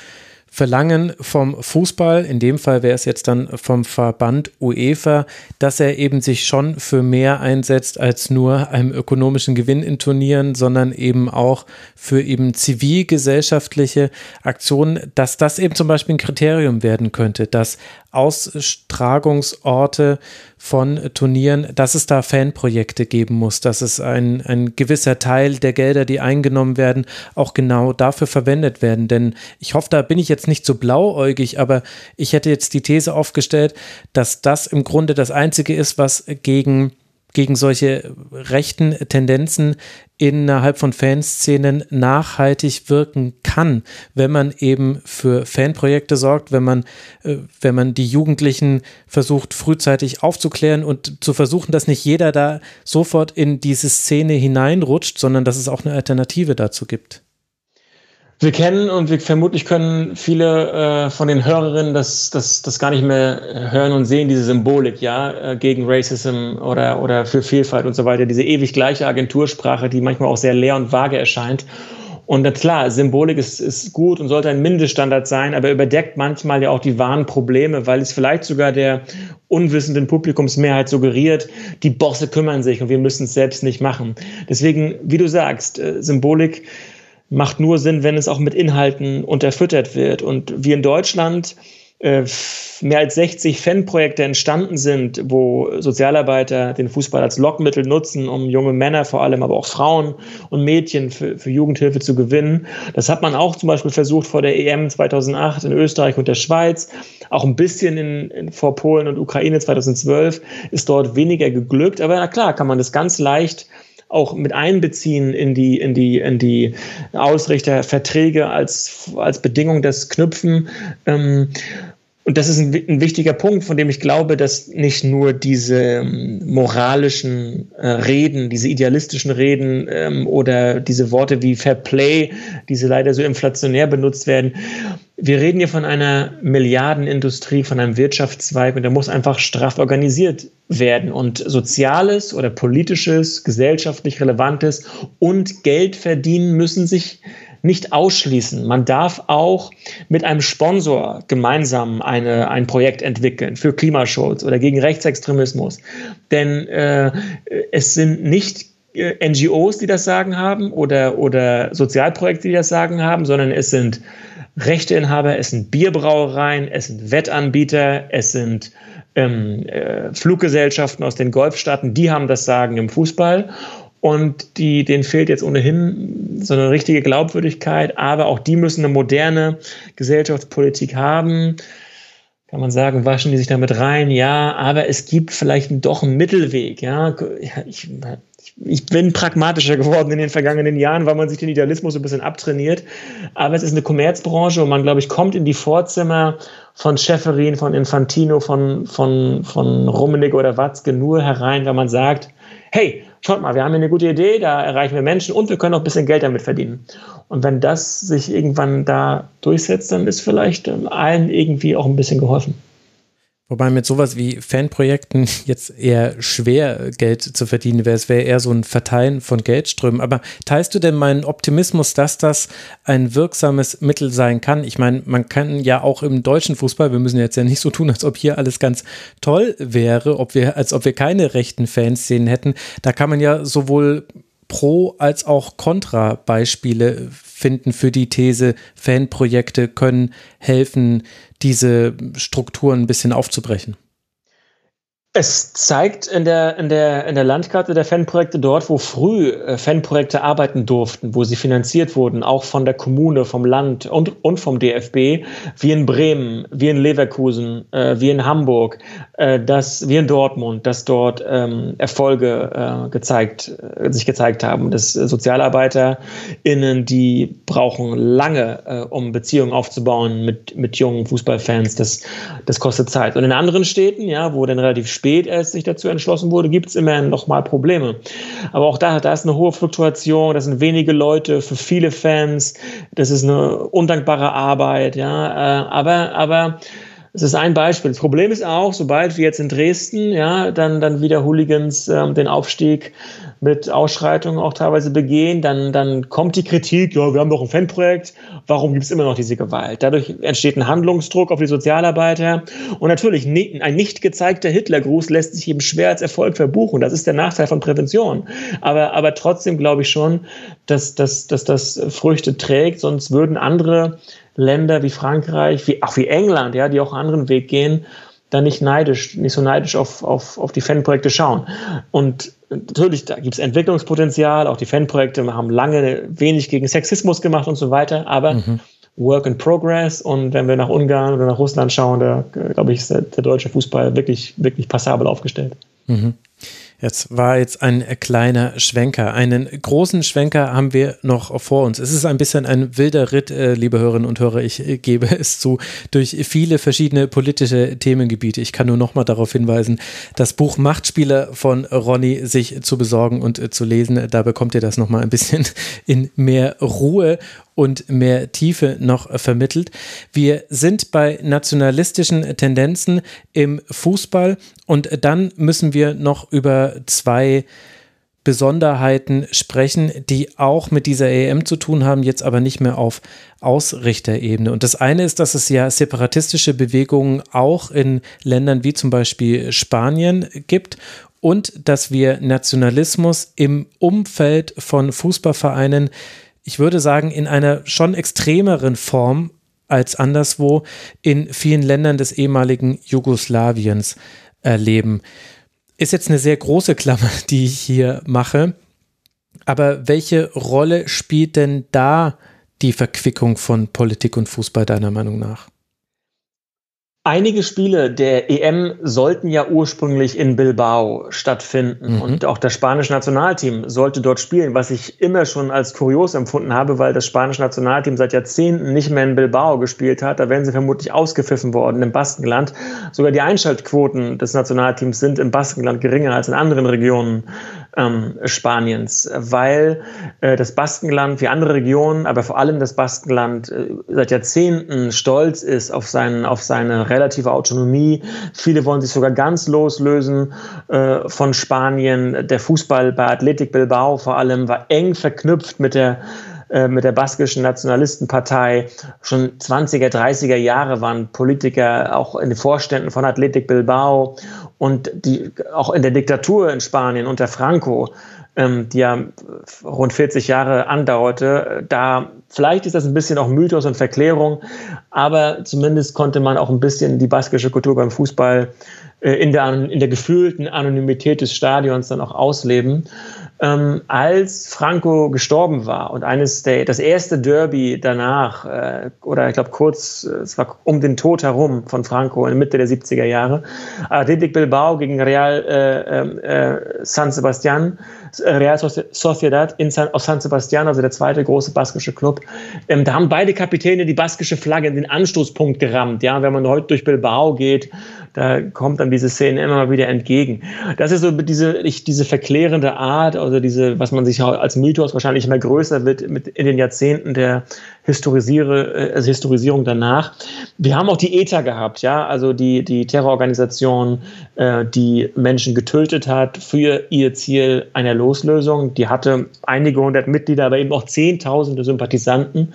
verlangen vom Fußball, in dem Fall wäre es jetzt dann vom Verband UEFA, dass er eben sich schon für mehr einsetzt als nur einem ökonomischen Gewinn in Turnieren, sondern eben auch für eben zivilgesellschaftliche Aktionen, dass das eben zum Beispiel ein Kriterium werden könnte, dass Austragungsorte von Turnieren, dass es da Fanprojekte geben muss, dass es ein, ein gewisser Teil der Gelder, die eingenommen werden, auch genau dafür verwendet werden. Denn ich hoffe, da bin ich jetzt nicht so blauäugig, aber ich hätte jetzt die These aufgestellt, dass das im Grunde das Einzige ist, was gegen gegen solche rechten Tendenzen innerhalb von Fanszenen nachhaltig wirken kann, wenn man eben für Fanprojekte sorgt, wenn man, äh, wenn man die Jugendlichen versucht, frühzeitig aufzuklären und zu versuchen, dass nicht jeder da sofort in diese Szene hineinrutscht, sondern dass es auch eine Alternative dazu gibt wir kennen und wir vermutlich können viele äh, von den Hörerinnen das, das, das gar nicht mehr hören und sehen, diese Symbolik, ja, äh, gegen Racism oder, oder für Vielfalt und so weiter, diese ewig gleiche Agentursprache, die manchmal auch sehr leer und vage erscheint. Und klar, Symbolik ist, ist gut und sollte ein Mindeststandard sein, aber überdeckt manchmal ja auch die wahren Probleme, weil es vielleicht sogar der unwissenden Publikumsmehrheit suggeriert, die Bosse kümmern sich und wir müssen es selbst nicht machen. Deswegen, wie du sagst, äh, Symbolik macht nur Sinn, wenn es auch mit Inhalten unterfüttert wird. Und wie in Deutschland äh, mehr als 60 Fanprojekte entstanden sind, wo Sozialarbeiter den Fußball als Lockmittel nutzen, um junge Männer, vor allem aber auch Frauen und Mädchen für, für Jugendhilfe zu gewinnen. Das hat man auch zum Beispiel versucht vor der EM 2008 in Österreich und der Schweiz, auch ein bisschen in, in, vor Polen und Ukraine 2012 ist dort weniger geglückt. Aber na klar, kann man das ganz leicht auch mit einbeziehen in die, in die, in die Ausrichterverträge als, als Bedingung des Knüpfen. Ähm, und das ist ein, ein, wichtiger Punkt, von dem ich glaube, dass nicht nur diese ähm, moralischen äh, Reden, diese idealistischen Reden ähm, oder diese Worte wie Fair Play, diese leider so inflationär benutzt werden. Wir reden hier von einer Milliardenindustrie, von einem Wirtschaftszweig und der muss einfach straff organisiert werden. Und soziales oder politisches, gesellschaftlich relevantes und Geld verdienen müssen sich nicht ausschließen. Man darf auch mit einem Sponsor gemeinsam eine, ein Projekt entwickeln für Klimaschutz oder gegen Rechtsextremismus. Denn äh, es sind nicht äh, NGOs, die das Sagen haben oder, oder Sozialprojekte, die das Sagen haben, sondern es sind Rechteinhaber, es sind Bierbrauereien, es sind Wettanbieter, es sind ähm, äh, Fluggesellschaften aus den Golfstaaten, die haben das Sagen im Fußball. Und die, denen fehlt jetzt ohnehin so eine richtige Glaubwürdigkeit, aber auch die müssen eine moderne Gesellschaftspolitik haben. Kann man sagen, waschen die sich damit rein? Ja, aber es gibt vielleicht doch einen Mittelweg. Ja, ich, ich bin pragmatischer geworden in den vergangenen Jahren, weil man sich den Idealismus ein bisschen abtrainiert. Aber es ist eine Kommerzbranche und man, glaube ich, kommt in die Vorzimmer von Schäferin, von Infantino, von, von, von Rummenigge oder Watzke nur herein, wenn man sagt, hey, schaut mal, wir haben hier eine gute Idee, da erreichen wir Menschen und wir können auch ein bisschen Geld damit verdienen. Und wenn das sich irgendwann da durchsetzt, dann ist vielleicht ähm, allen irgendwie auch ein bisschen geholfen. Wobei mit sowas wie Fanprojekten jetzt eher schwer Geld zu verdienen wäre. Es wäre eher so ein Verteilen von Geldströmen. Aber teilst du denn meinen Optimismus, dass das ein wirksames Mittel sein kann? Ich meine, man kann ja auch im deutschen Fußball, wir müssen jetzt ja nicht so tun, als ob hier alles ganz toll wäre, ob wir, als ob wir keine rechten Fanszenen hätten. Da kann man ja sowohl Pro- als auch Kontra-Beispiele finden für die These, Fanprojekte können helfen, diese Strukturen ein bisschen aufzubrechen? Es zeigt in der, in, der, in der Landkarte der Fanprojekte dort, wo früh äh, Fanprojekte arbeiten durften, wo sie finanziert wurden, auch von der Kommune, vom Land und, und vom DFB, wie in Bremen, wie in Leverkusen, äh, wie in Hamburg, äh, dass, wie in Dortmund, dass dort ähm, Erfolge äh, gezeigt, äh, sich gezeigt haben. Dass SozialarbeiterInnen, die brauchen lange, äh, um Beziehungen aufzubauen mit, mit jungen Fußballfans. Das, das kostet Zeit. Und in anderen Städten, ja, wo dann relativ spät erst sich dazu entschlossen wurde, gibt es immerhin noch mal Probleme. Aber auch da, da ist eine hohe Fluktuation, das sind wenige Leute für viele Fans, das ist eine undankbare Arbeit, ja, äh, aber, aber es ist ein Beispiel. Das Problem ist auch, sobald wir jetzt in Dresden, ja, dann, dann wieder Hooligans ähm, den Aufstieg mit Ausschreitungen auch teilweise begehen, dann, dann kommt die Kritik, ja, wir haben doch ein Fanprojekt, warum gibt es immer noch diese Gewalt? Dadurch entsteht ein Handlungsdruck auf die Sozialarbeiter und natürlich ein nicht gezeigter Hitlergruß lässt sich eben schwer als Erfolg verbuchen. Das ist der Nachteil von Prävention. Aber, aber trotzdem glaube ich schon, dass, dass, dass das Früchte trägt, sonst würden andere Länder wie Frankreich, wie, auch wie England, ja, die auch einen anderen Weg gehen, da nicht neidisch, nicht so neidisch auf, auf, auf die Fanprojekte schauen. Und natürlich, da gibt es Entwicklungspotenzial, auch die Fanprojekte haben lange wenig gegen Sexismus gemacht und so weiter, aber mhm. Work in Progress und wenn wir nach Ungarn oder nach Russland schauen, da glaube ich, ist der, der deutsche Fußball wirklich, wirklich passabel aufgestellt. Mhm. Jetzt war jetzt ein kleiner Schwenker. Einen großen Schwenker haben wir noch vor uns. Es ist ein bisschen ein wilder Ritt, äh, liebe Hörerinnen und Hörer. Ich äh, gebe es zu, durch viele verschiedene politische Themengebiete. Ich kann nur noch mal darauf hinweisen, das Buch Machtspieler von Ronny sich zu besorgen und äh, zu lesen. Da bekommt ihr das noch mal ein bisschen in mehr Ruhe und mehr Tiefe noch vermittelt. Wir sind bei nationalistischen Tendenzen im Fußball und dann müssen wir noch über zwei Besonderheiten sprechen, die auch mit dieser EM zu tun haben, jetzt aber nicht mehr auf Ausrichterebene. Und das eine ist, dass es ja separatistische Bewegungen auch in Ländern wie zum Beispiel Spanien gibt und dass wir Nationalismus im Umfeld von Fußballvereinen ich würde sagen, in einer schon extremeren Form als anderswo in vielen Ländern des ehemaligen Jugoslawiens erleben. Ist jetzt eine sehr große Klammer, die ich hier mache. Aber welche Rolle spielt denn da die Verquickung von Politik und Fußball deiner Meinung nach? Einige Spiele der EM sollten ja ursprünglich in Bilbao stattfinden mhm. und auch das spanische Nationalteam sollte dort spielen, was ich immer schon als kurios empfunden habe, weil das spanische Nationalteam seit Jahrzehnten nicht mehr in Bilbao gespielt hat. Da wären sie vermutlich ausgepfiffen worden im Baskenland. Sogar die Einschaltquoten des Nationalteams sind im Baskenland geringer als in anderen Regionen ähm, Spaniens, weil äh, das Baskenland wie andere Regionen, aber vor allem das Baskenland äh, seit Jahrzehnten stolz ist auf, seinen, auf seine relative Autonomie. Viele wollen sich sogar ganz loslösen äh, von Spanien. Der Fußball bei Athletic Bilbao vor allem war eng verknüpft mit der äh, mit der baskischen Nationalistenpartei. Schon 20er, 30er Jahre waren Politiker auch in den Vorständen von Athletic Bilbao und die auch in der Diktatur in Spanien unter Franco, ähm, die ja rund 40 Jahre andauerte, da vielleicht ist das ein bisschen auch Mythos und Verklärung, aber zumindest konnte man auch ein bisschen die baskische Kultur beim Fußball äh, in, der, in der gefühlten Anonymität des Stadions dann auch ausleben ähm, als Franco gestorben war und eines der, das erste Derby danach, äh, oder ich glaube kurz, äh, es war um den Tod herum von Franco in der Mitte der 70er Jahre, Athletic Bilbao gegen Real äh, ähm, äh, San Sebastian, äh, Real Sociedad in San, auf San Sebastian, also der zweite große baskische Club. Ähm, da haben beide Kapitäne die baskische Flagge in den Anstoßpunkt gerammt. Ja, wenn man heute durch Bilbao geht, da kommt dann diese Szene immer mal wieder entgegen. Das ist so diese, ich, diese verklärende Art, also diese, was man sich als Mythos wahrscheinlich immer größer wird mit in den Jahrzehnten der Historisiere, äh, also Historisierung danach. Wir haben auch die ETA gehabt, ja, also die, die Terrororganisation, äh, die Menschen getötet hat für ihr Ziel einer Loslösung. Die hatte einige hundert Mitglieder, aber eben auch zehntausende Sympathisanten.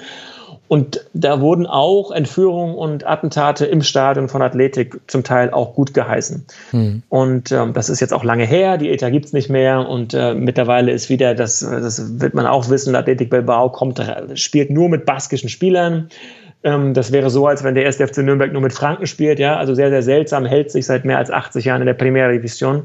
Und da wurden auch Entführungen und Attentate im Stadion von Athletik zum Teil auch gut geheißen. Mhm. Und ähm, das ist jetzt auch lange her, die ETA gibt's nicht mehr und äh, mittlerweile ist wieder, das, das wird man auch wissen, Athletik Bilbao kommt, spielt nur mit baskischen Spielern. Ähm, das wäre so, als wenn der erste FC Nürnberg nur mit Franken spielt, ja, also sehr, sehr seltsam, hält sich seit mehr als 80 Jahren in der Primera Division.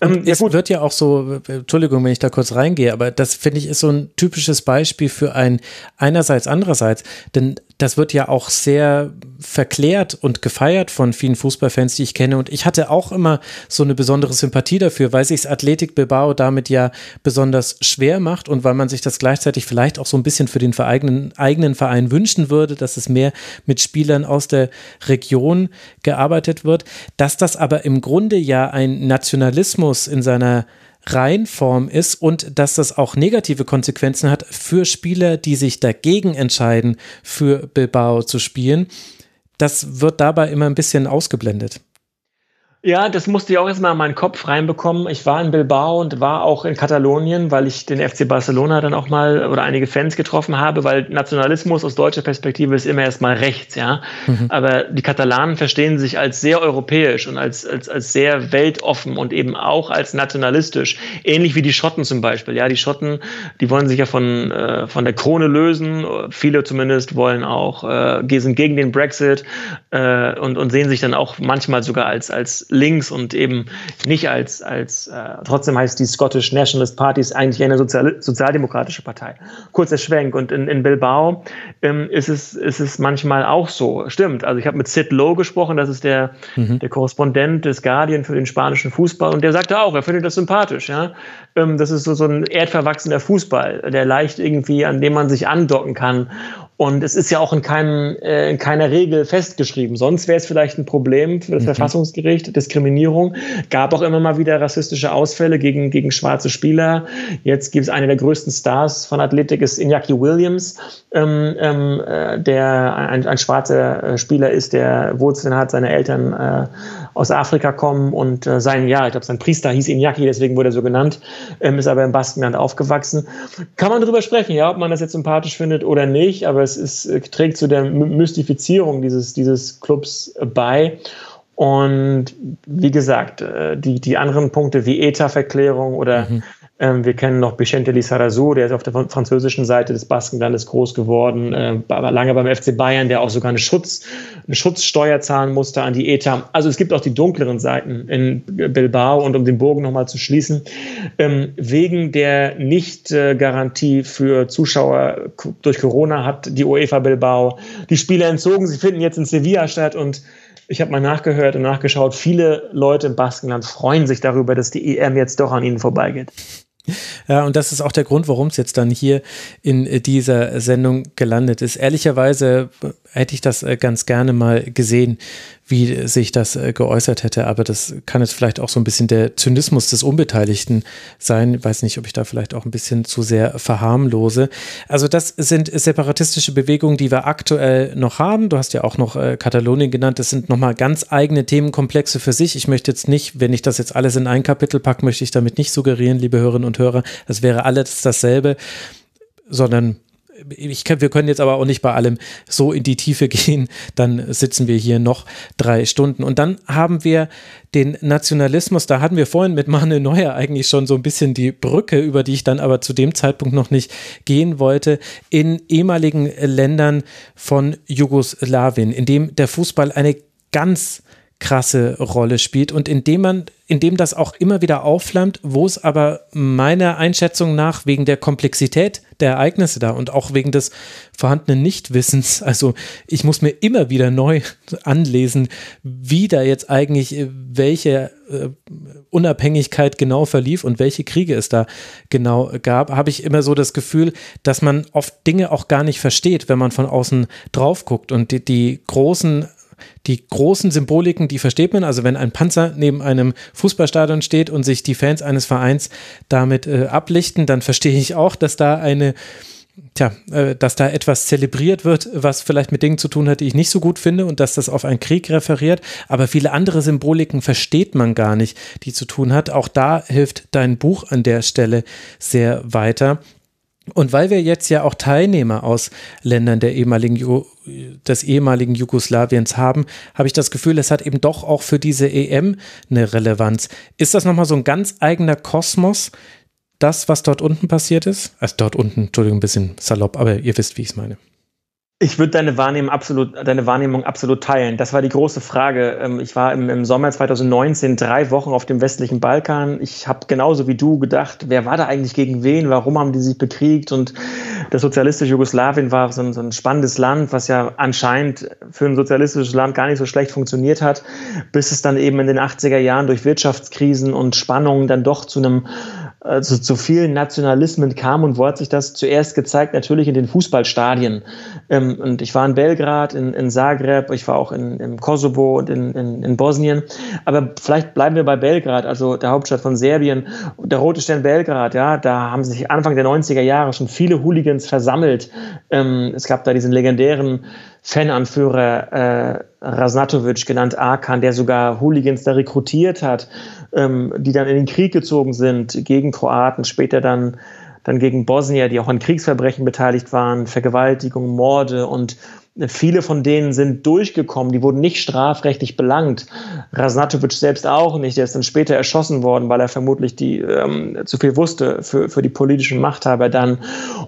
Ähm, es ja wird ja auch so, Entschuldigung, wenn ich da kurz reingehe, aber das finde ich ist so ein typisches Beispiel für ein einerseits, andererseits, denn das wird ja auch sehr verklärt und gefeiert von vielen Fußballfans, die ich kenne. Und ich hatte auch immer so eine besondere Sympathie dafür, weil sich Athletik Bilbao damit ja besonders schwer macht und weil man sich das gleichzeitig vielleicht auch so ein bisschen für den eigenen, eigenen Verein wünschen würde, dass es mehr mit Spielern aus der Region gearbeitet wird. Dass das aber im Grunde ja ein Nationalismus in seiner Reinform ist und dass das auch negative Konsequenzen hat für Spieler, die sich dagegen entscheiden, für Bilbao zu spielen. Das wird dabei immer ein bisschen ausgeblendet. Ja, das musste ich auch erstmal in meinen Kopf reinbekommen. Ich war in Bilbao und war auch in Katalonien, weil ich den FC Barcelona dann auch mal oder einige Fans getroffen habe, weil Nationalismus aus deutscher Perspektive ist immer erstmal rechts, ja. Mhm. Aber die Katalanen verstehen sich als sehr europäisch und als, als, als sehr weltoffen und eben auch als nationalistisch. Ähnlich wie die Schotten zum Beispiel. Ja, die Schotten, die wollen sich ja von, äh, von der Krone lösen. Viele zumindest wollen auch, äh, sind gegen den Brexit äh, und, und sehen sich dann auch manchmal sogar als, als links und eben nicht als, als äh, trotzdem heißt die Scottish Nationalist Party ist eigentlich eine Sozial sozialdemokratische Partei. Kurzer Schwenk. Und in, in Bilbao ähm, ist, es, ist es manchmal auch so. Stimmt. Also ich habe mit Sid Lowe gesprochen, das ist der, mhm. der Korrespondent des Guardian für den spanischen Fußball und der sagte auch, er findet das sympathisch. Ja? Ähm, das ist so, so ein erdverwachsener Fußball, der leicht irgendwie, an dem man sich andocken kann. Und es ist ja auch in, keinem, äh, in keiner Regel festgeschrieben. Sonst wäre es vielleicht ein Problem für das mhm. Verfassungsgericht, Diskriminierung. Gab auch immer mal wieder rassistische Ausfälle gegen, gegen schwarze Spieler. Jetzt gibt es einen der größten Stars von Athletik, ist Iñaki Williams, ähm, ähm, äh, der ein, ein schwarzer äh, Spieler ist, der Wurzeln hat, seine Eltern äh, aus Afrika kommen und äh, sein, ja, ich glaube, sein Priester hieß Iñaki, deswegen wurde er so genannt, ähm, ist aber im Baskenland aufgewachsen. Kann man darüber sprechen, ja, ob man das jetzt sympathisch findet oder nicht, aber es ist, äh, trägt zu der Mystifizierung dieses, dieses Clubs bei. Und wie gesagt, äh, die, die anderen Punkte wie ETA-Verklärung oder mhm. Ähm, wir kennen noch Vicente Lizarazu, der ist auf der französischen Seite des Baskenlandes groß geworden, äh, war lange beim FC Bayern, der auch sogar eine, Schutz, eine Schutzsteuer zahlen musste an die ETA. Also es gibt auch die dunkleren Seiten in Bilbao und um den Bogen nochmal zu schließen, ähm, wegen der Nicht-Garantie für Zuschauer durch Corona hat die UEFA Bilbao die Spiele entzogen. Sie finden jetzt in Sevilla statt und ich habe mal nachgehört und nachgeschaut, viele Leute im Baskenland freuen sich darüber, dass die EM jetzt doch an ihnen vorbeigeht. Ja, und das ist auch der Grund, warum es jetzt dann hier in dieser Sendung gelandet ist. Ehrlicherweise hätte ich das äh, ganz gerne mal gesehen, wie sich das äh, geäußert hätte, aber das kann jetzt vielleicht auch so ein bisschen der Zynismus des Unbeteiligten sein. Ich weiß nicht, ob ich da vielleicht auch ein bisschen zu sehr verharmlose. Also das sind separatistische Bewegungen, die wir aktuell noch haben. Du hast ja auch noch äh, Katalonien genannt. Das sind nochmal ganz eigene Themenkomplexe für sich. Ich möchte jetzt nicht, wenn ich das jetzt alles in ein Kapitel packe, möchte ich damit nicht suggerieren, liebe Hörerinnen und Hörer, das wäre alles dasselbe, sondern ich wir können jetzt aber auch nicht bei allem so in die Tiefe gehen, dann sitzen wir hier noch drei Stunden. Und dann haben wir den Nationalismus, da hatten wir vorhin mit Manuel Neuer eigentlich schon so ein bisschen die Brücke, über die ich dann aber zu dem Zeitpunkt noch nicht gehen wollte, in ehemaligen Ländern von Jugoslawien, in dem der Fußball eine ganz krasse Rolle spielt und indem man, indem das auch immer wieder aufflammt, wo es aber meiner Einschätzung nach wegen der Komplexität der Ereignisse da und auch wegen des vorhandenen Nichtwissens, also ich muss mir immer wieder neu anlesen, wie da jetzt eigentlich äh, welche äh, Unabhängigkeit genau verlief und welche Kriege es da genau gab, habe ich immer so das Gefühl, dass man oft Dinge auch gar nicht versteht, wenn man von außen drauf guckt. Und die, die großen die großen Symboliken, die versteht man. Also wenn ein Panzer neben einem Fußballstadion steht und sich die Fans eines Vereins damit äh, ablichten, dann verstehe ich auch, dass da eine tja, äh, dass da etwas zelebriert wird, was vielleicht mit Dingen zu tun hat, die ich nicht so gut finde und dass das auf einen Krieg referiert. Aber viele andere Symboliken versteht man gar nicht, die zu tun hat. Auch da hilft dein Buch an der Stelle sehr weiter. Und weil wir jetzt ja auch Teilnehmer aus Ländern der ehemaligen des ehemaligen Jugoslawiens haben, habe ich das Gefühl, es hat eben doch auch für diese EM eine Relevanz. Ist das nochmal so ein ganz eigener Kosmos, das, was dort unten passiert ist? Also dort unten, Entschuldigung, ein bisschen salopp, aber ihr wisst, wie ich es meine. Ich würde deine Wahrnehmung absolut, deine Wahrnehmung absolut teilen. Das war die große Frage. Ähm, ich war im, im Sommer 2019 drei Wochen auf dem westlichen Balkan. Ich habe genauso wie du gedacht, wer war da eigentlich gegen wen? Warum haben die sich bekriegt? Und das sozialistische Jugoslawien war so ein, so ein spannendes Land, was ja anscheinend für ein sozialistisches Land gar nicht so schlecht funktioniert hat, bis es dann eben in den 80er Jahren durch Wirtschaftskrisen und Spannungen dann doch zu einem also zu vielen Nationalismen kam und wo hat sich das zuerst gezeigt? Natürlich in den Fußballstadien. Ähm, und ich war in Belgrad, in, in Zagreb, ich war auch in, in Kosovo und in, in, in, Bosnien. Aber vielleicht bleiben wir bei Belgrad, also der Hauptstadt von Serbien. Der Rote Stern Belgrad, ja, da haben sich Anfang der 90er Jahre schon viele Hooligans versammelt. Ähm, es gab da diesen legendären Fananführer äh, Rasnatovic, genannt Arkan, der sogar Hooligans da rekrutiert hat ähm, die dann in den Krieg gezogen sind gegen Kroaten, später dann, dann gegen Bosnier, die auch an Kriegsverbrechen beteiligt waren, Vergewaltigung, Morde. Und Viele von denen sind durchgekommen, die wurden nicht strafrechtlich belangt. Rasnatovic selbst auch nicht, der ist dann später erschossen worden, weil er vermutlich die, ähm, zu viel wusste für, für die politischen Machthaber dann.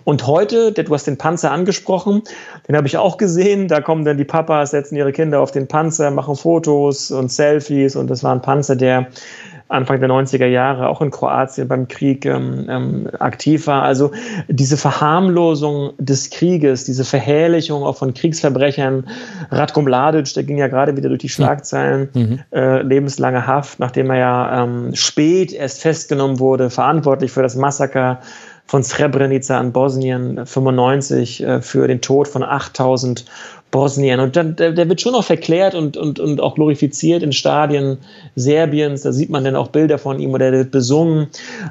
Und heute, du hast den Panzer angesprochen, den habe ich auch gesehen, da kommen dann die Papas, setzen ihre Kinder auf den Panzer, machen Fotos und Selfies. Und das war ein Panzer, der Anfang der 90er Jahre auch in Kroatien beim Krieg ähm, ähm, aktiv war. Also diese Verharmlosung des Krieges, diese Verherrlichung auch von Kriegsverbrechern. Ratko Mladic, der ging ja gerade wieder durch die Schlagzeilen, mhm. äh, lebenslange Haft, nachdem er ja ähm, spät erst festgenommen wurde, verantwortlich für das Massaker von Srebrenica in Bosnien 95 äh, für den Tod von 8000 Bosnien. Und dann, der, der, wird schon noch verklärt und, und, und auch glorifiziert in Stadien Serbiens. Da sieht man dann auch Bilder von ihm oder der wird besungen.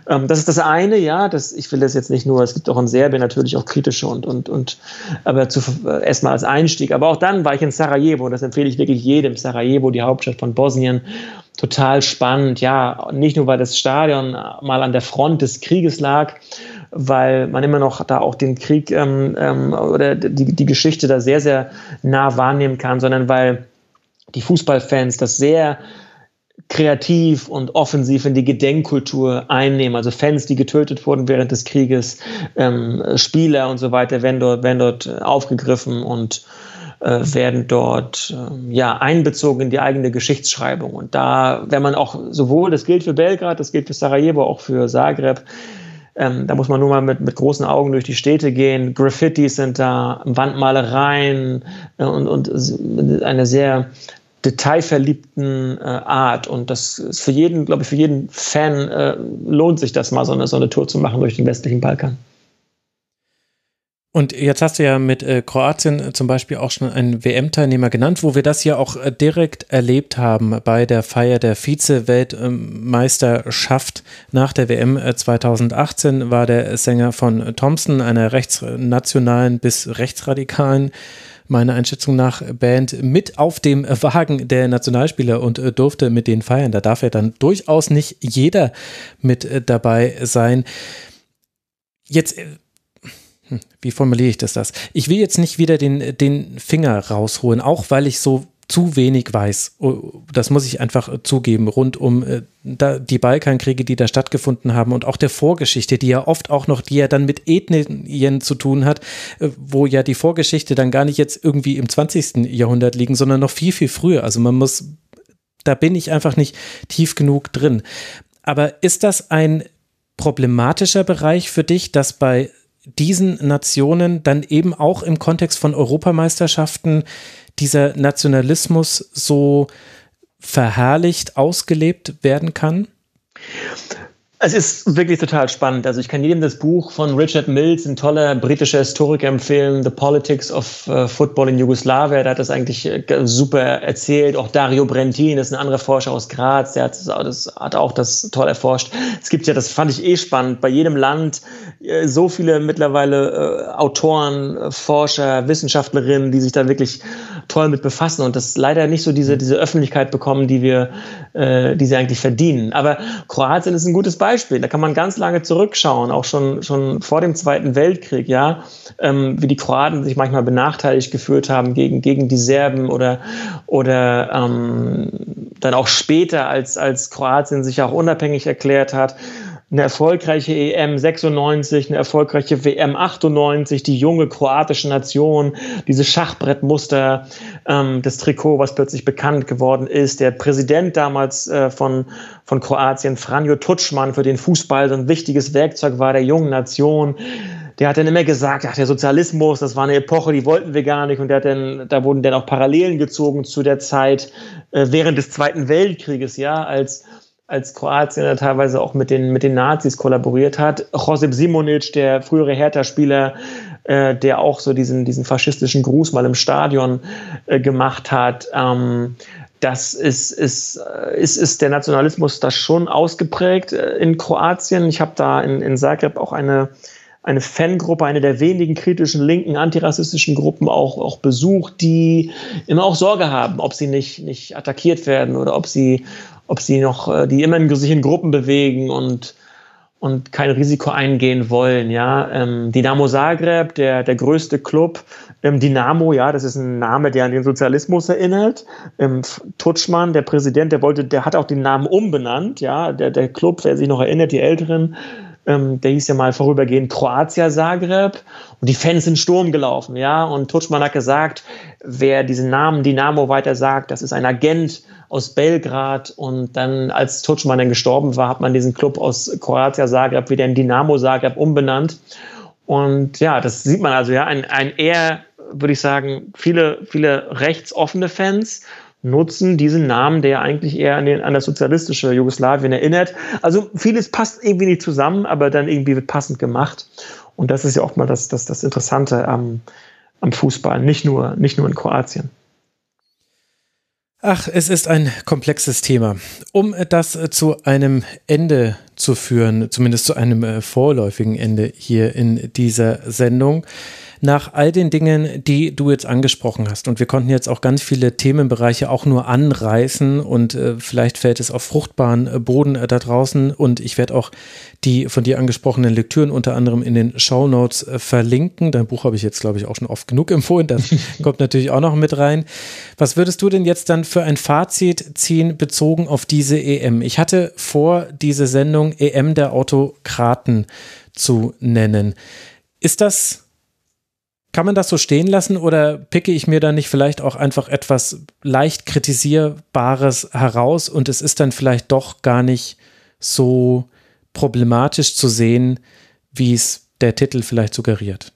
Ähm, das ist das eine, ja. Das, ich will das jetzt nicht nur, es gibt auch in Serbien natürlich auch kritische und, und, und aber zu, äh, erstmal als Einstieg. Aber auch dann war ich in Sarajevo. Das empfehle ich wirklich jedem. Sarajevo, die Hauptstadt von Bosnien. Total spannend, ja. Nicht nur, weil das Stadion mal an der Front des Krieges lag, weil man immer noch da auch den Krieg ähm, ähm, oder die, die Geschichte da sehr, sehr nah wahrnehmen kann, sondern weil die Fußballfans das sehr kreativ und offensiv in die Gedenkkultur einnehmen. Also Fans, die getötet wurden während des Krieges, ähm, Spieler und so weiter werden dort, werden dort aufgegriffen und äh, werden dort äh, ja einbezogen in die eigene Geschichtsschreibung. Und da, wenn man auch sowohl, das gilt für Belgrad, das gilt für Sarajevo, auch für Zagreb, ähm, da muss man nur mal mit, mit großen Augen durch die Städte gehen. Graffitis sind da, Wandmalereien äh, und, und eine sehr detailverliebten äh, Art. Und das ist für jeden, glaube ich, für jeden Fan äh, lohnt sich das mal, so eine, so eine Tour zu machen durch den westlichen Balkan. Und jetzt hast du ja mit äh, Kroatien äh, zum Beispiel auch schon einen WM-Teilnehmer genannt, wo wir das ja auch äh, direkt erlebt haben bei der Feier der Vize-Weltmeisterschaft nach der WM 2018 äh, war der Sänger von Thompson, einer rechtsnationalen bis rechtsradikalen meiner Einschätzung nach Band mit auf dem Wagen der Nationalspieler und durfte mit denen feiern. Da darf ja dann durchaus nicht jeder mit dabei sein. Jetzt wie formuliere ich das, das? Ich will jetzt nicht wieder den, den Finger rausholen, auch weil ich so zu wenig weiß. Oh, das muss ich einfach zugeben, rund um äh, die Balkankriege, die da stattgefunden haben und auch der Vorgeschichte, die ja oft auch noch, die ja dann mit Ethnien zu tun hat, äh, wo ja die Vorgeschichte dann gar nicht jetzt irgendwie im 20. Jahrhundert liegen, sondern noch viel, viel früher. Also man muss, da bin ich einfach nicht tief genug drin. Aber ist das ein problematischer Bereich für dich, dass bei diesen Nationen dann eben auch im Kontext von Europameisterschaften dieser Nationalismus so verherrlicht ausgelebt werden kann? Es ist wirklich total spannend. Also ich kann jedem das Buch von Richard Mills, ein toller britischer Historiker, empfehlen, The Politics of uh, Football in Yugoslavia. Der hat das eigentlich äh, super erzählt. Auch Dario Brentin, das ist ein anderer Forscher aus Graz, der hat das, das hat auch das toll erforscht. Es gibt ja, das fand ich eh spannend, bei jedem Land äh, so viele mittlerweile äh, Autoren, Forscher, Wissenschaftlerinnen, die sich da wirklich toll mit befassen und das leider nicht so diese, diese Öffentlichkeit bekommen, die wir, äh, die sie eigentlich verdienen. Aber Kroatien ist ein gutes Beispiel. Da kann man ganz lange zurückschauen, auch schon, schon vor dem Zweiten Weltkrieg, ja, ähm, wie die Kroaten sich manchmal benachteiligt gefühlt haben gegen, gegen die Serben oder, oder ähm, dann auch später, als, als Kroatien sich auch unabhängig erklärt hat eine erfolgreiche EM 96, eine erfolgreiche WM 98, die junge kroatische Nation, diese Schachbrettmuster, ähm, das Trikot, was plötzlich bekannt geworden ist. Der Präsident damals äh, von, von Kroatien, Franjo Tutschmann, für den Fußball so ein wichtiges Werkzeug war der jungen Nation der hat dann immer gesagt, ach, der Sozialismus, das war eine Epoche, die wollten wir gar nicht. Und der hat dann, da wurden dann auch Parallelen gezogen zu der Zeit äh, während des Zweiten Weltkrieges, ja, als als Kroatien da teilweise auch mit den, mit den Nazis kollaboriert hat. Josip Simonic, der frühere Hertha-Spieler, äh, der auch so diesen, diesen faschistischen Gruß mal im Stadion äh, gemacht hat. Ähm, das ist, ist, äh, ist, ist der Nationalismus da schon ausgeprägt äh, in Kroatien. Ich habe da in, in Zagreb auch eine, eine Fangruppe, eine der wenigen kritischen linken antirassistischen Gruppen auch, auch besucht, die immer auch Sorge haben, ob sie nicht, nicht attackiert werden oder ob sie, ob sie noch, äh, die immer in, sich in Gruppen bewegen und, und kein Risiko eingehen wollen. Ja, ähm, Dynamo Zagreb, der, der größte Club, ähm, Dynamo, ja, das ist ein Name, der an den Sozialismus erinnert. Ähm, Tutschmann, der Präsident, der wollte, der hat auch den Namen umbenannt. Ja, der, der Club, wer sich noch erinnert, die Älteren, ähm, der hieß ja mal vorübergehend Kroatia Zagreb und die Fans sind Sturm gelaufen, ja. Und Tutschmann hat gesagt, wer diesen Namen Dynamo weiter sagt, das ist ein Agent aus Belgrad. Und dann, als Tutschmann dann gestorben war, hat man diesen Club aus Kroatia Zagreb wieder in Dynamo Zagreb umbenannt. Und ja, das sieht man also, ja, ein, ein eher, würde ich sagen, viele, viele rechtsoffene Fans nutzen diesen Namen, der eigentlich eher an, den, an das sozialistische Jugoslawien erinnert. Also vieles passt irgendwie nicht zusammen, aber dann irgendwie wird passend gemacht. Und das ist ja auch mal das, das, das Interessante am, am Fußball, nicht nur, nicht nur in Kroatien. Ach, es ist ein komplexes Thema. Um das zu einem Ende zu führen, zumindest zu einem äh, vorläufigen Ende hier in dieser Sendung, nach all den Dingen, die du jetzt angesprochen hast, und wir konnten jetzt auch ganz viele Themenbereiche auch nur anreißen und äh, vielleicht fällt es auf fruchtbaren äh, Boden äh, da draußen und ich werde auch die von dir angesprochenen Lektüren unter anderem in den Show Notes äh, verlinken. Dein Buch habe ich jetzt, glaube ich, auch schon oft genug empfohlen. Das kommt natürlich auch noch mit rein. Was würdest du denn jetzt dann für ein Fazit ziehen bezogen auf diese EM? Ich hatte vor, diese Sendung EM der Autokraten zu nennen. Ist das kann man das so stehen lassen oder picke ich mir da nicht vielleicht auch einfach etwas leicht kritisierbares heraus und es ist dann vielleicht doch gar nicht so problematisch zu sehen, wie es der Titel vielleicht suggeriert?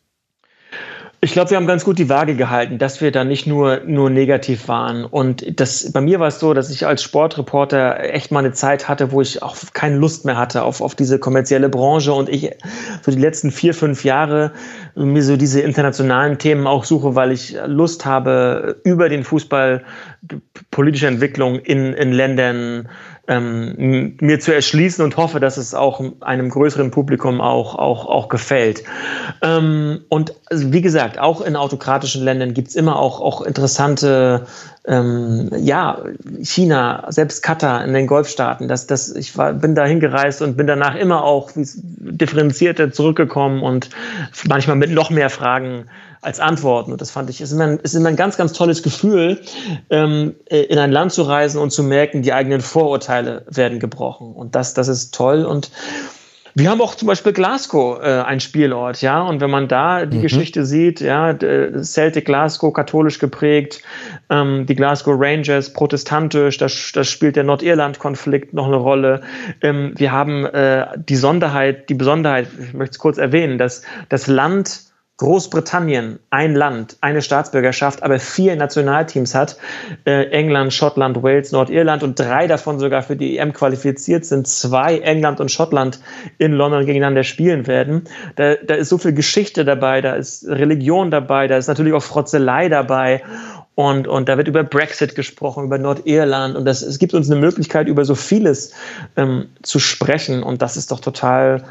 Ich glaube, wir haben ganz gut die Waage gehalten, dass wir da nicht nur, nur negativ waren. Und das, bei mir war es so, dass ich als Sportreporter echt mal eine Zeit hatte, wo ich auch keine Lust mehr hatte auf, auf diese kommerzielle Branche und ich so die letzten vier, fünf Jahre mir so diese internationalen Themen auch suche, weil ich Lust habe, über den Fußball politische Entwicklung in, in Ländern ähm, mir zu erschließen und hoffe, dass es auch einem größeren Publikum auch, auch, auch gefällt. Ähm, und also wie gesagt, auch in autokratischen Ländern gibt es immer auch, auch interessante, ähm, ja, China, selbst Katar in den Golfstaaten. Das, das, ich war, bin da hingereist und bin danach immer auch differenzierter zurückgekommen und manchmal mit noch mehr Fragen als Antworten. Und das fand ich, ist immer ein, ist immer ein ganz, ganz tolles Gefühl, ähm, äh, in ein Land zu reisen und zu merken, die eigenen Vorurteile werden gebrochen. Und das, das ist toll. Und wir haben auch zum Beispiel Glasgow, äh, ein Spielort, ja. Und wenn man da die mhm. Geschichte sieht, ja, Celtic Glasgow, katholisch geprägt, ähm, die Glasgow Rangers, protestantisch, das, das spielt der Nordirland-Konflikt noch eine Rolle. Ähm, wir haben äh, die Sonderheit, die Besonderheit, ich möchte es kurz erwähnen, dass das Land Großbritannien, ein Land, eine Staatsbürgerschaft, aber vier Nationalteams hat, äh, England, Schottland, Wales, Nordirland und drei davon sogar für die EM qualifiziert sind, zwei England und Schottland in London gegeneinander spielen werden. Da, da ist so viel Geschichte dabei, da ist Religion dabei, da ist natürlich auch Frotzelei dabei und, und da wird über Brexit gesprochen, über Nordirland. Und das, es gibt uns eine Möglichkeit, über so vieles ähm, zu sprechen. Und das ist doch total,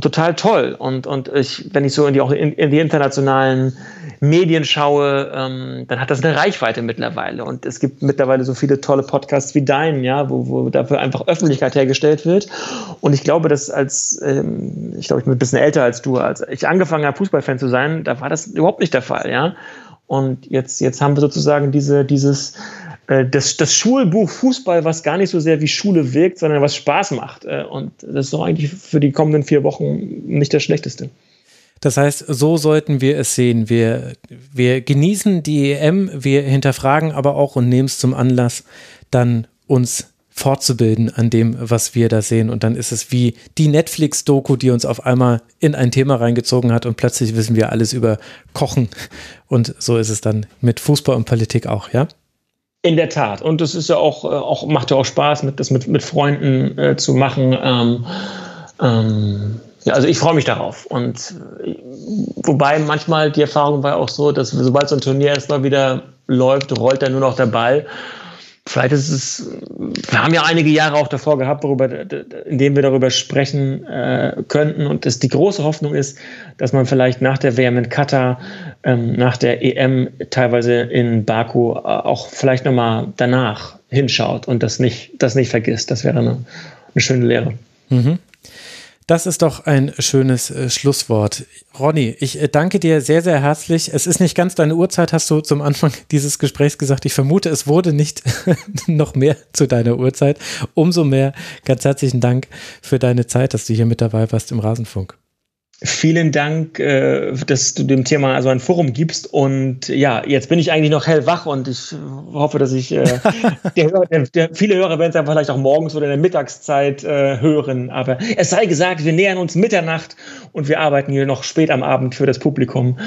total toll. Und, und ich, wenn ich so in die, auch in, in die internationalen Medien schaue, ähm, dann hat das eine Reichweite mittlerweile. Und es gibt mittlerweile so viele tolle Podcasts wie deinen, ja, wo, wo dafür einfach Öffentlichkeit hergestellt wird. Und ich glaube, dass als, ähm, ich glaube, ich bin ein bisschen älter als du, als ich angefangen habe, Fußballfan zu sein, da war das überhaupt nicht der Fall, ja. Und jetzt, jetzt haben wir sozusagen diese, dieses, das, das Schulbuch Fußball, was gar nicht so sehr wie Schule wirkt, sondern was Spaß macht. Äh, und das ist doch eigentlich für die kommenden vier Wochen nicht das Schlechteste. Das heißt, so sollten wir es sehen. Wir, wir genießen die EM, wir hinterfragen aber auch und nehmen es zum Anlass, dann uns fortzubilden an dem, was wir da sehen. Und dann ist es wie die Netflix-Doku, die uns auf einmal in ein Thema reingezogen hat und plötzlich wissen wir alles über Kochen. Und so ist es dann mit Fußball und Politik auch, ja? In der Tat. Und das ist ja auch, äh, auch macht ja auch Spaß, mit, das mit, mit Freunden äh, zu machen. Ähm, ähm, ja, also ich freue mich darauf. Und äh, wobei manchmal die Erfahrung war auch so, dass sobald so ein Turnier erstmal wieder läuft, rollt dann nur noch der Ball vielleicht ist es, wir haben ja einige Jahre auch davor gehabt, worüber, in denen wir darüber sprechen äh, könnten. Und es, die große Hoffnung ist, dass man vielleicht nach der WM in Katar, ähm, nach der EM teilweise in Baku äh, auch vielleicht nochmal danach hinschaut und das nicht, das nicht vergisst. Das wäre eine, eine schöne Lehre. Mhm. Das ist doch ein schönes äh, Schlusswort. Ronny, ich äh, danke dir sehr, sehr herzlich. Es ist nicht ganz deine Uhrzeit, hast du zum Anfang dieses Gesprächs gesagt. Ich vermute, es wurde nicht noch mehr zu deiner Uhrzeit. Umso mehr ganz herzlichen Dank für deine Zeit, dass du hier mit dabei warst im Rasenfunk. Vielen Dank, äh, dass du dem Thema also ein Forum gibst. Und ja, jetzt bin ich eigentlich noch hellwach und ich hoffe, dass ich, äh, der, der, der, viele Hörer werden es dann vielleicht auch morgens oder in der Mittagszeit äh, hören. Aber es sei gesagt, wir nähern uns Mitternacht und wir arbeiten hier noch spät am Abend für das Publikum.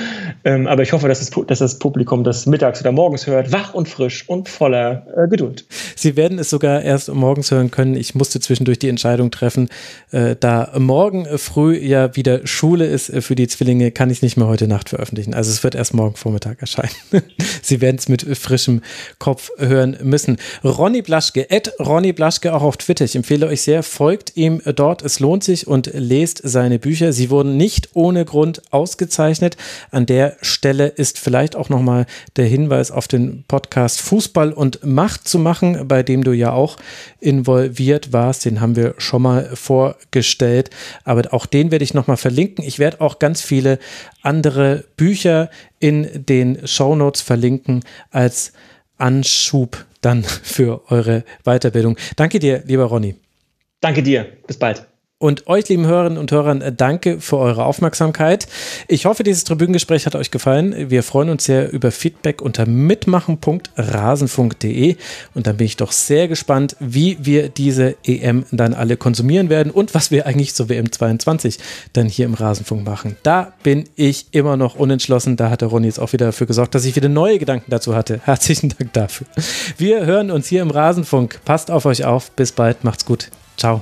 Ähm, aber ich hoffe, dass das, dass das Publikum das mittags oder morgens hört, wach und frisch und voller äh, Geduld. Sie werden es sogar erst morgens hören können. Ich musste zwischendurch die Entscheidung treffen, da morgen früh ja wieder Schule ist äh, für die Zwillinge, kann ich nicht mehr heute Nacht veröffentlichen. Also es wird erst morgen Vormittag erscheinen. Sie werden es mit frischem Kopf hören müssen. Ronny Blaschke, at Ronny Blaschke auch auf Twitter. Ich empfehle euch sehr, folgt ihm dort. Es lohnt sich und lest seine Bücher. Sie wurden nicht ohne Grund ausgezeichnet. An der Stelle ist vielleicht auch nochmal der Hinweis auf den Podcast Fußball und Macht zu machen, bei dem du ja auch involviert warst. Den haben wir schon mal vorgestellt. Aber auch den werde ich nochmal verlinken verlinken. Ich werde auch ganz viele andere Bücher in den Shownotes verlinken als Anschub dann für eure Weiterbildung. Danke dir, lieber Ronny. Danke dir. Bis bald. Und euch, lieben Hörerinnen und Hörern, danke für eure Aufmerksamkeit. Ich hoffe, dieses Tribünengespräch hat euch gefallen. Wir freuen uns sehr über Feedback unter mitmachen.rasenfunk.de. Und dann bin ich doch sehr gespannt, wie wir diese EM dann alle konsumieren werden und was wir eigentlich zur WM 22 dann hier im Rasenfunk machen. Da bin ich immer noch unentschlossen. Da hat der Ronny jetzt auch wieder dafür gesorgt, dass ich wieder neue Gedanken dazu hatte. Herzlichen Dank dafür. Wir hören uns hier im Rasenfunk. Passt auf euch auf. Bis bald. Macht's gut. Ciao.